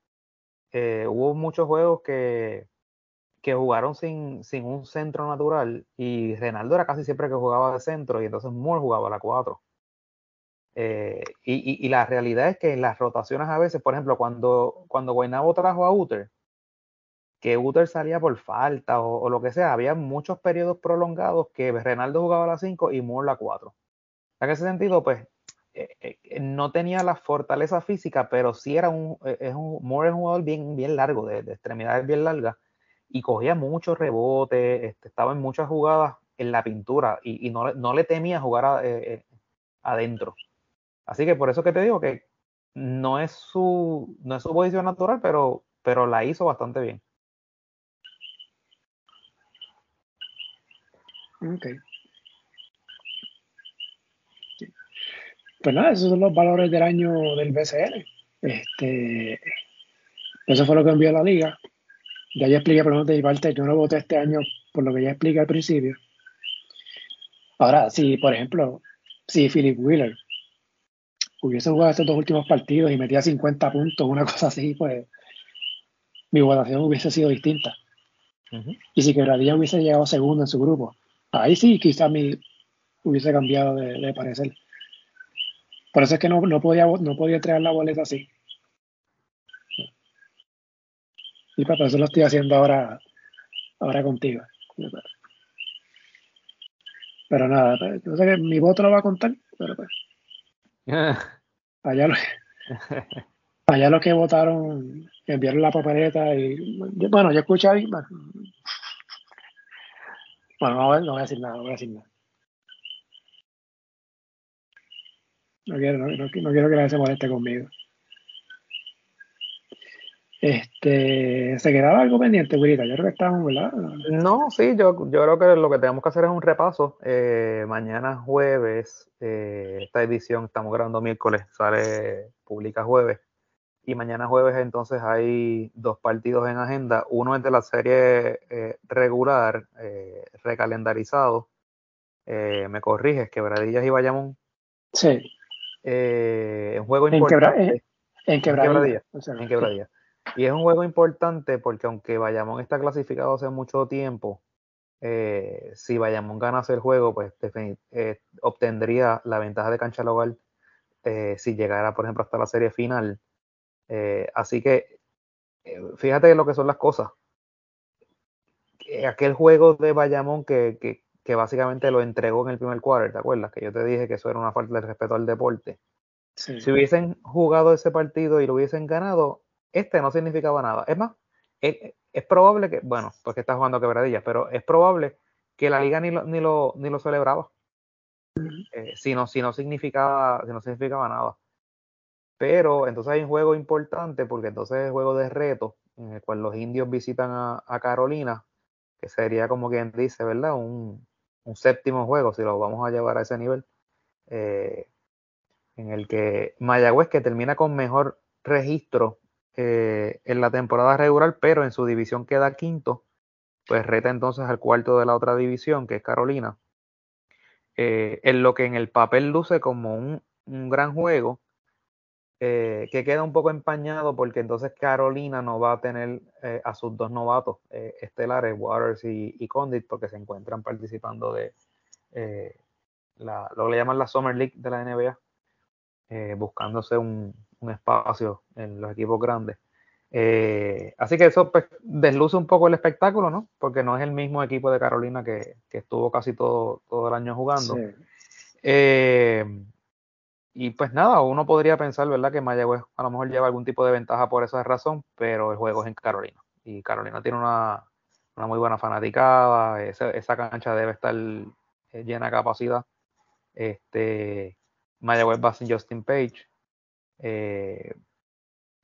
eh, hubo muchos juegos que, que jugaron sin, sin, un centro natural y Renaldo era casi siempre que jugaba de centro y entonces Moore jugaba la 4. Eh, y, y, la realidad es que en las rotaciones a veces, por ejemplo, cuando, cuando Guaynabo trajo a Uter, que Uter salía por falta o, lo que sea, había muchos periodos prolongados que Renaldo jugaba la 5 y Moore la 4. En ese sentido, pues, eh, eh, no tenía la fortaleza física, pero sí era un, es un, Moore es un jugador bien, bien largo, de, extremidades bien largas, y cogía muchos rebotes, este, estaba en muchas jugadas en la pintura, y, no, no, le temía jugar adentro. Así que por eso que te digo que no es su, no es su posición natural, pero, pero la hizo bastante bien. Okay. pues nada, esos son los valores del año del BCN. Este, eso fue lo que envió la liga. Ya ya expliqué, por menos de parte, yo no voté este año por lo que ya expliqué al principio. Ahora, si, por ejemplo, si Philip Wheeler hubiese jugado estos dos últimos partidos y metía 50 puntos, una cosa así, pues mi votación hubiese sido distinta. Y si Quebradilla hubiese llegado segundo en su grupo, ahí sí quizás mi hubiese cambiado de, parecer. Por eso es que no, no, podía, no podía entregar la boleta así. Y para eso lo estoy haciendo ahora, ahora contigo. Pero nada, yo sé que mi voto no va a contar, pero pues. Allá los, allá los que votaron enviaron la papeleta y bueno, yo escuché ahí. Bueno, no, no, voy a decir nada, no voy a decir nada. No quiero, no, no, quiero que nadie se moleste conmigo. Este, ¿Se quedaba algo pendiente, Wilita? Yo creo que estamos, ¿verdad? No, sí, yo, yo creo que lo que tenemos que hacer es un repaso. Eh, mañana jueves, eh, esta edición, estamos grabando miércoles, sale, publica jueves. Y mañana jueves entonces hay dos partidos en agenda. Uno es de la serie eh, regular, recalendarizado. me corriges, Quebradillas y Bayamón. Sí. un juego importante. en, Quebradillas. En Quebradillas. Y es un juego importante porque aunque Bayamón está clasificado hace mucho tiempo, eh, si Bayamón ganase el juego, pues eh, obtendría la ventaja de cancha local eh, si llegara, por ejemplo, hasta la serie final. así que fíjate lo que son las cosas. Aquel juego de Bayamón que, que, que, básicamente lo entregó en el primer quarter, ¿te acuerdas? Que yo te dije que eso era una falta de respeto al deporte. Si hubiesen jugado ese partido y lo hubiesen ganado, este no significaba nada. Es más, es, probable que, bueno, porque está jugando quebradillas, pero es probable que la liga ni lo, ni lo, ni lo celebraba. Eh, si, no, si, no significaba, si no significaba nada. Pero entonces hay un juego importante porque entonces es el juego de reto en el cual los indios visitan a, Carolina, que sería como quien dice, ¿verdad? Un, séptimo juego, si lo vamos a llevar a ese nivel, eh, en el que Mayagüez, que termina con mejor registro eh, en la temporada regular, pero en su división queda quinto, pues reta entonces al cuarto de la otra división, que es Carolina. Eh, en lo que en el papel luce como un, gran juego, eh, que queda un poco empañado porque entonces Carolina no va a tener a sus dos novatos estelares, Waters y, Condit, porque se encuentran participando de lo que le llaman la Summer League de la NBA, buscándose un, un espacio en los equipos grandes. Eh, así que eso pues, desluce un poco el espectáculo, ¿no? Porque no es el mismo equipo de Carolina que, estuvo casi todo, todo el año jugando. Eh, y pues nada, uno podría pensar, ¿verdad? Que Mayagüez a lo mejor lleva algún tipo de ventaja por esa razón, pero el juego es en Carolina. Y Carolina tiene una, muy buena fanaticada, esa, esa, cancha debe estar eh, llena de capacidad. Este, Mayagüez va sin Justin Page. Eh,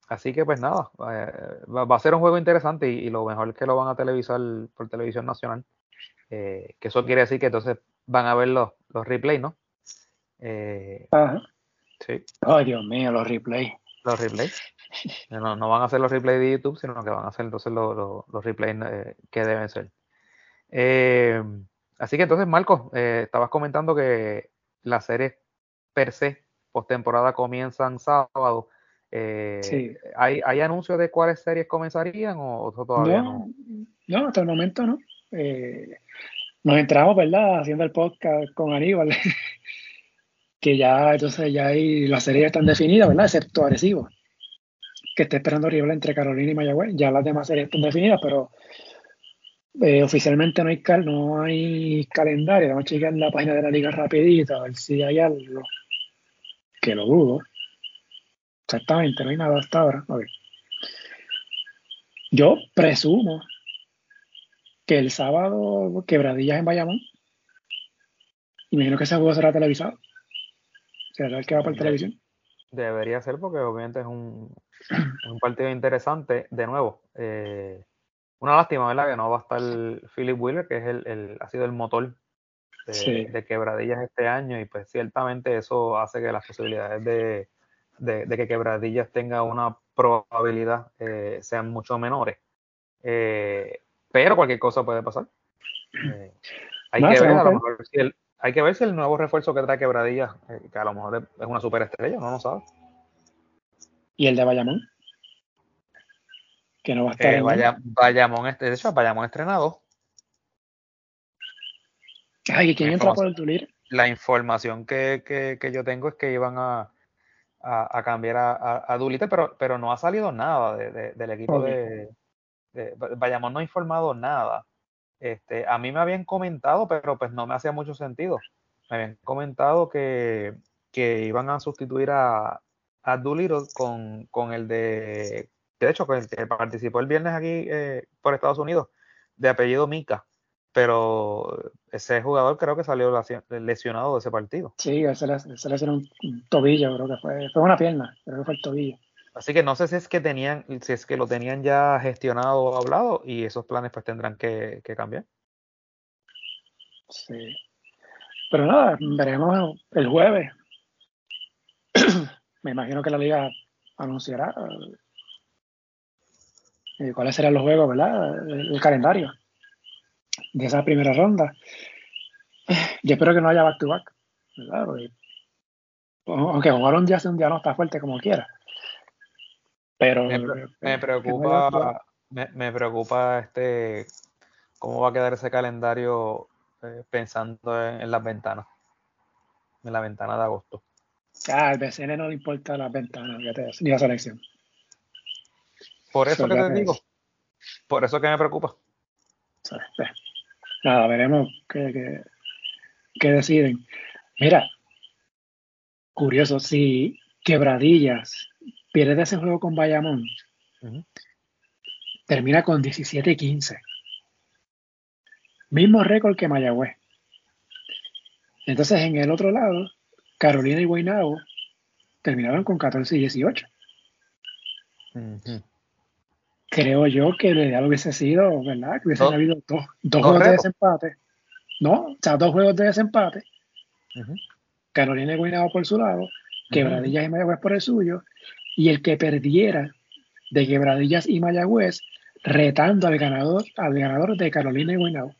así que pues nada, eh, va, a ser un juego interesante y, lo mejor es que lo van a televisar por televisión nacional. Eh, que eso quiere decir que entonces van a ver los, los replays, ¿no? Sí. Ay, Dios mío, los replays. Los replays. No, no, van a ser los replays de YouTube, sino que van a ser entonces los, los, replays que deben ser. así que entonces, Marco, estabas comentando que la serie per se postemporada comienzan sábado. Eh, ¿hay, ¿hay, anuncios de cuáles series comenzarían o, todavía no, no? hasta el momento no. Eh, nos entramos, ¿verdad? Haciendo el podcast con Aníbal, que ya entonces ya hay, las series están definidas, ¿verdad? Excepto Arecibo, que está esperando rival entre Carolina y Mayagüez. Ya las demás series están definidas, pero eh, oficialmente no hay, cal, no hay calendario. Vamos a checar la página de la liga rapidito, a ver si hay algo que lo dudo. Exactamente, no hay nada hasta ahora. Yo presumo que el sábado quebradillas en Bayamón. Imagino que ese juego será televisado. ¿Será el que va para televisión? Debería ser porque obviamente es un, un partido interesante. De nuevo, eh, una lástima, ¿verdad? Que no va a estar Philip Wheeler, que es el, el, ha sido el motor de, quebradillas este año y pues ciertamente eso hace que las posibilidades de, que quebradillas tenga una probabilidad eh, sean mucho menores. Eh, pero cualquier cosa puede pasar. Eh, hay, que ver, a lo mejor si el, hay que ver si el nuevo refuerzo que trae quebradillas, que a lo mejor es una superestrella, no lo sabe. ¿Y el de Bayamón? Que no va a estar. Bayamón, este, de hecho, Bayamón estrenado. Ay, ¿quién entra por el Tulir? La información que, que, yo tengo es que iban a, a, cambiar a, a, pero, pero no ha salido nada de, del equipo de, de, Bayamón no ha informado nada. Este, a mí me habían comentado, pero pues no me hacía mucho sentido. Me habían comentado que, que iban a sustituir a, a Doolittle con, con el de, de hecho, con el que participó el viernes aquí eh, por Estados Unidos, de apellido Mika pero ese jugador creo que salió lesionado de ese partido. Sí, se le, lesionó un tobillo, creo que fue, fue una pierna, creo que fue el tobillo. Así que no sé si es que tenían, si es que lo tenían ya gestionado o hablado y esos planes pues tendrán que, cambiar. Sí. Pero nada, veremos el jueves. Me imagino que la liga anunciará eh, cuáles serán los juegos, ¿verdad? el calendario de esa primera ronda. Yo espero que no haya back-to-back, aunque jugar un día un día no está fuerte como quiera. Pero me, preocupa, me, preocupa este cómo va a quedar ese calendario eh, pensando en, las ventanas, en la ventana de agosto. Ah, al BCN no le importa las ventanas, ni la selección. Por eso que te digo, por eso que me preocupa. Nada, veremos qué, deciden. Mira, curioso, si Quebradillas pierde ese juego con Bayamón, termina con 17 15. Mismo récord que Mayagüez. Entonces, en el otro lado, Carolina y Guaynabo terminaron con 14 y 18 creo yo que el ideal hubiese sido, ¿verdad? Que hubiesen habido dos, juegos de desempate. ¿No? O sea, dos juegos de desempate. Carolina y Guinado por su lado, Quebradillas y Mayagüez por el suyo, y el que perdiera de Quebradillas y Mayagüez retando al ganador, al ganador de Carolina y Guinado.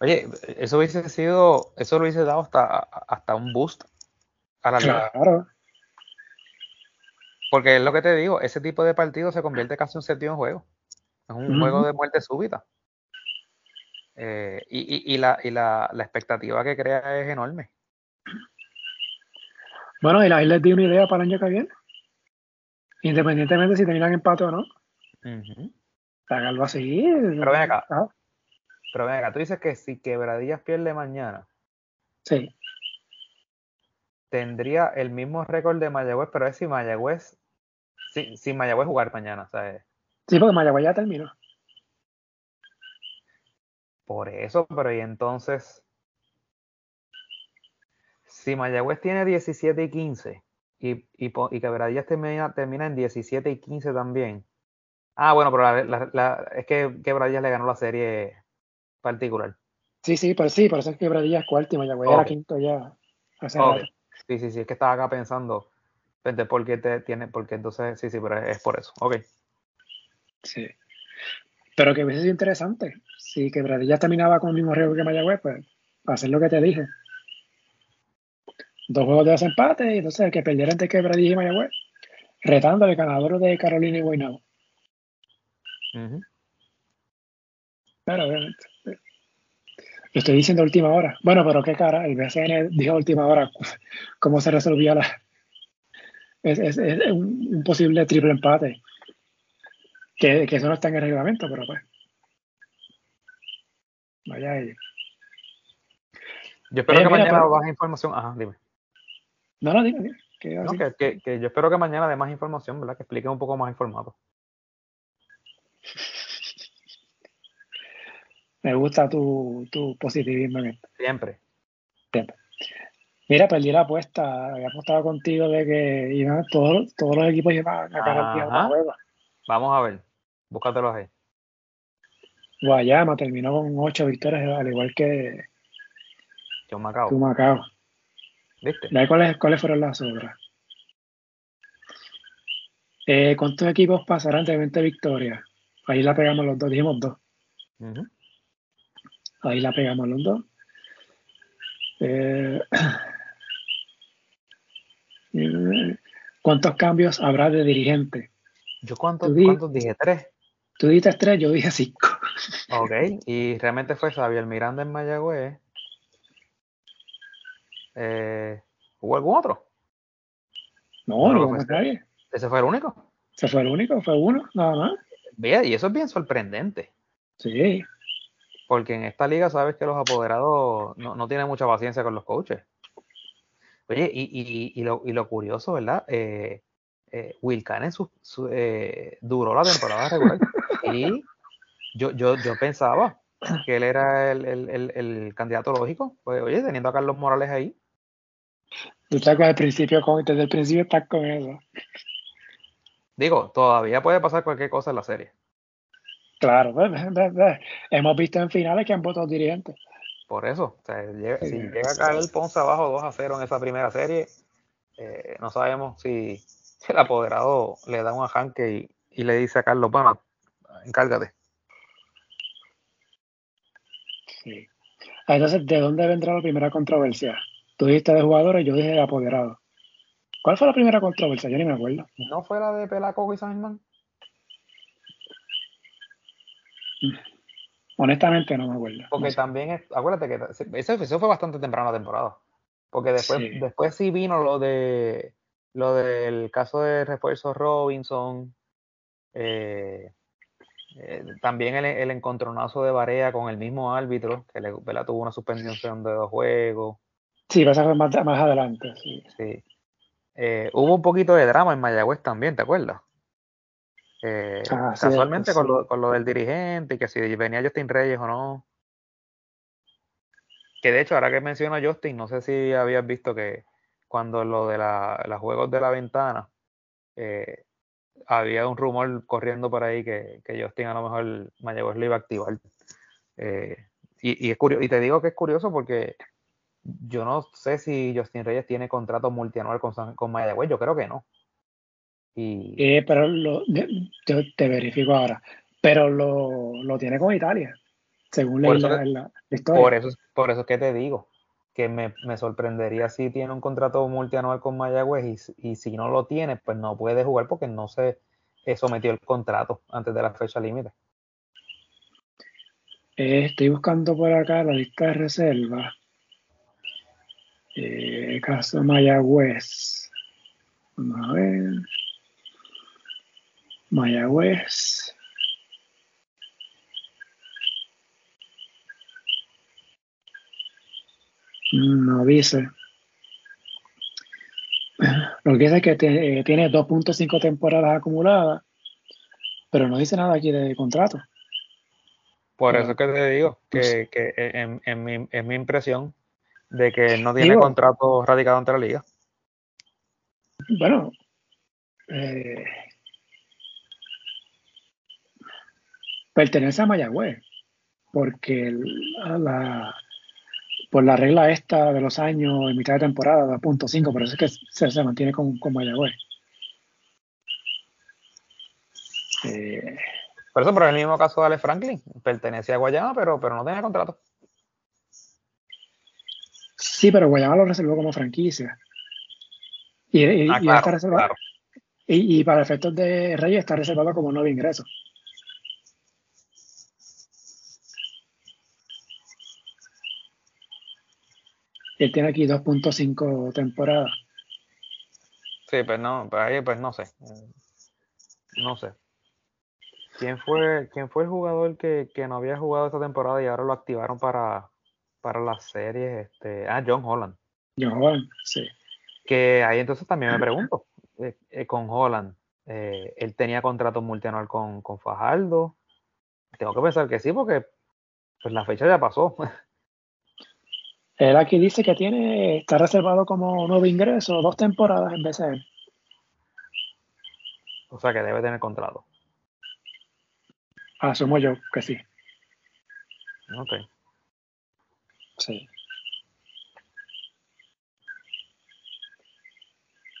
Oye, eso hubiese sido, eso lo hubiese dado hasta, hasta un boost a la Claro. Porque es lo que te digo, ese tipo de partido se convierte casi en un sentido en juego. Es un juego de muerte súbita. Eh, y, la, expectativa que crea es enorme. Bueno, y la les di una idea para el año que viene. Independientemente si terminan empate o no. Háganlo así. Pero ven acá. Ah. Pero ven acá, tú dices que si Quebradillas pierde mañana. Sí. Tendría el mismo récord de Mayagüez, pero es si Mayagüez Sí, sí, Mayagüez jugar mañana, ¿sabes? Sí, porque Mayagüez ya terminó. Por eso, pero y entonces, si Mayagüez tiene 17 y 15 y, y, y Quebradillas termina, termina en 17 y 15 también. Ah, bueno, pero la, es que Quebradillas le ganó la serie particular. Sí, sí, pero sí, por eso es que Quebradillas cuarto y Mayagüez era quinto ya. Sí, sí, sí, es que estaba acá pensando porque te tiene, porque entonces, sí, sí, pero es, por eso. Ok. Sí. Pero que hubiese sido interesante. Si Quebradilla terminaba con el mismo riesgo que Mayagüez, pues hacer lo que te dije. Dos juegos de desempate y entonces el que perdiera entre Quebradilla y Mayagüez, retando al ganador de Carolina y Guaynabo. Pero obviamente. Lo estoy diciendo última hora. Bueno, pero qué cara, el BCN dijo última hora cómo se resolvía la, es, un, posible triple empate. Que, eso no está en el reglamento, pero pues. Vaya ahí. Yo espero eh, que mañana más información. Ajá, dime. No, no, dime, dime. Que, que, yo espero que mañana dé más información, ¿verdad? Que explique un poco más informado. Me gusta tu, tu positivismo en esto. Siempre. Siempre. Mira, perdí la apuesta. Había apostado contigo de que iban todos, todos los equipos iban a ganar la juego. Vamos a ver. Búscatelo ahí. Guayama terminó con ocho victorias, al igual que Yo Macao. tu Macao. ¿Viste? ¿De cuáles, cuáles fueron las obras? Eh, ¿Cuántos equipos pasarán de 20 victorias? Ahí la pegamos los dos, dijimos dos. Ujú. Ahí la pegamos los dos. Eh, ¿Cuántos cambios habrá de dirigente? ¿Yo cuántos, Tú di- cuántos dije? Tres. Tú dijiste tres, yo dije cinco. Ok. Y realmente fue Xavier Miranda en Mayagüez. Eh, ¿Hubo algún otro? No, No, no, pues, nadie. ¿Ese fue el único? Se fue el único, fue uno, nada más. Bien, y eso es bien sorprendente. Sí, Porque en esta liga sabes que los apoderados no, no tienen mucha paciencia con los coaches. Oye, y, y- y lo, y lo curioso, ¿verdad? Eh, eh, Will Cannon su- su- eh, duró la temporada regular. Y yo, yo, yo pensaba que él era el, el- el- el candidato lógico. Pues, oye, teniendo a Carlos Morales ahí, tú estás con el principio, con, desde el principio estás con eso. digo, todavía puede pasar cualquier cosa en la serie. Claro, ve. hemos visto en finales que han votado dirigentes. Por eso, o sea, llega- si llega a caer el Ponce abajo 2 a 0 en esa primera serie, eh, no sabemos si, el apoderado le da un ajanque y, y le dice a Carlos, bueno, encárgate. Sí. Ah, Entonces, ¿de dónde vendrá la primera controversia? Tú dijiste de jugadores, yo dije de apoderado. ¿Cuál fue la primera controversia? Yo ni me acuerdo. ¿No fue la de Pelaco y San Germán? Honestamente, no me acuerdo. Porque No sé. también, acuérdate que eso, eso fue bastante temprano la temporada. Porque después Sí. después sí vino lo de lo del caso de refuerzo Robinson, eh, eh, también el, el encontronazo de Barea con el mismo árbitro, que le, tuvo una suspensión de dos juegos. Sí, pero esa fue más, más adelante. Sí. Sí. Eh, hubo un poquito de drama en Mayagüez también, ¿te acuerdas? Eh, Ah, casualmente con, sí. lo, con lo del dirigente y que si venía Justin Reyes o no. Que de hecho, ahora que menciono a Justin, no sé si habías visto que cuando lo de la, los juegos de la ventana, eh, había un rumor corriendo por ahí que, que Justin a lo mejor Mayagüez lo iba a activar. Eh, y, y es curioso, y te digo que es curioso porque yo no sé si Justin Reyes tiene contrato multianual con, San- con Mayagüez, yo creo que no. Y Eh, pero lo, yo te verifico ahora. Pero lo, lo tiene con Italia, según Por la, que- la- la historia. por eso, es- por eso es que te digo que me, me sorprendería si tiene un contrato multianual con Mayagüez y, si- y si no lo tiene, pues no puede jugar porque no se eh, sometió el contrato antes de la fecha límite. Eh, estoy buscando por acá la lista de reservas. Eh, caso Mayagüez. Vamos a ver. Mayagüez. No dice. Lo que dice es que te- eh, tiene 2.5 temporadas acumuladas, pero no dice nada aquí de contrato. Por eso es que te digo pues- que, que en, en mi, es mi impresión de que no tiene Digo- contrato radicado ante la liga. Bueno, eh, pertenece a Mayagüez, porque el- la, por la regla esta de los años en mitad de temporada, 2.5, por eso es que se, se mantiene con, con Mayagüez. Eh, Por eso, pero en el mismo caso de Ale Franklin, pertenece a Guayama, pero, pero no tenía contrato. sí, pero Guayama lo reservó como franquicia. Y, y- Ah, y está reservado- claro. y- y para efectos de Reyes está reservado como nuevo ingreso. Él tiene aquí 2.5 temporadas. Sí, pues no, pues ahí pues no sé. Eh, No sé. ¿Quién fue, quién fue el jugador que, que no había jugado esta temporada y ahora lo activaron para, para las series? Este, ah, John Holland. John Holland, sí. Que ahí entonces también me pregunto, eh, eh, con Holland, eh, él tenía contrato multianual con, con Fajardo. Tengo que pensar que sí, porque pues la fecha ya pasó. Él aquí dice que tiene, está reservado como nuevo ingreso dos temporadas en BCN. o sea que debe tener contrato. Asumo yo que sí. Ok. Sí.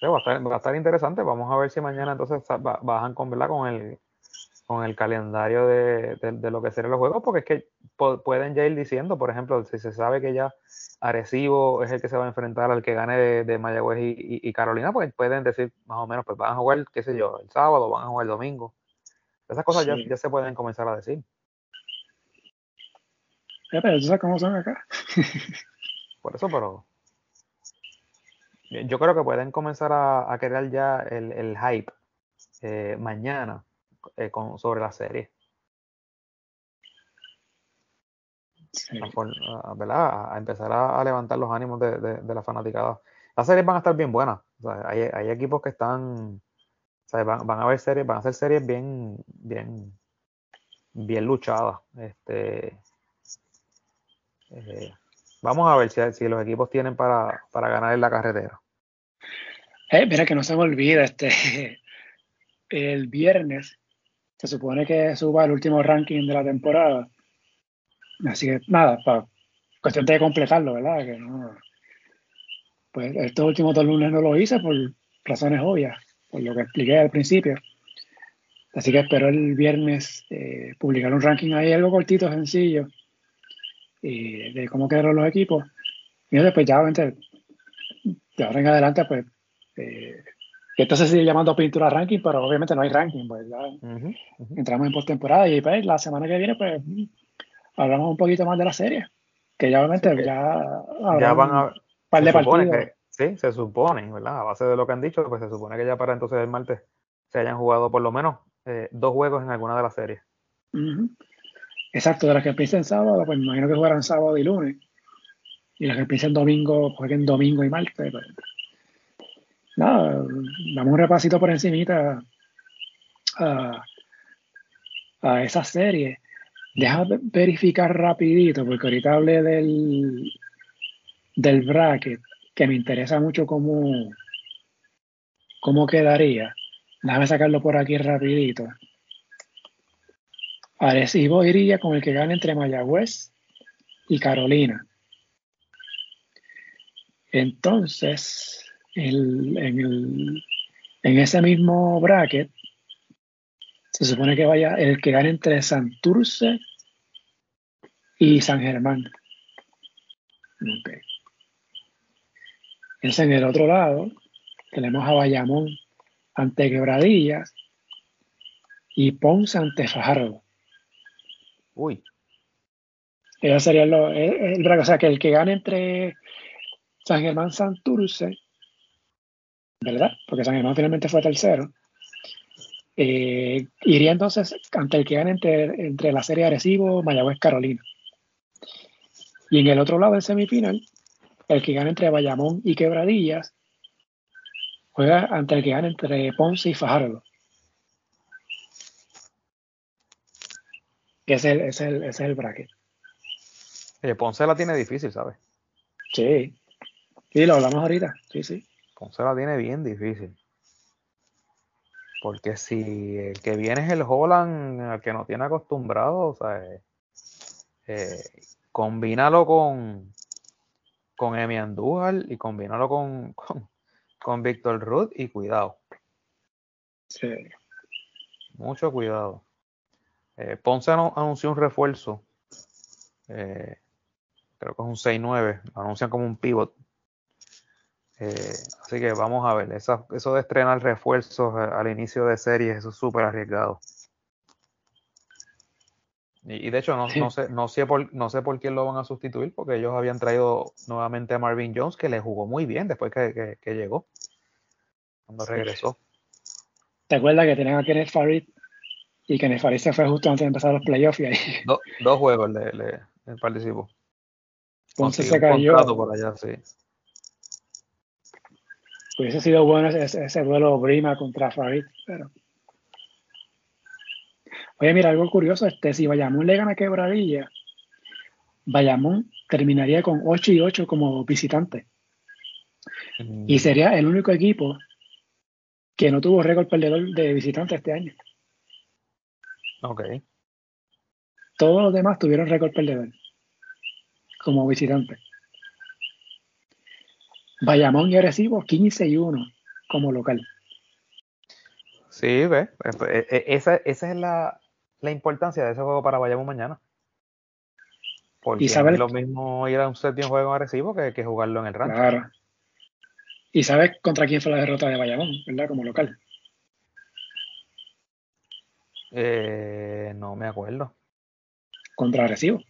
va, a estar, va a estar interesante. Vamos a ver si mañana entonces bajan con, ¿verdad? con el con el calendario de, de, lo que serán los juegos, porque es que pueden ya ir diciendo, por ejemplo, si se sabe que ya Arecibo es el que se va a enfrentar al que gane de, de Mayagüez y, Carolina, pues pueden decir más o menos, pues van a jugar, qué sé yo, el sábado, van a jugar el domingo. Esas cosas ya, ya, se pueden comenzar a decir. pero tú sabes cómo son acá. por eso, pero yo creo que pueden comenzar a, a crear ya el, el hype eh, mañana eh, con, sobre la serie. A, empezar a, levantar los ánimos de, de, la fanaticada. Las series van a estar bien buenas. hay, hay, equipos que están. van, van, a ver series, van a ser series bien, bien, bien luchadas. Este, eh, vamos a ver si, si, los equipos tienen para, para ganar en la carretera. Eh, mira que no se me olvida, este el viernes se supone que suba el último ranking de la temporada. Así que nada, para cuestión de completarlo, ¿verdad? Que no, pues estos últimos dos lunes no lo hice por razones obvias, por lo que expliqué al principio. Así que espero el viernes eh, publicar un ranking ahí, algo cortito, sencillo, de cómo quedaron los equipos. Y después ya, obviamente, de ahora en adelante, pues eh, se sigue llamando pintura ranking, pero obviamente no hay ranking, pues ya entramos en postemporada y pues la semana que viene pues hablamos un poquito más de la serie, que ya obviamente ya, ya van a par de partidos. sí, se supone, ¿verdad? A base de lo que han dicho, pues se supone que ya para entonces el martes se hayan jugado por lo menos eh, dos juegos en alguna de las series. Exacto, de las que empiecen sábado, pues me imagino que jugarán sábado y lunes. Y las que empiecen domingo, jueguen domingo y martes. Pues, nada, damos un repasito por encimita a, a esa serie. Deja verificar rapidito, porque ahorita hablé del, del bracket, que me interesa mucho cómo, cómo quedaría. Déjame sacarlo por aquí rapidito. Arecibo iría con el que gane entre Mayagüez y Carolina. Entonces, en, el, en ese mismo bracket, se supone que vaya el que gane entre Santurce y San Germán. Okay. Es en el otro lado, tenemos a Bayamón ante Quebradillas y Ponce ante Fajardo. Uy. Eso sería el, el, o sea que el que gane entre San Germán Santurce ¿verdad? Porque San Germán finalmente fue tercero. Eh, iría entonces ante el que gane entre, la serie Arecibo, Mayagüez, Carolina. Y en el otro lado del semifinal, el que gane entre Bayamón y Quebradillas juega ante el que gane entre Ponce y Fajardo. Ese es el, ese es el, bracket. Ponce la tiene difícil, ¿sabes? Sí. Sí, lo hablamos ahorita. Sí, sí. Ponce la tiene bien difícil. Porque si el que viene es el Holland, al que no tiene acostumbrado, o sea, eh, eh, combínalo con, con Emi Andújar y combínalo con, con, Víctor Ruth y cuidado. Sí. Mucho cuidado. Eh, Ponce anunció un refuerzo. creo que es un 6-9. Lo anuncian como un pivot. Eh, así que vamos a ver, eso, eso de estrenar refuerzos eh, al inicio de series, eso es súper arriesgado. Y, de hecho, no, no, sé, no, sé por, no sé por quién lo van a sustituir, porque ellos habían traído nuevamente a Marvin Jones, que le jugó muy bien después que, llegó, cuando regresó. ¿Te acuerdas que tenían a Kenneth Farid? Y Kenneth Farid se fue justo antes de empezar los playoffs y ahí. dos juegos le, le, participó. Entonces se cayó. Por allá, sí. Hubiese sido bueno ese, ese duelo Brima contra Farid, pero. Oye, mira, algo curioso, este, si Bayamón le gana a Quebradilla, Bayamón terminaría con 8 y 8 como visitante. Mm. Y sería el único equipo que no tuvo récord perdedor de visitante este año. Ok. Todos los demás tuvieron récord perdedor. como visitante. Bayamón y Arecibo 15 y 1 como local. Sí, ve. Pues, e, e, esa, esa es la, la, importancia de ese juego para Bayamón mañana. Porque es lo mismo ir a un séptimo juego agresivo que, que jugarlo en el rancho. Claro. ¿Y sabes contra quién fue la derrota de Bayamón, verdad? Como local. Eh, no me acuerdo. Contra Arecibo.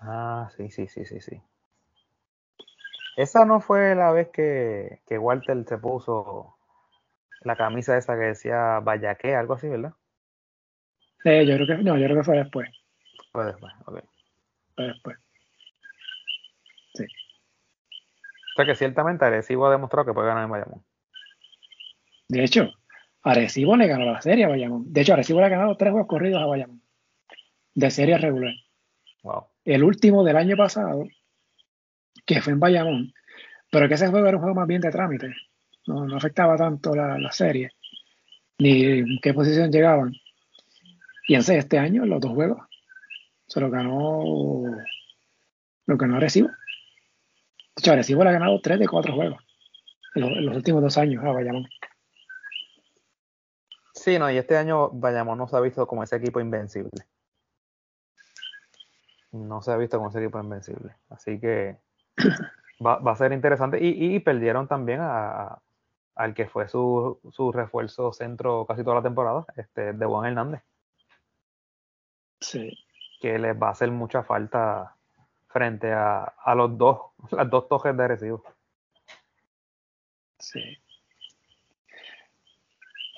Ah, sí, sí, sí, sí, sí. Esa no fue la vez que, que Walter se puso la camisa esa que decía Vallaque, algo así, ¿verdad? Eh, yo creo que no, yo creo que fue después. Fue después, ok. Fue después. Sí. O sea que ciertamente Arecibo ha demostrado que puede ganar en Bayamón. De hecho, Arecibo le ganó la serie a Bayamón. De hecho, Arecibo le ha ganado tres juegos corridos a Bayamón. De serie regular. Wow. El último del año pasado, que fue en Bayamón, pero que ese juego era un juego más bien de trámite. No, afectaba tanto la, serie, ni en qué posición llegaban. Y entonces este año, los dos juegos, se lo ganó, lo ganó Arecibo. De hecho, Arecibo le ha ganado tres de cuatro juegos en los, últimos dos años a Bayamón. Sí, no, y este año Bayamón no se ha visto como ese equipo invencible. No se ha visto como ese equipo invencible. Así que va, a ser interesante. Y, perdieron también a, al que fue su, su, refuerzo centro casi toda la temporada, este, de Juan Hernández. Sí. Que les va a hacer mucha falta frente a, a los dos, las dos toques de recibo. Sí.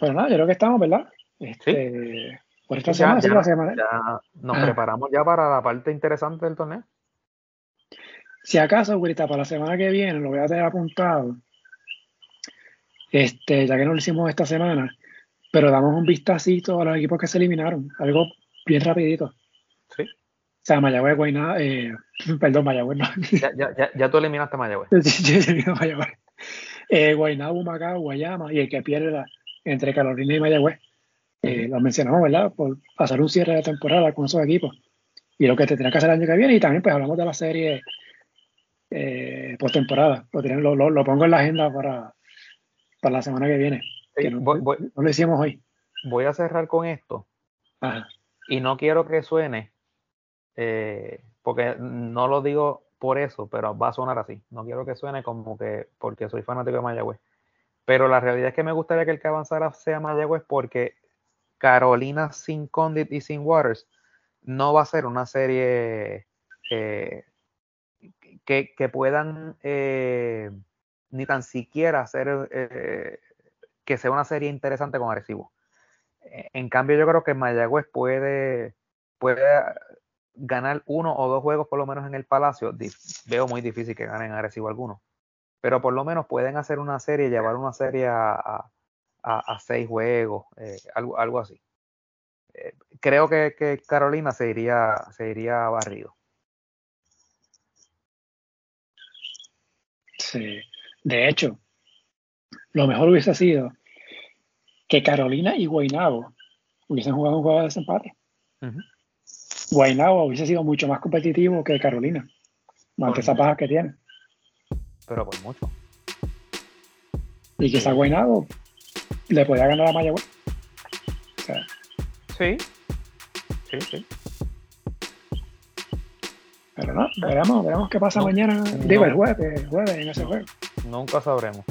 Pero nada, yo creo que estamos, ¿verdad? Este, Por esta semana, sí, la semana. Ya nos ah. preparamos ya para la parte interesante del torneo. Si acaso, Grita, para la semana que viene, lo voy a tener apuntado. Este, ya que no lo hicimos esta semana, pero damos un vistacito a los equipos que se eliminaron. Algo bien rapidito. Sí. O sea, Mayagüez, Guayna, eh, perdón, Mayagüez, no. Ya, ya, ya, tú eliminaste Mayagüez. Sí, yo eliminé Mayagüez. Eh, Guaynabo, Macao, Guayama y el que pierde la, entre Carolina y Mayagüez. Eh, lo mencionamos, ¿verdad? Por hacer un cierre de temporada con esos equipos. Y lo que te tiene que hacer el año que viene. Y también, pues, hablamos de la serie eh, postemporada. Lo, lo, lo, pongo en la agenda para, para la semana que viene. no, lo hicimos hoy. Voy a cerrar con esto. Ajá. Y no quiero que suene eh, porque no lo digo por eso, pero va a sonar así. No quiero que suene como que porque soy fanático de Mayagüez. Pero la realidad es que me gustaría que el que avanzara sea Mayagüez porque Carolina sin Condit y sin Waters no va a ser una serie eh, que, puedan eh, ni tan siquiera hacer que sea una serie interesante con Arecibo. En cambio, yo creo que Mayagüez puede, puede ganar uno o dos juegos por lo menos en el Palacio, veo muy difícil que ganen agresivo alguno. Pero por lo menos pueden hacer una serie, llevar una serie a, seis juegos, eh, algo, algo así. Eh, creo que, Carolina se iría, se iría barrido. Sí, de hecho, lo mejor hubiese sido que Carolina y Guaynabo hubiesen jugado un juego de desempate. Guaynabo hubiese sido mucho más competitivo que Carolina. Más que esa paja que tiene. Pero por mucho. Y quizá Guaynabo le podía ganar a Mayagüez. sí. Sí, sí. Pero no, veremos, veremos qué pasa mañana. Digo, el jueves, el jueves en ese juego. Nunca sabremos.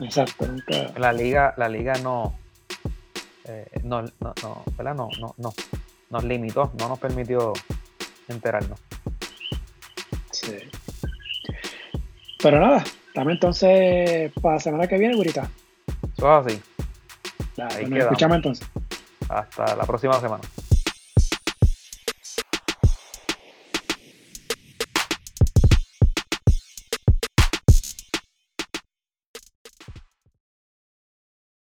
Exacto, nunca. La liga, la liga no, eh, no, no, no, ¿verdad? No, no, no nos limitó, no nos permitió enterarnos. Sí. Pero nada, también entonces para la semana que viene, Gurita. Eso es así. Ahí escuchamos entonces. Hasta la próxima semana.